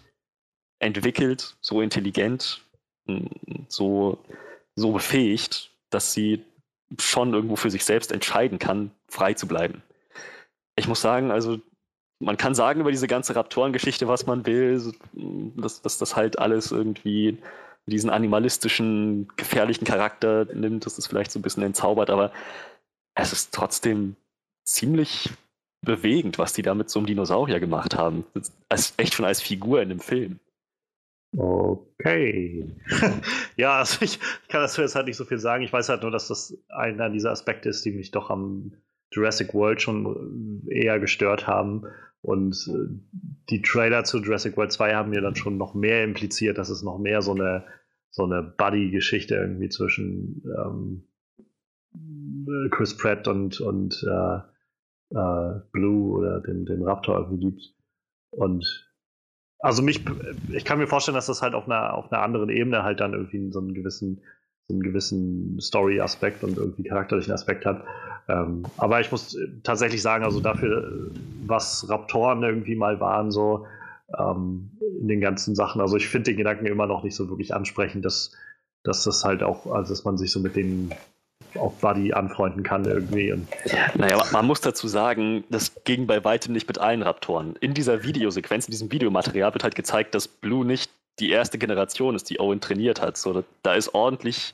Speaker 2: entwickelt, so intelligent, so, so befähigt, dass sie schon irgendwo für sich selbst entscheiden kann, frei zu bleiben. Ich muss sagen, also man kann sagen über diese ganze Raptorengeschichte, was man will, dass, dass das halt alles irgendwie diesen animalistischen, gefährlichen Charakter nimmt, dass das vielleicht so ein bisschen entzaubert, aber es ist trotzdem ziemlich bewegend, was die da mit so einem Dinosaurier gemacht haben. Als, echt schon als Figur in dem Film.
Speaker 1: Okay. ja, also ich, kann dazu jetzt halt nicht so viel sagen. Ich weiß halt nur, dass das einer dieser Aspekte ist, die mich doch am Jurassic World schon eher gestört haben. Und äh, die Trailer zu Jurassic World 2 haben mir dann schon noch mehr impliziert, dass es noch mehr so eine, so eine Buddy-Geschichte irgendwie zwischen ähm, Chris Pratt und, und äh, äh, Blue oder den, den Raptor irgendwie gibt. Und also mich, ich kann mir vorstellen, dass das halt auf einer, auf einer anderen Ebene halt dann irgendwie so einen gewissen, so einen gewissen Story-Aspekt und irgendwie charakterlichen Aspekt hat. Ähm, aber ich muss tatsächlich sagen, also dafür, was Raptoren irgendwie mal waren, so ähm, in den ganzen Sachen, also ich finde den Gedanken immer noch nicht so wirklich ansprechend, dass, dass das halt auch, also dass man sich so mit den auch Buddy anfreunden kann irgendwie. Und
Speaker 2: naja, man muss dazu sagen, das ging bei weitem nicht mit allen Raptoren. In dieser Videosequenz, in diesem Videomaterial wird halt gezeigt, dass Blue nicht die erste Generation ist, die Owen trainiert hat. So, da ist ordentlich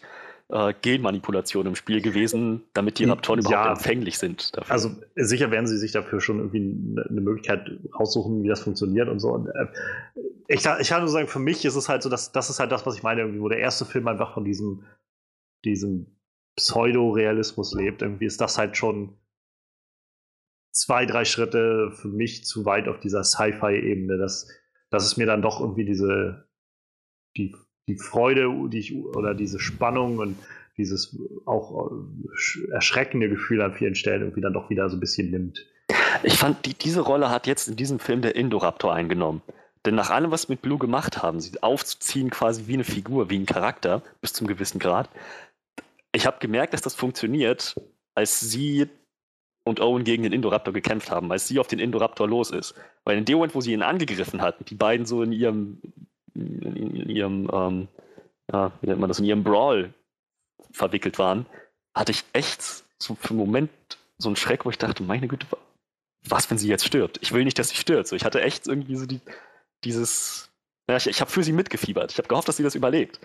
Speaker 2: äh, Genmanipulation im Spiel gewesen, damit die Raptoren ja, überhaupt empfänglich sind.
Speaker 1: Dafür. Also sicher werden sie sich dafür schon irgendwie eine Möglichkeit raussuchen, wie das funktioniert und so. Und, äh, ich, ich kann nur sagen, für mich ist es halt so, dass das ist halt das, was ich meine, irgendwie, wo der erste Film einfach von diesem, diesem Pseudo-Realismus lebt. Irgendwie ist das halt schon zwei, drei Schritte für mich zu weit auf dieser Sci-Fi-Ebene, dass, dass es mir dann doch irgendwie diese, die, die Freude, die ich, oder diese Spannung und dieses auch äh, erschreckende Gefühl an vielen Stellen irgendwie dann doch wieder so ein bisschen nimmt.
Speaker 2: Ich fand, die, diese Rolle hat jetzt in diesem Film der Indoraptor eingenommen. Denn nach allem, was sie mit Blue gemacht haben, sie aufzuziehen quasi wie eine Figur, wie ein Charakter, bis zum gewissen Grad, ich habe gemerkt, dass das funktioniert, als sie und Owen gegen den Indoraptor gekämpft haben, als sie auf den Indoraptor los ist. Weil in dem Moment, wo sie ihn angegriffen hat, die beiden so in ihrem, in ihrem, ähm, ja, wie nennt man das, in ihrem Brawl verwickelt waren, hatte ich echt so für einen Moment so einen Schreck, wo ich dachte, meine Güte, was, wenn sie jetzt stirbt? Ich will nicht, dass sie stirbt. So, ich hatte echt irgendwie so die, dieses, ja, ich, ich habe für sie mitgefiebert. Ich habe gehofft, dass sie das überlebt.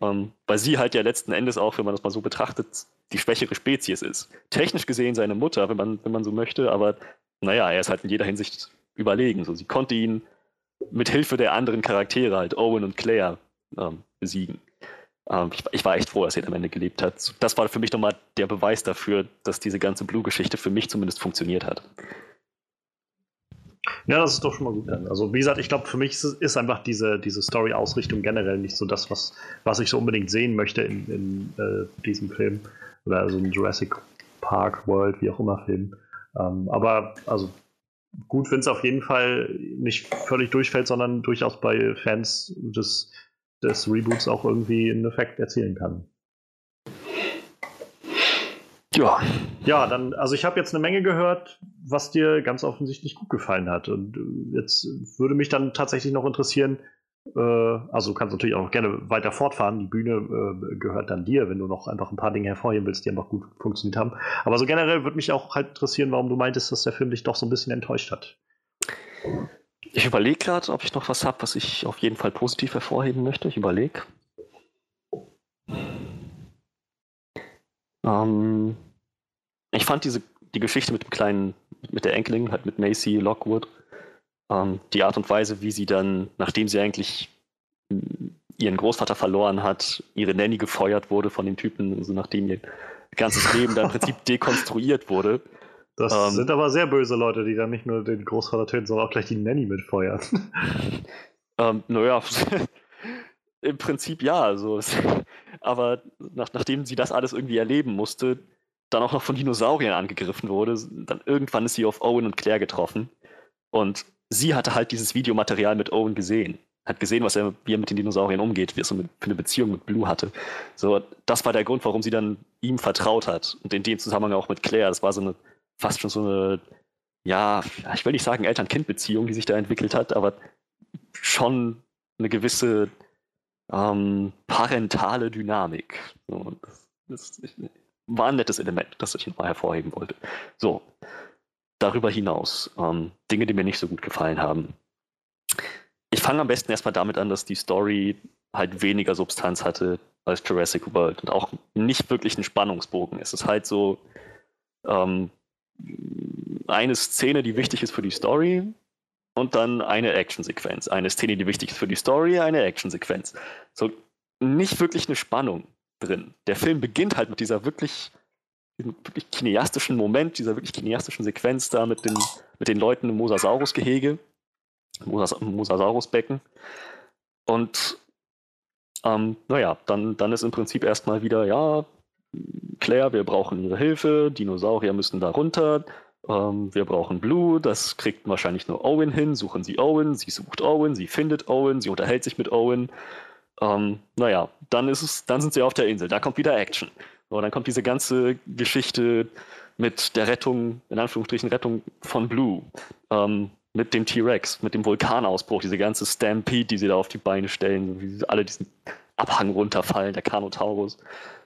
Speaker 2: Ähm, weil sie halt ja letzten Endes auch, wenn man das mal so betrachtet, die schwächere Spezies ist. Technisch gesehen seine Mutter, wenn man, wenn man so möchte, aber naja, er ist halt in jeder Hinsicht überlegen. So, sie konnte ihn mit Hilfe der anderen Charaktere, halt Owen und Claire, ähm, besiegen. Ähm, ich, ich, war echt froh, dass er am Ende gelebt hat. Das war für mich nochmal der Beweis dafür, dass diese ganze Blue-Geschichte für mich zumindest funktioniert hat.
Speaker 1: Ja, das ist doch schon mal gut. Also wie gesagt, ich glaube, für mich ist, einfach diese, diese Story-Ausrichtung generell nicht so das, was, was ich so unbedingt sehen möchte in, in äh, diesem Film. Oder so ein Jurassic Park, World, wie auch immer Film. Ähm, aber also gut, wenn es auf jeden Fall nicht völlig durchfällt, sondern durchaus bei Fans des, des Reboots auch irgendwie einen Effekt erzielen kann. Ja. Ja, dann, also ich habe jetzt eine Menge gehört, was dir ganz offensichtlich gut gefallen hat. Und äh, jetzt würde mich dann tatsächlich noch interessieren, äh, also du kannst natürlich auch gerne weiter fortfahren. Die Bühne äh, gehört dann dir, wenn du noch einfach ein paar Dinge hervorheben willst, die einfach gut funktioniert haben. Aber so generell würde mich auch halt interessieren, warum du meintest, dass der Film dich doch so ein bisschen enttäuscht hat.
Speaker 2: Ich überlege gerade, ob ich noch was habe, was ich auf jeden Fall positiv hervorheben möchte. Ich überlege. Ähm, ich fand diese, die Geschichte mit dem kleinen, mit der Enkelin, halt mit Macy Lockwood, ähm, die Art und Weise, wie sie dann, nachdem sie eigentlich ihren Großvater verloren hat, ihre Nanny gefeuert wurde von den Typen, also nachdem ihr ganzes Leben da im Prinzip dekonstruiert wurde.
Speaker 1: Das ähm, sind aber sehr böse Leute, die dann nicht nur den Großvater töten, sondern auch gleich die Nanny mitfeuern.
Speaker 2: ähm, naja, im Prinzip ja. Also, aber nach, nachdem sie das alles irgendwie erleben musste, dann auch noch von Dinosauriern angegriffen wurde, dann irgendwann ist sie auf Owen und Claire getroffen. Und sie hatte halt dieses Videomaterial mit Owen gesehen. Hat gesehen, was er, wie er mit den Dinosauriern umgeht, wie er so mit, für eine Beziehung mit Blue hatte. So, das war der Grund, warum sie dann ihm vertraut hat. Und in dem Zusammenhang auch mit Claire. Das war so eine, fast schon so eine, ja, ich will nicht sagen Eltern-Kind-Beziehung, die sich da entwickelt hat, aber schon eine gewisse ähm, parentale Dynamik. So, das, das, war ein nettes Element, das ich mal hervorheben wollte. So, darüber hinaus, ähm, Dinge, die mir nicht so gut gefallen haben. Ich fange am besten erstmal damit an, dass die Story halt weniger Substanz hatte als Jurassic World und auch nicht wirklich ein Spannungsbogen. Es ist halt so ähm, eine Szene, die wichtig ist für die Story und dann eine Actionsequenz. Eine Szene, die wichtig ist für die Story, eine Actionsequenz. So nicht wirklich eine Spannung drin. Der Film beginnt halt mit dieser wirklich, wirklich kineastischen Moment, dieser wirklich kineastischen Sequenz da mit den, mit den Leuten im Mosasaurus-Gehege, Mosas Mosasaurus-Becken. Und ähm, naja, dann, dann ist im Prinzip erstmal wieder, ja, Claire, wir brauchen ihre Hilfe, Dinosaurier müssen da runter, ähm, wir brauchen Blue, das kriegt wahrscheinlich nur Owen hin, suchen sie Owen, sie sucht Owen, sie findet Owen, sie unterhält sich mit Owen ähm, naja, dann ist es, dann sind sie auf der Insel, da kommt wieder Action. So, dann kommt diese ganze Geschichte mit der Rettung, in Anführungsstrichen Rettung von Blue, ähm, mit dem T-Rex, mit dem Vulkanausbruch, diese ganze Stampede, die sie da auf die Beine stellen, wie alle diesen Abhang runterfallen, der Kanotaurus.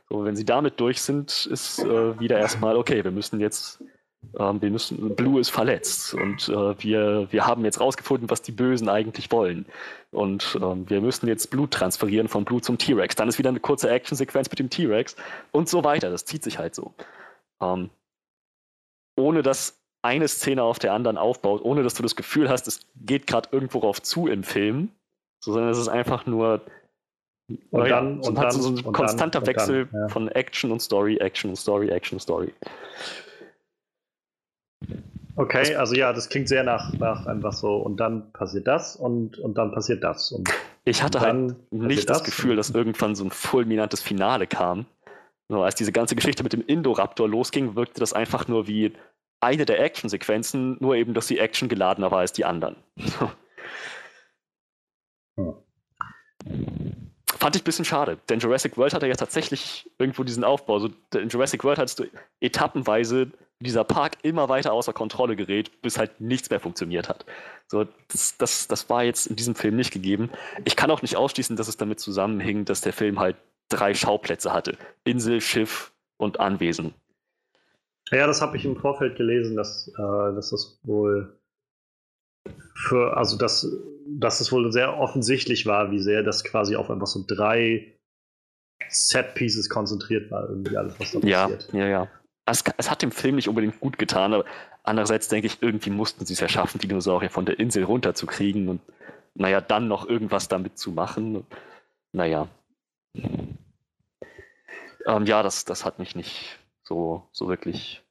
Speaker 2: So, wenn sie damit durch sind, ist äh, wieder erstmal, okay, wir müssen jetzt ähm, wir müssen, Blue ist verletzt und äh, wir, wir haben jetzt rausgefunden, was die Bösen eigentlich wollen. Und ähm, wir müssen jetzt Blut transferieren von Blut zum T-Rex. Dann ist wieder eine kurze Actionsequenz mit dem T-Rex und so weiter. Das zieht sich halt so. Ähm, ohne dass eine Szene auf der anderen aufbaut, ohne dass du das Gefühl hast, es geht gerade irgendwo drauf zu im Film, sondern es ist einfach nur
Speaker 1: und dann,
Speaker 2: und dann, so ein konstanter dann, Wechsel dann, ja. von Action und Story, Action und Story, Action und Story.
Speaker 1: Okay, also ja, das klingt sehr nach, nach einfach so, und dann passiert das und, und dann passiert das. Und
Speaker 2: ich hatte halt nicht das, das Gefühl, dass irgendwann so ein fulminantes Finale kam. So, als diese ganze Geschichte mit dem Indoraptor losging, wirkte das einfach nur wie eine der Actionsequenzen, nur eben, dass die Action geladener war als die anderen. hm. Fand ich ein bisschen schade, denn Jurassic World hatte ja tatsächlich irgendwo diesen Aufbau. Also in Jurassic World hattest du etappenweise dieser Park immer weiter außer Kontrolle gerät, bis halt nichts mehr funktioniert hat. So, das, das, das war jetzt in diesem Film nicht gegeben. Ich kann auch nicht ausschließen, dass es damit zusammenhing, dass der Film halt drei Schauplätze hatte. Insel, Schiff und Anwesen.
Speaker 1: Ja, das habe ich im Vorfeld gelesen, dass, äh, dass das wohl für, also dass, dass es wohl sehr offensichtlich war, wie sehr das quasi auf einfach so drei Set-Pieces konzentriert war, irgendwie alles, was da
Speaker 2: passiert. Ja, ja, ja es, es, hat dem Film nicht unbedingt gut getan, aber andererseits denke ich, irgendwie mussten sie es ja schaffen, die Dinosaurier von der Insel runterzukriegen und naja, dann noch irgendwas damit zu machen. Naja. Ähm, ja, das, das hat mich nicht so, so wirklich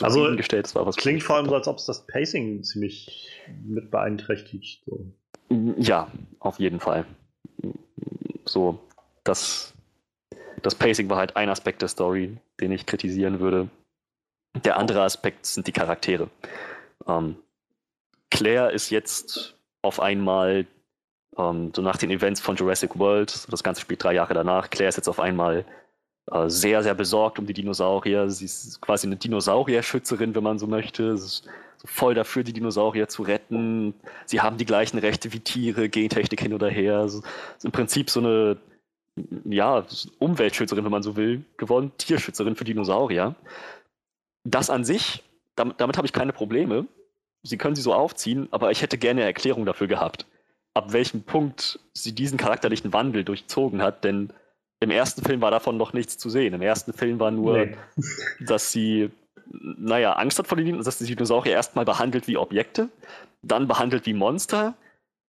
Speaker 1: also gestellt. Das war was klingt vor allem so, als ob es das Pacing ziemlich mit beeinträchtigt. So.
Speaker 2: Ja, auf jeden Fall. So, das, das Pacing war halt ein Aspekt der Story, den ich kritisieren würde. Der andere Aspekt sind die Charaktere. Ähm, Claire ist jetzt auf einmal, ähm, so nach den Events von Jurassic World, das Ganze spielt drei Jahre danach, Claire ist jetzt auf einmal äh, sehr, sehr besorgt um die Dinosaurier. Sie ist quasi eine Dinosaurierschützerin, wenn man so möchte. Sie ist voll dafür, die Dinosaurier zu retten. Sie haben die gleichen Rechte wie Tiere, Gentechnik hin oder her. Es ist im Prinzip so eine ja, Umweltschützerin, wenn man so will, geworden, Tierschützerin für Dinosaurier. Das an sich, damit, damit habe ich keine Probleme. Sie können sie so aufziehen, aber ich hätte gerne eine Erklärung dafür gehabt, ab welchem Punkt sie diesen charakterlichen Wandel durchzogen hat, denn im ersten Film war davon noch nichts zu sehen. Im ersten Film war nur, nee. dass sie, naja, Angst hat vor den dass sie Dinosaurier erstmal behandelt wie Objekte, dann behandelt wie Monster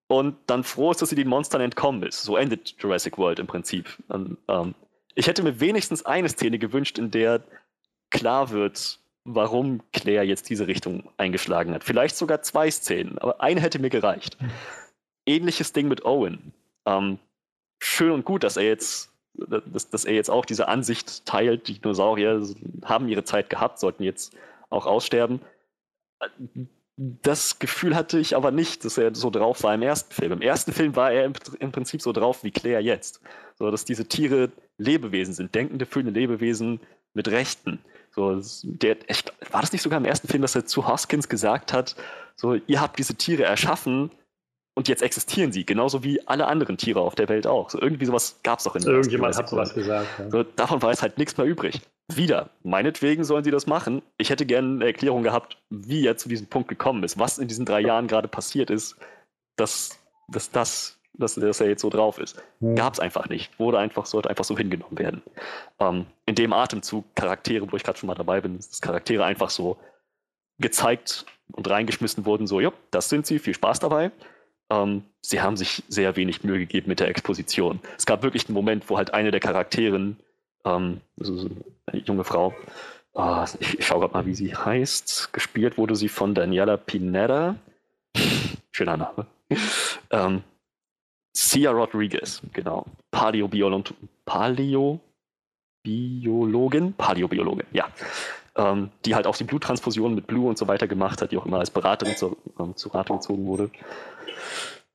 Speaker 2: und dann froh ist, dass sie den Monstern entkommen ist. So endet Jurassic World im Prinzip. Und, ähm, ich hätte mir wenigstens eine Szene gewünscht, in der klar wird, warum Claire jetzt diese Richtung eingeschlagen hat. Vielleicht sogar zwei Szenen, aber eine hätte mir gereicht. Ähnliches Ding mit Owen. Ähm, schön und gut, dass er jetzt dass, dass er jetzt auch diese Ansicht teilt, die Dinosaurier haben ihre Zeit gehabt, sollten jetzt auch aussterben. Das Gefühl hatte ich aber nicht, dass er so drauf war im ersten Film. Im ersten Film war er im, im Prinzip so drauf wie Claire jetzt. So, dass diese Tiere Lebewesen sind, denkende, fühlende Lebewesen mit Rechten. So, der, war das nicht sogar im ersten Film, dass er zu Hoskins gesagt hat, so, ihr habt diese Tiere erschaffen, und jetzt existieren sie, genauso wie alle anderen Tiere auf der Welt auch. So irgendwie sowas gab es doch in
Speaker 1: der Irgendjemand hat sowas gesagt.
Speaker 2: Ja. So, davon war jetzt halt nichts mehr übrig. Wieder, meinetwegen sollen sie das machen. Ich hätte gerne eine Erklärung gehabt, wie er zu diesem Punkt gekommen ist, was in diesen drei Jahren gerade passiert ist, dass, dass das, dass, dass er jetzt so drauf ist. Hm. Gab es einfach nicht. Wurde einfach, sollte einfach so hingenommen werden. Ähm, in dem Atemzug Charaktere, wo ich gerade schon mal dabei bin, dass Charaktere einfach so gezeigt und reingeschmissen wurden, so, ja, das sind sie, viel Spaß dabei. Ähm, sie haben sich sehr wenig Mühe gegeben mit der Exposition. Es gab wirklich einen Moment, wo halt eine der Charakteren, ähm, also eine junge Frau, äh, ich, ich schaue gerade mal, wie sie heißt, gespielt wurde sie von Daniela Pineda. Schöner Name. ähm, Cia Rodriguez, genau. Paläobiologin, Paläobiologin, Paläobiologin, ja. Ähm, die halt auch die Bluttransfusion mit Blue und so weiter gemacht hat, die auch immer als Beraterin zu, ähm, zu Rate gezogen wurde.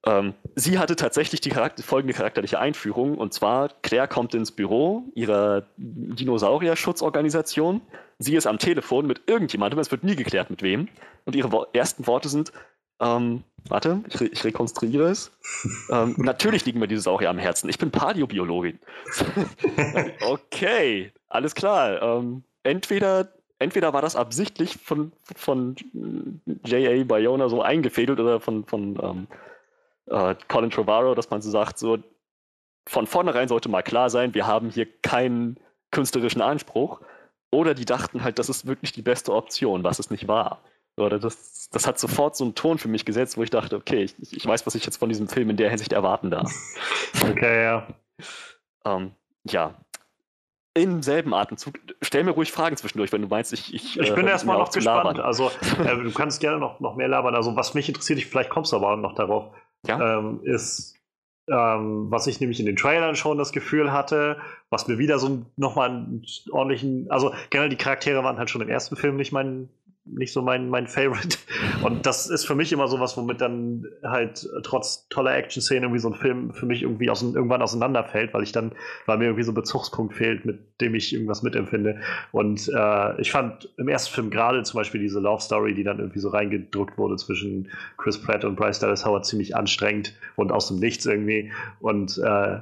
Speaker 2: Ähm, sie hatte tatsächlich die Charakter folgende charakterliche Einführung und zwar Claire kommt ins Büro ihrer Dinosaurier-Schutzorganisation. Sie ist am Telefon mit irgendjemandem, es wird nie geklärt mit wem. Und ihre Wo ersten Worte sind, ähm, warte, ich, re ich, rekonstruiere es. ähm, natürlich liegen mir diese Saurier am Herzen. Ich bin Paläobiologin. okay, alles klar. Ähm, entweder entweder war das absichtlich von, von J.A. Bayona so eingefädelt oder von, von ähm, äh, Colin Trevorrow, dass man so sagt, so von vornherein sollte mal klar sein, wir haben hier keinen künstlerischen Anspruch. Oder die dachten halt, das ist wirklich die beste Option, was es nicht war. Oder das, das hat sofort so einen Ton für mich gesetzt, wo ich dachte, okay, ich, ich weiß, was ich jetzt von diesem Film in der Hinsicht erwarten darf.
Speaker 1: Okay, ja.
Speaker 2: Ähm, ja. Im selben Atemzug, stell mir ruhig Fragen zwischendurch, wenn du meinst, ich.
Speaker 1: Ich, ich bin äh, erstmal noch gespannt. Labern. Also, äh, du kannst gerne noch, noch mehr labern. Also, was mich interessiert, vielleicht kommst du aber auch noch darauf ja? ähm, ist, ähm, was ich nämlich in den Trailern schon das Gefühl hatte, was mir wieder so nochmal einen ordentlichen, also generell die Charaktere waren halt schon im ersten Film nicht mein nicht so mein, mein Favorite. Und das ist für mich immer so was, womit dann halt trotz toller Action-Szenen irgendwie so ein Film für mich irgendwie aus, irgendwann auseinanderfällt, weil ich dann, weil mir irgendwie so ein Bezugspunkt fehlt, mit dem ich irgendwas mitempfinde. Und äh, ich fand im ersten Film gerade zum Beispiel diese Love Story, die dann irgendwie so reingedrückt wurde zwischen Chris Pratt und Bryce Dallas Howard, ziemlich anstrengend und aus dem Nichts irgendwie. Und äh,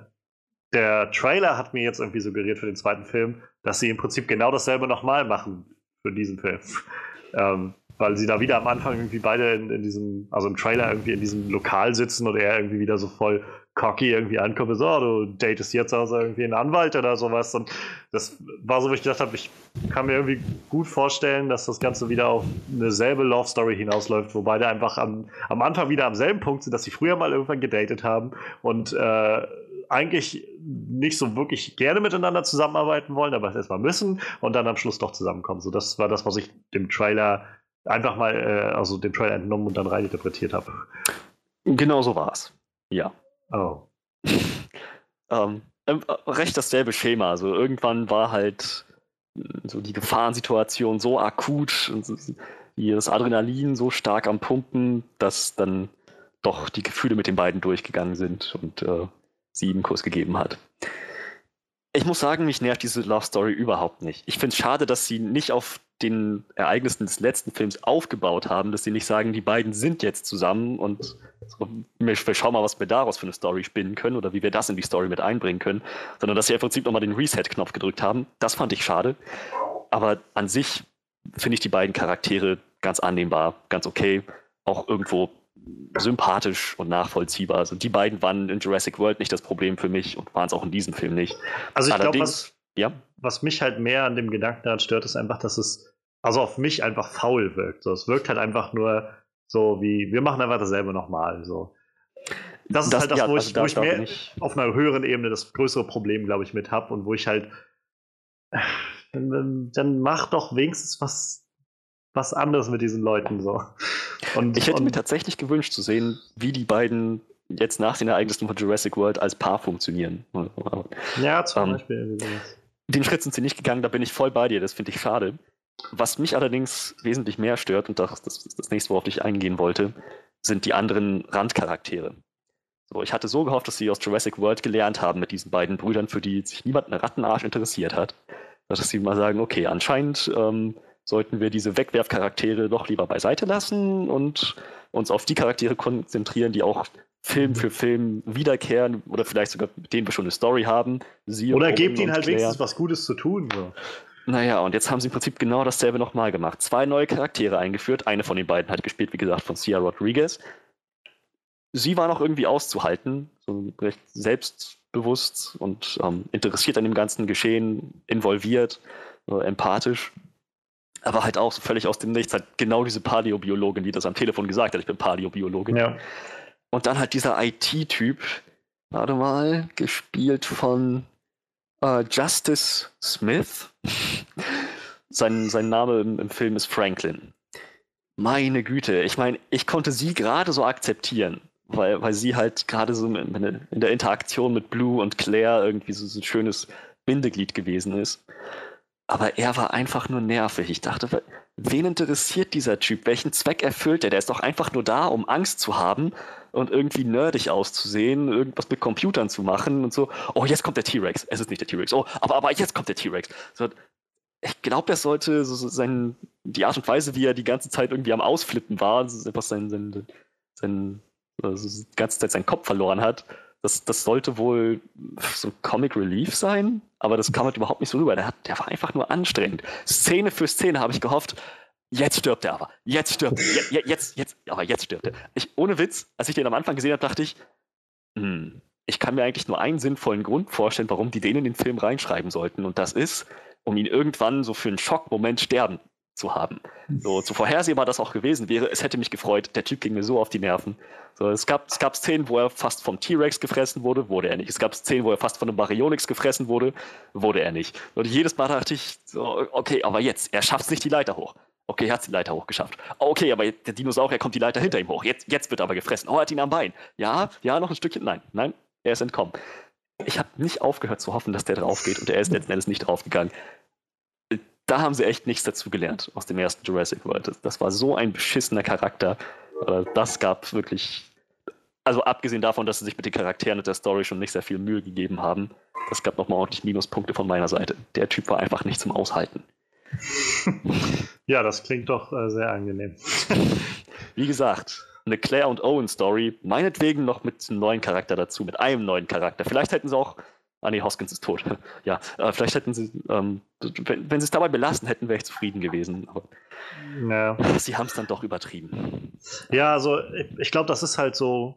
Speaker 1: der Trailer hat mir jetzt irgendwie suggeriert für den zweiten Film, dass sie im Prinzip genau dasselbe nochmal machen für diesen Film. Ähm, weil sie da wieder am Anfang irgendwie beide in, in, diesem, also im Trailer irgendwie in diesem Lokal sitzen und er irgendwie wieder so voll cocky irgendwie ankommt, so, oh, du datest jetzt also irgendwie einen Anwalt oder sowas. Und das war so, wo ich gedacht habe, ich kann mir irgendwie gut vorstellen, dass das Ganze wieder auf eine selbe Love Story hinausläuft, wo beide einfach am, am Anfang wieder am selben Punkt sind, dass sie früher mal irgendwann gedatet haben und äh, eigentlich nicht so wirklich gerne miteinander zusammenarbeiten wollen, aber es erstmal müssen und dann am Schluss doch zusammenkommen. So, das war das, was ich dem Trailer einfach mal, äh, also dem Trailer entnommen und dann reininterpretiert habe.
Speaker 2: Genau so war es. Ja.
Speaker 1: Oh.
Speaker 2: ähm, äh, recht dasselbe Schema. Also irgendwann war halt so die Gefahrensituation so akut und das Adrenalin so stark am Pumpen, dass dann doch die Gefühle mit den beiden durchgegangen sind und äh, sie Kuss gegeben hat. Ich muss sagen, mich nervt diese Love Story überhaupt nicht. Ich finde es schade, dass sie nicht auf den Ereignissen des letzten Films aufgebaut haben, dass sie nicht sagen, die beiden sind jetzt zusammen und wir, schauen mal, was wir daraus für eine Story spinnen können oder wie wir das in die Story mit einbringen können, sondern dass sie im Prinzip nochmal den Reset-Knopf gedrückt haben. Das fand ich schade. Aber an sich finde ich die beiden Charaktere ganz annehmbar, ganz okay, auch irgendwo sympathisch und nachvollziehbar. Also die beiden waren in Jurassic World nicht das Problem für mich und waren es auch in diesem Film nicht.
Speaker 1: Also ich glaube, was, ja? was mich halt mehr an dem Gedanken daran stört, ist einfach, dass es also auf mich einfach faul wirkt. So, es wirkt halt einfach nur so wie, wir machen einfach dasselbe nochmal. So. Das ist das, halt das, ja, wo ich, also wo ich mehr ich auf einer höheren Ebene das größere Problem, glaube ich, mit habe und wo ich halt dann, dann mach doch wenigstens was, was anderes mit diesen Leuten so.
Speaker 2: Und, ich hätte mir tatsächlich gewünscht zu sehen, wie die beiden jetzt nach den Ereignissen von Jurassic World als Paar funktionieren.
Speaker 1: Ja, zum ähm, Beispiel.
Speaker 2: Den Schritt sind sie nicht gegangen, da bin ich voll bei dir, das finde ich schade. Was mich allerdings wesentlich mehr stört, und das, das ist das nächste, worauf ich eingehen wollte, sind die anderen Randcharaktere. So, ich hatte so gehofft, dass sie aus Jurassic World gelernt haben mit diesen beiden Brüdern, für die sich niemand einen Rattenarsch interessiert hat. Dass sie mal sagen, okay, anscheinend ähm, sollten wir diese Wegwerfcharaktere doch lieber beiseite lassen und uns auf die Charaktere konzentrieren, die auch Film für Film wiederkehren oder vielleicht sogar mit denen wir schon eine Story haben.
Speaker 1: Sie oder gebt ihnen halt Claire. wenigstens was Gutes zu tun. So.
Speaker 2: Naja, und jetzt haben sie im Prinzip genau dasselbe nochmal gemacht. Zwei neue Charaktere eingeführt. Eine von den beiden hat gespielt, wie gesagt, von Cia Rodriguez. Sie war noch irgendwie auszuhalten, so recht selbstbewusst und ähm, interessiert an dem ganzen Geschehen, involviert, äh, empathisch. Aber halt auch so völlig aus dem Nichts, halt genau diese Paläobiologin, die das am Telefon gesagt hat, ich bin Paläobiologin. Ja. Und dann halt dieser IT-Typ, warte mal, gespielt von Uh, Justice Smith. sein, sein Name im, im Film ist Franklin. Meine Güte, ich meine, ich konnte sie gerade so akzeptieren, weil, weil sie halt gerade so in, in, der Interaktion mit Blue und Claire irgendwie so, so ein schönes Bindeglied gewesen ist. Aber er war einfach nur nervig. Ich dachte, wen interessiert dieser Typ? Welchen Zweck erfüllt er? Der ist doch einfach nur da, um Angst zu haben und irgendwie nerdig auszusehen, irgendwas mit Computern zu machen und so. Oh, jetzt kommt der T-Rex. Es ist nicht der T-Rex. Oh, aber, aber jetzt kommt der T-Rex. So, ich glaube, er sollte so sein, die Art und Weise, wie er die ganze Zeit irgendwie am Ausflippen war, einfach sein, sein, sein, also die ganze Zeit seinen Kopf verloren hat. Das, das sollte wohl so Comic Relief sein, aber das kam halt überhaupt nicht so rüber. Der, hat, der war einfach nur anstrengend. Szene für Szene habe ich gehofft, Jetzt stirbt er aber. Jetzt stirbt er. Jetzt, jetzt, jetzt, aber jetzt stirbt er. Ich, ohne Witz, als ich den am Anfang gesehen habe, dachte ich, hm, ich kann mir eigentlich nur einen sinnvollen Grund vorstellen, warum die den in den Film reinschreiben sollten. Und das ist, um ihn irgendwann so für einen Schockmoment sterben zu haben. So, so vorhersehbar das auch gewesen wäre, es hätte mich gefreut, der Typ ging mir so auf die Nerven. So, es, gab, es gab Szenen, wo er fast vom T-Rex gefressen wurde, wurde er nicht. Es gab Szenen, wo er fast von einem Baryonyx gefressen wurde, wurde er nicht. Und jedes Mal dachte ich, so, okay, aber jetzt, er schafft es nicht die Leiter hoch. Okay, er hat die Leiter hochgeschafft. Okay, aber der Dinosaurier kommt die Leiter hinter ihm hoch. Jetzt, jetzt wird er aber gefressen. Oh, er hat ihn am Bein. Ja, ja, noch ein Stückchen. Nein, nein, er ist entkommen. Ich habe nicht aufgehört zu hoffen, dass der drauf geht und er ist letzten Endes nicht draufgegangen. Da haben sie echt nichts dazu gelernt aus dem ersten Jurassic World. Das war so ein beschissener Charakter. Das gab wirklich. Also abgesehen davon, dass sie sich mit den Charakteren und der Story schon nicht sehr viel Mühe gegeben haben, das gab nochmal ordentlich Minuspunkte von meiner Seite. Der Typ war einfach nicht zum Aushalten.
Speaker 1: ja, das klingt doch äh, sehr angenehm.
Speaker 2: Wie gesagt, eine Claire und Owen Story, meinetwegen noch mit einem neuen Charakter dazu, mit einem neuen Charakter. Vielleicht hätten sie auch. Ah nee, Hoskins ist tot. ja, äh, vielleicht hätten sie, ähm, wenn, wenn sie es dabei belassen hätten, wäre ich zufrieden gewesen. Aber ja. sie haben es dann doch übertrieben.
Speaker 1: Ja, also ich, glaube, das ist halt so,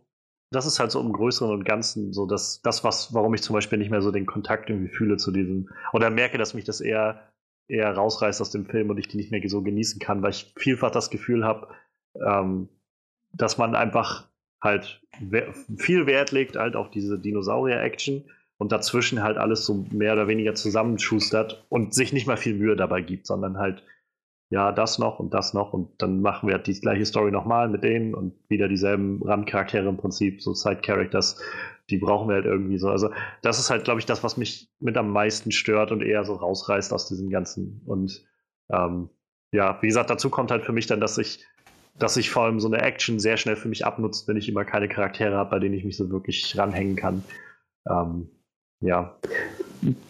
Speaker 1: das ist halt so im Größeren und Ganzen so, dass das, was, warum ich zum Beispiel nicht mehr so den Kontakt irgendwie fühle zu diesem, oder merke, dass mich das eher eher rausreißt aus dem Film und ich die nicht mehr so genießen kann, weil ich vielfach das Gefühl habe, ähm, dass man einfach halt viel Wert legt halt auf diese Dinosaurier-Action und dazwischen halt alles so mehr oder weniger zusammenschustert und sich nicht mal viel Mühe dabei gibt, sondern halt ja, das noch und das noch und dann machen wir halt die gleiche Story nochmal mit denen und wieder dieselben Randcharaktere im Prinzip, so Side-Characters, die brauchen wir halt irgendwie so. Also das ist halt, glaube ich, das, was mich mit am meisten stört und eher so rausreißt aus diesem Ganzen. Und ähm, ja, wie gesagt, dazu kommt halt für mich dann, dass ich, dass sich vor allem so eine Action sehr schnell für mich abnutzt, wenn ich immer keine Charaktere habe, bei denen ich mich so wirklich ranhängen kann. Ähm, ja.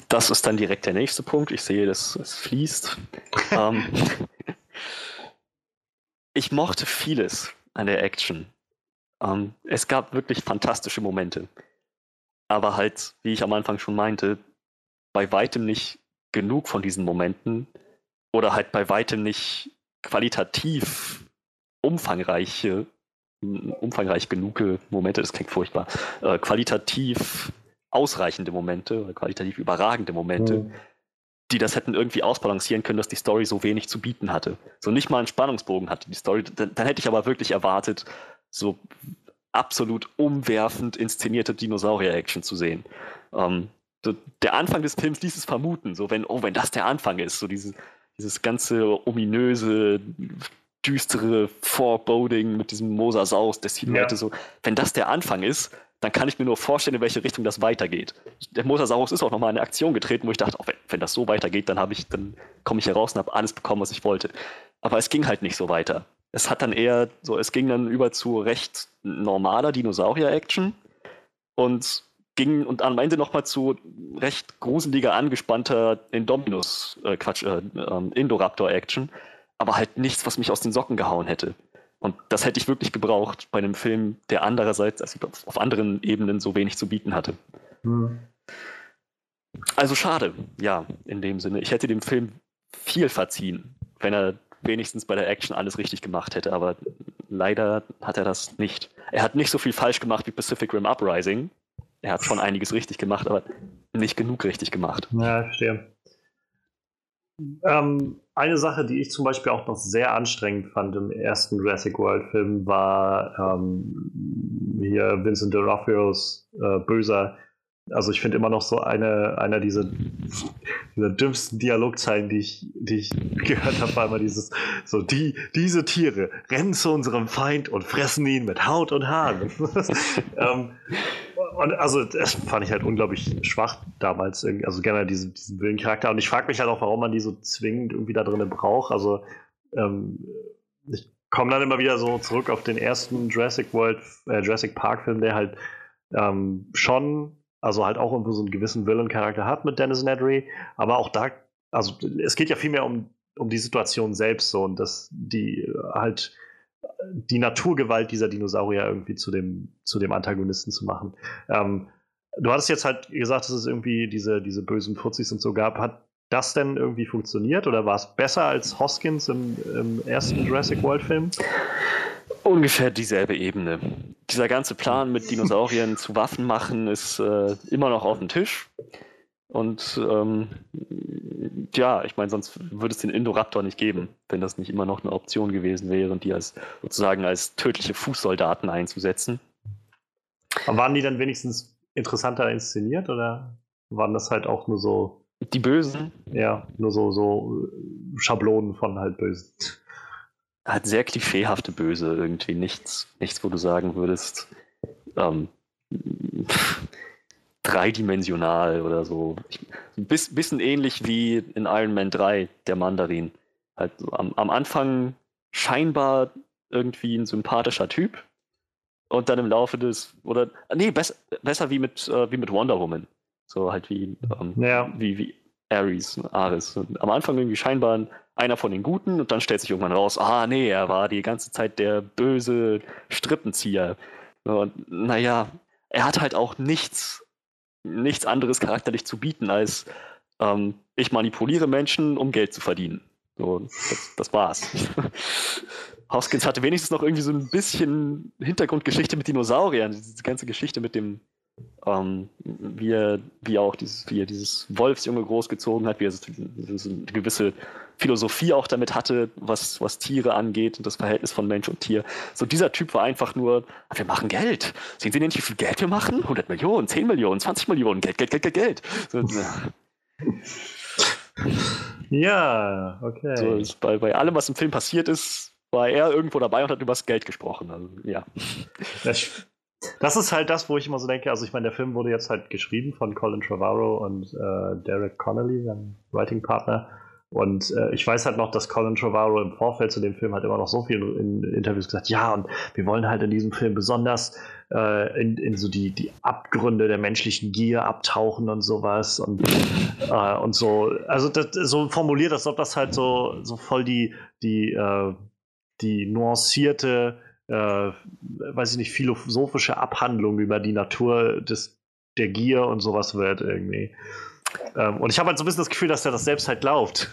Speaker 2: Das ist dann direkt der nächste Punkt. Ich sehe, dass es fließt. ähm, ich mochte vieles an der Action. Ähm, es gab wirklich fantastische Momente. Aber halt, wie ich am Anfang schon meinte, bei weitem nicht genug von diesen Momenten oder halt bei weitem nicht qualitativ umfangreiche, umfangreich genug Momente, das klingt furchtbar, äh, qualitativ ausreichende Momente oder qualitativ überragende Momente, mhm. die das hätten irgendwie ausbalancieren können, dass die Story so wenig zu bieten hatte. So nicht mal einen Spannungsbogen hatte die Story. Dann, dann hätte ich aber wirklich erwartet, so absolut umwerfend inszenierte Dinosaurier-Action zu sehen. Ähm, so, der Anfang des Films ließ es vermuten, so wenn, oh, wenn das der Anfang ist, so dieses, dieses ganze ominöse, düstere Foreboding mit diesem Mosasaurus der Silhouette, ja. so, wenn das der Anfang ist, dann kann ich mir nur vorstellen, in welche Richtung das weitergeht. Der Mosasaurus ist auch nochmal in eine Aktion getreten, wo ich dachte, oh, wenn, wenn, das so weitergeht, dann dann komme ich hier raus und habe alles bekommen, was ich wollte. Aber es ging halt nicht so weiter. Es hat dann eher so, es ging dann über zu recht normaler Dinosaurier-Action und ging und am Ende nochmal zu recht gruseliger, angespannter Indominus, äh, Quatsch, äh, äh, Indoraptor-Action, aber halt nichts, was mich aus den Socken gehauen hätte. Und das hätte ich wirklich gebraucht bei einem Film, der andererseits, also auf anderen Ebenen so wenig zu bieten hatte. Hm. Also schade, ja, in dem Sinne. Ich hätte dem Film viel verziehen, wenn er wenigstens bei der Action alles richtig gemacht hätte, aber leider hat er das nicht. Er hat nicht so viel falsch gemacht wie Pacific Rim Uprising. Er hat schon einiges richtig gemacht, aber nicht genug richtig gemacht.
Speaker 1: Ja, verstehe. Ähm, eine Sache, die ich zum Beispiel auch noch sehr anstrengend fand im ersten Jurassic World Film, war ähm, hier Vincent D'Onofrios äh, böser also ich finde immer noch so eine, einer dieser, dieser dümmsten Dialogzeilen, die ich, die ich gehört habe, war immer dieses, so die, diese Tiere rennen zu unserem Feind und fressen ihn mit Haut und Haaren. ähm, und also das fand ich halt unglaublich schwach damals, also generell diesen, diesen Willencharakter. Und ich frage mich halt auch, warum man die so zwingend irgendwie da drinnen braucht. Also ähm, ich komme dann immer wieder so zurück auf den ersten Jurassic World, äh, Jurassic Park Film, der halt ähm, schon also halt auch irgendwo so einen gewissen Villain-Charakter hat mit Dennis Nedry, aber auch da, also es geht ja vielmehr um, um die Situation selbst so und dass die halt die Naturgewalt dieser Dinosaurier irgendwie zu dem, zu dem Antagonisten zu machen. Ähm, du hattest jetzt halt gesagt, dass es irgendwie diese, diese bösen Fuzis und so gab. Hat das denn irgendwie funktioniert oder war es besser als Hoskins im, im ersten Jurassic World-Film?
Speaker 2: Ungefähr dieselbe Ebene. Dieser ganze Plan mit Dinosauriern zu Waffen machen ist äh, immer noch auf dem Tisch. Und ähm, ja, ich meine, sonst würde es den Indoraptor nicht geben, wenn das nicht immer noch eine Option gewesen wäre und die als sozusagen als tödliche Fußsoldaten einzusetzen.
Speaker 1: Aber waren die dann wenigstens interessanter inszeniert oder waren das halt auch nur so.
Speaker 2: Die Bösen?
Speaker 1: Ja, nur so, so Schablonen von halt Bösen
Speaker 2: hat sehr klischeehafte Böse irgendwie. Nichts, nichts, wo du sagen würdest, ähm, dreidimensional oder so. Ein bisschen ähnlich wie in Iron Man 3, der Mandarin. Halt am, am Anfang scheinbar irgendwie ein sympathischer Typ und dann im Laufe des, oder, nee, besser, besser wie mit, äh, wie mit Wonder Woman. So halt wie, ähm, ja. wie, wie Ares, Ares. Am Anfang irgendwie scheinbar einer von den Guten und dann stellt sich irgendwann raus, ah nee, er war die ganze Zeit der böse Strippenzieher. Und naja, er hat halt auch nichts, nichts anderes charakterlich zu bieten, als ähm, ich manipuliere Menschen, um Geld zu verdienen. So, das, das war's. Hoskins hatte wenigstens noch irgendwie so ein bisschen Hintergrundgeschichte mit Dinosauriern, diese ganze Geschichte mit dem, ähm, wie, er, wie auch dieses, wie er dieses Wolfsjunge großgezogen hat, wie er so eine gewisse Philosophie auch damit hatte, was, was Tiere angeht und das Verhältnis von Mensch und Tier. So dieser Typ war einfach nur, wir machen Geld. Sehen Sie nicht, wie viel Geld wir machen? 100 Millionen, 10 Millionen, 20 Millionen, Geld, Geld, Geld, Geld, Geld. So,
Speaker 1: ja, okay.
Speaker 2: So, bei, bei allem, was im Film passiert ist, war er irgendwo dabei und hat über das Geld gesprochen. Also, ja.
Speaker 1: Das, das, ist halt das, wo ich immer so denke, also ich meine, der Film wurde jetzt halt geschrieben von Colin Trevorrow und äh, Derek Connolly, sein Writing-Partner. Und äh, ich weiß halt noch, dass Colin Trevorrow im Vorfeld zu dem Film halt immer noch so viel in Interviews gesagt, ja, und wir wollen halt in diesem Film besonders äh, in, in, so die, die Abgründe der menschlichen Gier abtauchen und sowas und, äh, und so. Also das, so formuliert, als ob das halt so, so voll die, die, äh, die nuancierte, äh, weiß ich nicht, philosophische Abhandlung über die Natur des, der Gier und sowas wird irgendwie. Ähm, und ich habe halt so ein bisschen das Gefühl, dass er das selbst halt glaubt.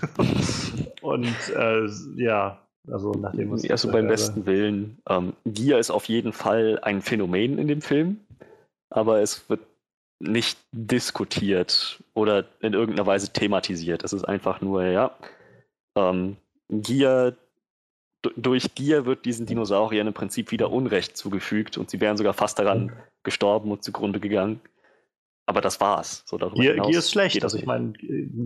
Speaker 1: und äh, ja, also nachdem
Speaker 2: was. Also beim besten Willen. Ähm, Gier ist auf jeden Fall ein Phänomen in dem Film, aber es wird nicht diskutiert oder in irgendeiner Weise thematisiert. Es ist einfach nur, ja, ähm, Gier, durch Gier wird diesen Dinosauriern im Prinzip wieder Unrecht zugefügt und sie wären sogar fast daran gestorben und zugrunde gegangen. Aber das war's.
Speaker 1: So Gier, Gier ist schlecht. Also ich meine,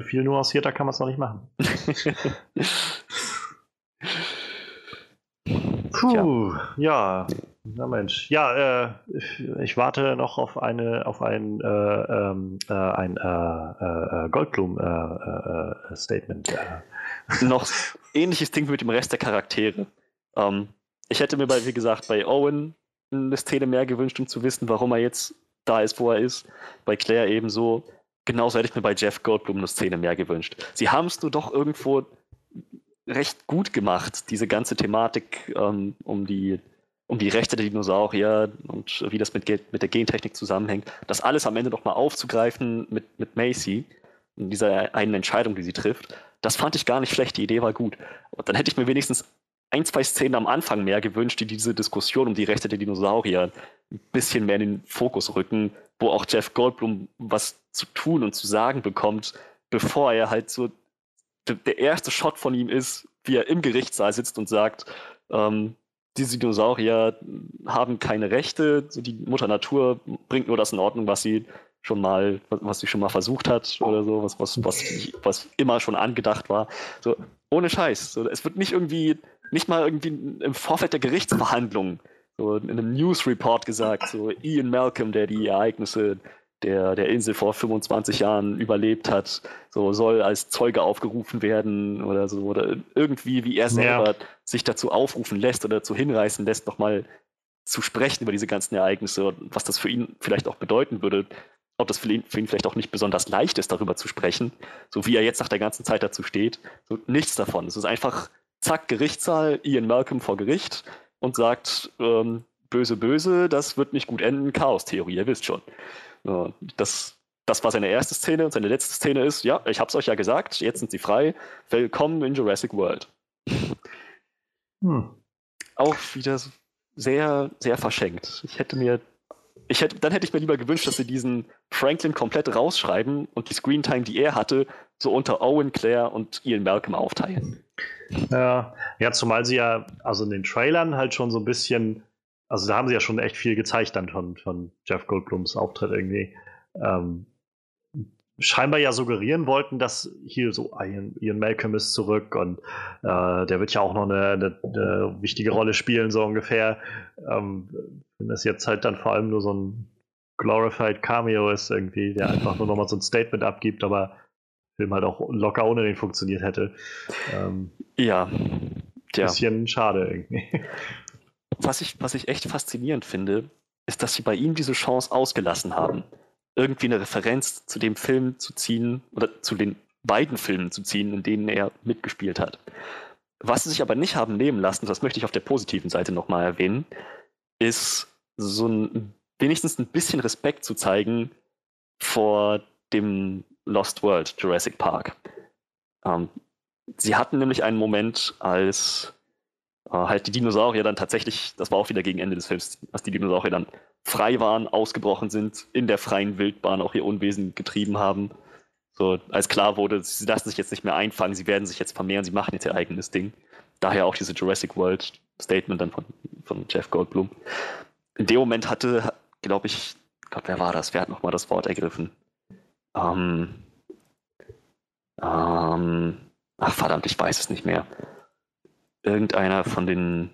Speaker 1: viel nuancierter kann man es noch nicht machen. Puh, ja. Na Mensch. Ja, äh, ich warte noch auf eine auf ein, äh, ähm, äh, ein äh, äh, Goldblum-Statement.
Speaker 2: Äh, noch ähnliches Ding mit dem Rest der Charaktere. Ähm, ich hätte mir bei, wie gesagt, bei Owen eine Szene mehr gewünscht, um zu wissen, warum er jetzt da ist, wo er ist. Bei Claire ebenso. Genauso hätte ich mir bei Jeff Goldblum eine Szene mehr gewünscht. Sie haben es nur doch irgendwo recht gut gemacht, diese ganze Thematik ähm, um, die, um die Rechte der Dinosaurier und wie das mit, mit der Gentechnik zusammenhängt, das alles am Ende nochmal aufzugreifen mit, mit Macy und dieser einen Entscheidung, die sie trifft, das fand ich gar nicht schlecht, die Idee war gut. Und dann hätte ich mir wenigstens ein, zwei Szenen am Anfang mehr gewünscht, die diese Diskussion um die Rechte der Dinosaurier ein bisschen mehr in den Fokus rücken, wo auch Jeff Goldblum was zu tun und zu sagen bekommt, bevor er halt so der erste Shot von ihm ist, wie er im Gerichtssaal sitzt und sagt, ähm, diese Dinosaurier haben keine Rechte, die Mutter Natur bringt nur das in Ordnung, was sie schon mal, was sie schon mal versucht hat oder so, was, was, was, was immer schon angedacht war. So, ohne Scheiß. So, es wird nicht irgendwie, nicht mal irgendwie im Vorfeld der Gerichtsverhandlung so in einem News Report gesagt, so Ian Malcolm, der die Ereignisse der, der Insel vor 25 Jahren überlebt hat, so soll als Zeuge aufgerufen werden oder so, oder irgendwie, wie er selber ja. sich dazu aufrufen lässt oder dazu hinreißen lässt, nochmal zu sprechen über diese ganzen Ereignisse und was das für ihn vielleicht auch bedeuten würde, ob das für ihn, für ihn vielleicht auch nicht besonders leicht ist, darüber zu sprechen, so wie er jetzt nach der ganzen Zeit dazu steht. So, nichts davon. Es ist einfach, zack, Gerichtssaal, Ian Malcolm vor Gericht und sagt, ähm, böse, böse, das wird nicht gut enden, Chaos-Theorie, ihr wisst schon. Das, das war seine erste Szene und seine letzte Szene ist, ja, ich hab's euch ja gesagt, jetzt sind sie frei. Willkommen in Jurassic World. Hm. Auch wieder sehr, sehr verschenkt. Ich hätte mir, ich hätte, dann hätte ich mir lieber gewünscht, dass sie diesen Franklin komplett rausschreiben und die Screentime, die er hatte, so unter Owen, Claire und Ian Malcolm aufteilen.
Speaker 1: Ja, ja, zumal sie ja, also in den Trailern halt schon so ein bisschen also da haben sie ja schon echt viel gezeigt dann von, von Jeff Goldblums Auftritt irgendwie. Ähm, scheinbar ja suggerieren wollten, dass hier so Ian, Ian Malcolm ist zurück und äh, der wird ja auch noch eine, eine, eine, wichtige Rolle spielen, so ungefähr. Ähm, wenn das jetzt halt dann vor allem nur so ein glorified Cameo ist, irgendwie, der einfach nur nochmal so ein Statement abgibt, aber Film halt auch locker ohne den funktioniert hätte.
Speaker 2: Ähm, ja.
Speaker 1: Tja. Bisschen schade irgendwie
Speaker 2: was ich, was ich echt faszinierend finde, ist, dass sie bei ihm diese Chance ausgelassen haben, irgendwie eine Referenz zu dem Film zu ziehen oder zu den beiden Filmen zu ziehen, in denen er mitgespielt hat. Was sie sich aber nicht haben nehmen lassen, das möchte ich auf der positiven Seite nochmal erwähnen, ist so ein, wenigstens ein bisschen Respekt zu zeigen vor dem Lost World Jurassic Park. Ähm, sie hatten nämlich einen Moment, als halt die Dinosaurier dann tatsächlich, das war auch wieder gegen Ende des Films, dass die Dinosaurier dann frei waren, ausgebrochen sind, in der freien Wildbahn auch ihr Unwesen getrieben haben. So, als klar wurde, sie lassen sich jetzt nicht mehr einfangen, sie werden sich jetzt vermehren, sie machen jetzt ihr eigenes Ding. Daher auch diese Jurassic World Statement dann von, von Jeff Goldblum. In dem Moment hatte, glaube ich, Gott, wer war das? Wer hat nochmal das Wort ergriffen? Ähm, ähm, ach verdammt, ich weiß es nicht mehr. Irgendeiner von den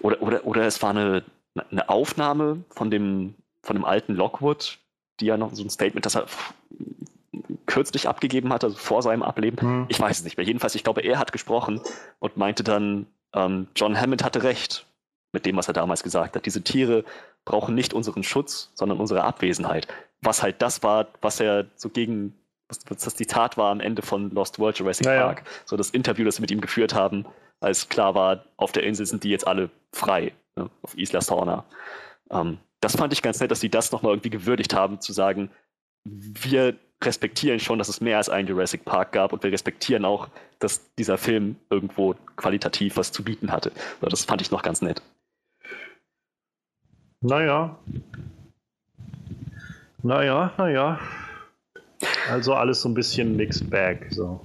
Speaker 2: oder, oder, oder es war eine, eine Aufnahme von dem, von dem alten Lockwood, die ja noch so ein Statement, das er kürzlich abgegeben hat, also vor seinem Ableben. Hm. Ich weiß es nicht mehr. Jedenfalls, ich glaube, er hat gesprochen und meinte dann, ähm, John Hammond hatte recht mit dem, was er damals gesagt hat. Diese Tiere brauchen nicht unseren Schutz, sondern unsere Abwesenheit. Was halt das war, was er so gegen, was, das Zitat war am Ende von Lost World Jurassic ja, Park. So das Interview, das sie mit ihm geführt haben, als klar war, auf der Insel sind die jetzt alle frei, ne, auf Isla Sorna. Ähm, das fand ich ganz nett, dass sie das nochmal irgendwie gewürdigt haben, zu sagen, wir respektieren schon, dass es mehr als einen Jurassic Park gab und wir respektieren auch, dass dieser Film irgendwo qualitativ was zu bieten hatte. Das fand ich noch ganz nett.
Speaker 1: Naja. Naja, naja. Also alles so ein bisschen mixed bag. So.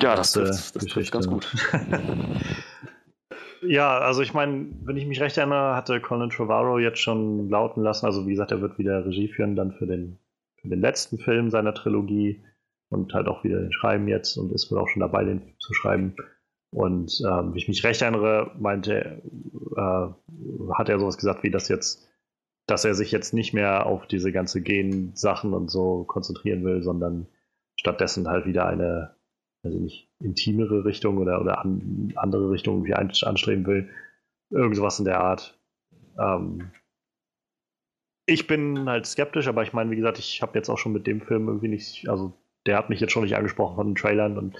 Speaker 2: Ja, das, das, das trifft ganz gut.
Speaker 1: ja, also ich meine, wenn ich mich recht erinnere, hatte Colin Trevorrow jetzt schon lauten lassen, also wie gesagt, er wird wieder Regie führen dann für den, für den letzten Film seiner Trilogie und halt auch wieder den Schreiben jetzt und ist wohl auch schon dabei, den zu schreiben. Und ähm, wie ich mich recht erinnere, meinte, äh, hat er sowas gesagt wie das jetzt, dass er sich jetzt nicht mehr auf diese ganze Gen-Sachen und so konzentrieren will, sondern stattdessen halt wieder eine also nicht, intimere Richtung oder, oder an, andere Richtung irgendwie anstreben will. Irgend sowas in der Art. Ähm, ich bin halt skeptisch, aber ich meine, wie gesagt, ich habe jetzt auch schon mit dem Film irgendwie nicht, also der hat mich jetzt schon nicht angesprochen von den Trailern und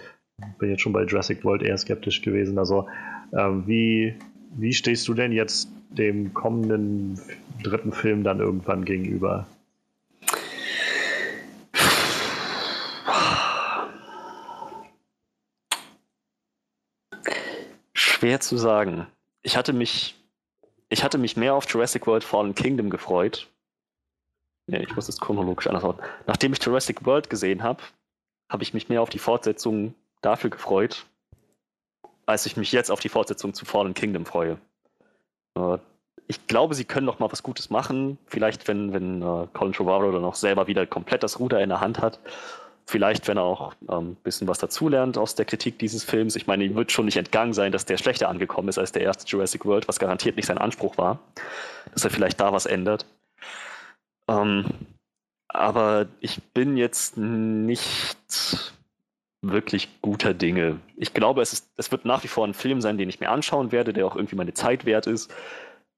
Speaker 1: bin jetzt schon bei Jurassic World eher skeptisch gewesen. Also, ähm, wie, wie stehst du denn jetzt dem kommenden dritten Film dann irgendwann gegenüber?
Speaker 2: Schwer zu sagen. Ich hatte mich, ich hatte mich mehr auf Jurassic World Fallen Kingdom gefreut. Nee, ich muss das chronologisch anders machen. Nachdem ich Jurassic World gesehen habe, habe ich mich mehr auf die Fortsetzung dafür gefreut, als ich mich jetzt auf die Fortsetzung zu Fallen Kingdom freue. Äh, ich glaube, sie können noch mal was Gutes machen. Vielleicht, wenn, wenn uh, Colin Trevorrow dann auch selber wieder komplett das Ruder in der Hand hat. Vielleicht, wenn er auch ein ähm, bisschen was dazulernt aus der Kritik dieses Films. Ich meine, ihm wird schon nicht entgangen sein, dass der schlechter angekommen ist als der erste Jurassic World, was garantiert nicht sein Anspruch war. Dass er vielleicht da was ändert. Ähm, aber ich bin jetzt nicht wirklich guter Dinge. Ich glaube, es, ist, es wird nach wie vor ein Film sein, den ich mir anschauen werde, der auch irgendwie meine Zeit wert ist.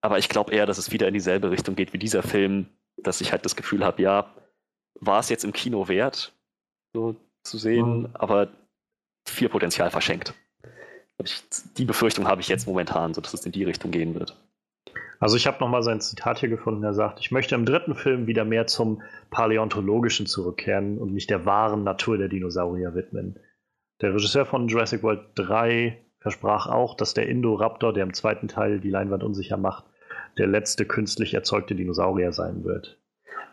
Speaker 2: Aber ich glaube eher, dass es wieder in dieselbe Richtung geht wie dieser Film, dass ich halt das Gefühl habe, ja, war es jetzt im Kino wert? so zu sehen, mhm. aber viel Potenzial verschenkt. Die Befürchtung habe ich jetzt momentan, so dass es in die Richtung gehen wird.
Speaker 1: Also ich habe nochmal sein Zitat hier gefunden, er sagt, ich möchte im dritten Film wieder mehr zum Paläontologischen zurückkehren und mich der wahren Natur der Dinosaurier widmen. Der Regisseur von Jurassic World 3 versprach auch, dass der Indoraptor, der im zweiten Teil die Leinwand unsicher macht, der letzte künstlich erzeugte Dinosaurier sein wird.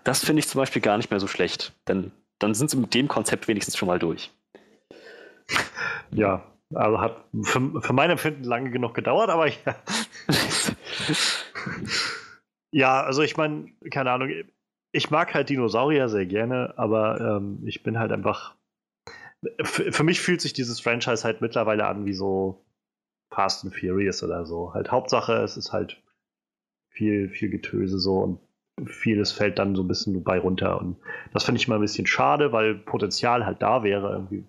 Speaker 2: Das finde ich zum Beispiel gar nicht mehr so schlecht, denn dann sind sie mit dem Konzept wenigstens schon mal durch.
Speaker 1: Ja, also hat für, für mein Empfinden lange genug gedauert, aber ja. ja, also ich meine, keine Ahnung, ich mag halt Dinosaurier sehr gerne, aber ähm, ich bin halt einfach. Für, mich fühlt sich dieses Franchise halt mittlerweile an wie so Fast and Furious oder so. Halt Hauptsache, es ist halt viel, viel Getöse so und vieles fällt dann so ein bisschen bei runter. Und das finde ich mal ein bisschen schade, weil Potenzial halt da wäre, irgendwie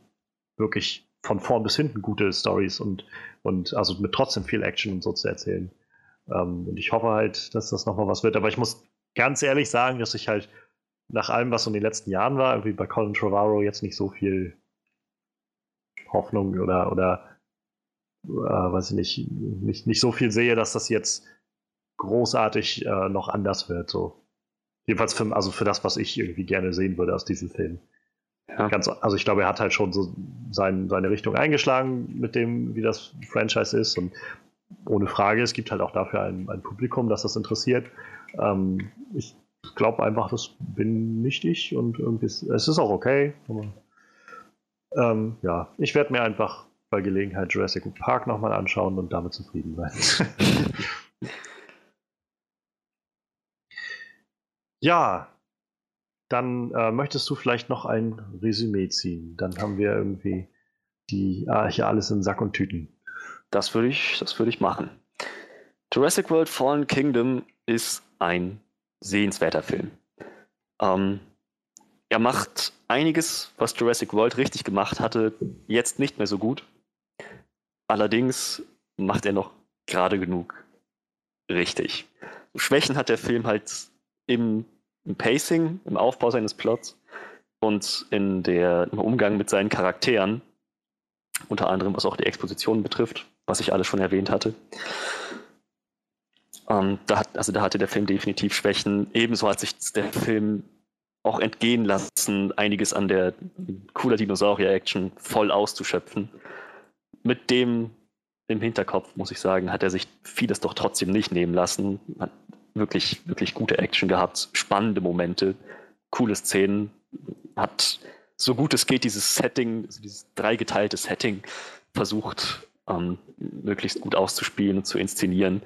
Speaker 1: wirklich von vorn bis hinten gute Stories und, und also mit trotzdem viel Action und so zu erzählen. Ähm, und ich hoffe halt, dass das nochmal was wird. Aber ich muss ganz ehrlich sagen, dass ich halt nach allem, was so in den letzten Jahren war, irgendwie bei Colin Trevorrow jetzt nicht so viel Hoffnung oder, oder äh, weiß ich nicht, nicht, nicht so viel sehe, dass das jetzt großartig äh, noch anders wird. So. Jedenfalls für, also für das, was ich irgendwie gerne sehen würde aus diesem Film. Ja. Ganz, also ich glaube, er hat halt schon so sein, seine Richtung eingeschlagen mit dem, wie das Franchise ist. Und ohne Frage, es gibt halt auch dafür ein, ein Publikum, das das interessiert. Ähm, ich glaube einfach, das bin nicht ich und irgendwie ist, es ist auch okay. Aber, ähm, ja, ich werde mir einfach bei Gelegenheit Jurassic Park nochmal anschauen und damit zufrieden sein. ja, dann äh, möchtest du vielleicht noch ein Resümee ziehen. Dann haben wir irgendwie die ah, hier alles in Sack und Tüten.
Speaker 2: Das würde ich, das ich machen. Jurassic World Fallen Kingdom ist ein sehenswerter Film. Ähm, er macht einiges, was Jurassic World richtig gemacht hatte, jetzt nicht mehr so gut. Allerdings macht er noch gerade genug richtig. Schwächen hat der Film halt im, im Pacing, im Aufbau seines Plots und in der, im Umgang mit seinen Charakteren, unter anderem was auch die Exposition betrifft, was ich alles schon erwähnt hatte. Ähm, da, hat, also da hatte der Film definitiv Schwächen. Ebenso hat sich der Film auch entgehen lassen, einiges an der cooler Dinosaurier-Action voll auszuschöpfen. Mit dem im Hinterkopf, muss ich sagen, hat er sich vieles doch trotzdem nicht nehmen lassen. Hat wirklich, wirklich gute Action gehabt, spannende Momente, coole Szenen, hat so gut es geht dieses Setting, also dieses dreigeteilte Setting versucht, ähm, möglichst gut auszuspielen und zu inszenieren.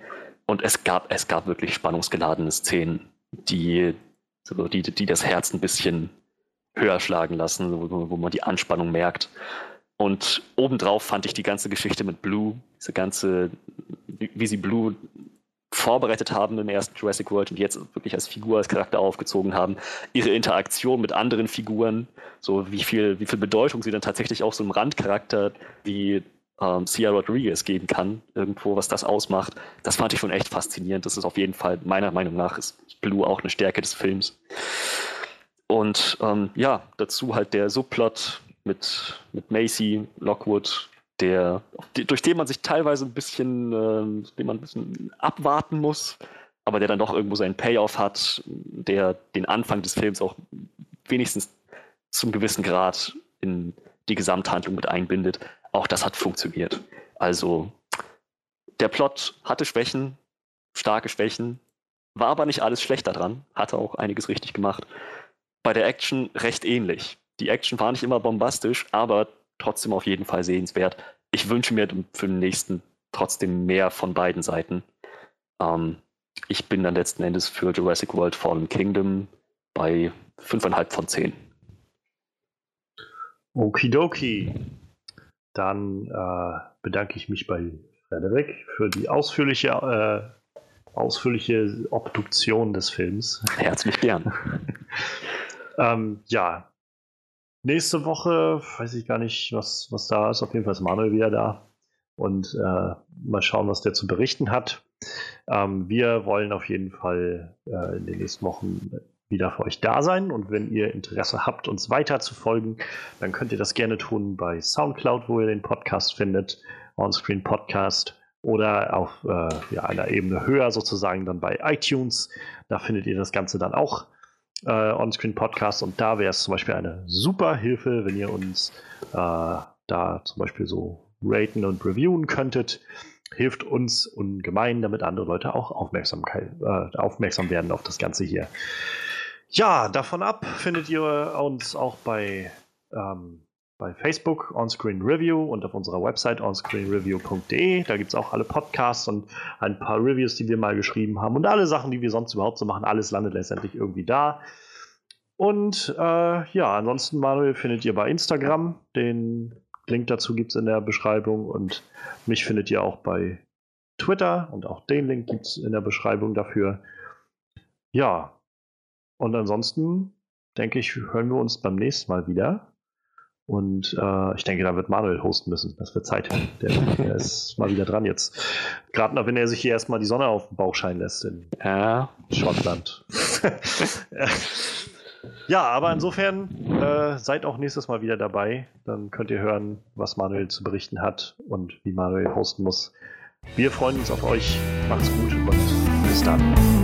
Speaker 2: Und es gab, es gab wirklich spannungsgeladene Szenen, die, so, die, die das Herz ein bisschen höher schlagen lassen, wo, wo man die Anspannung merkt. Und obendrauf fand ich die ganze Geschichte mit Blue, diese ganze, wie, sie Blue vorbereitet haben im ersten Jurassic World und jetzt wirklich als Figur, als Charakter aufgezogen haben, ihre Interaktion mit anderen Figuren, so wie viel, wie viel Bedeutung sie dann tatsächlich auch so einem Randcharakter wie ähm, Cia Rodriguez geben kann, irgendwo, was das ausmacht. Das fand ich schon echt faszinierend. Das ist auf jeden Fall, meiner Meinung nach, ist Blue auch eine Stärke des Films. Und ähm, ja, dazu halt der Subplot mit, mit Macy, Lockwood, der, durch den man sich teilweise ein bisschen, äh, den man ein bisschen abwarten muss, aber der dann doch irgendwo seinen Payoff hat, der den Anfang des Films auch wenigstens zum gewissen Grad in die Gesamthandlung mit einbindet. Auch das hat funktioniert. Also der Plot hatte Schwächen, starke Schwächen, war aber nicht alles schlecht daran, hatte auch einiges richtig gemacht. Bei der Action recht ähnlich. Die Action war nicht immer bombastisch, aber trotzdem auf jeden Fall sehenswert. Ich wünsche mir für den nächsten trotzdem mehr von beiden Seiten. Ähm, ich bin dann letzten Endes für Jurassic World Fallen Kingdom bei 5,5 von 10.
Speaker 1: Okidoki. Dann äh, bedanke ich mich bei Frederik für die ausführliche, äh, ausführliche Obduktion des Films.
Speaker 2: Herzlich gern.
Speaker 1: ähm, ja, nächste Woche weiß ich gar nicht, was, was da ist. Auf jeden Fall ist Manuel wieder da. Und äh, mal schauen, was der zu berichten hat. Ähm, wir wollen auf jeden Fall äh, in den nächsten Wochen wieder für euch da sein. Und wenn ihr Interesse habt, uns weiter zu folgen, dann könnt ihr das gerne tun bei Soundcloud, wo ihr den Podcast findet, Onscreen Podcast oder auf äh, ja, einer Ebene höher sozusagen dann bei iTunes. Da findet ihr das Ganze dann auch äh, Onscreen Podcast und da wäre es zum Beispiel eine super Hilfe, wenn ihr uns äh, da zum Beispiel so raten und reviewen könntet. Hilft uns ungemein, damit andere Leute auch Aufmerksamkeit, äh, aufmerksam werden auf das Ganze hier. Ja, davon ab findet ihr uns auch bei, ähm, bei Facebook Onscreen Review und auf unserer Website onscreenreview.de. Da gibt es auch alle Podcasts und ein paar Reviews, die wir mal geschrieben haben und alle Sachen, die wir sonst überhaupt so machen. Alles landet letztendlich irgendwie da. Und äh, ja, ansonsten, Manuel, findet ihr bei Instagram. Den Link dazu gibt es in der Beschreibung und mich findet ihr auch bei Twitter und auch den Link gibt es in der Beschreibung dafür. Ja, und ansonsten denke ich, hören wir uns beim nächsten Mal wieder. Und äh, ich denke, da wird Manuel hosten müssen. Das wird Zeit. Der, der ist mal wieder dran jetzt. Gerade noch, wenn er sich hier erstmal die Sonne auf den Bauch scheinen lässt in ja. Schottland. ja, aber insofern äh, seid auch nächstes Mal wieder dabei. Dann könnt ihr hören, was Manuel zu berichten hat und wie Manuel hosten muss. Wir freuen uns auf euch. Macht's gut und bis dann.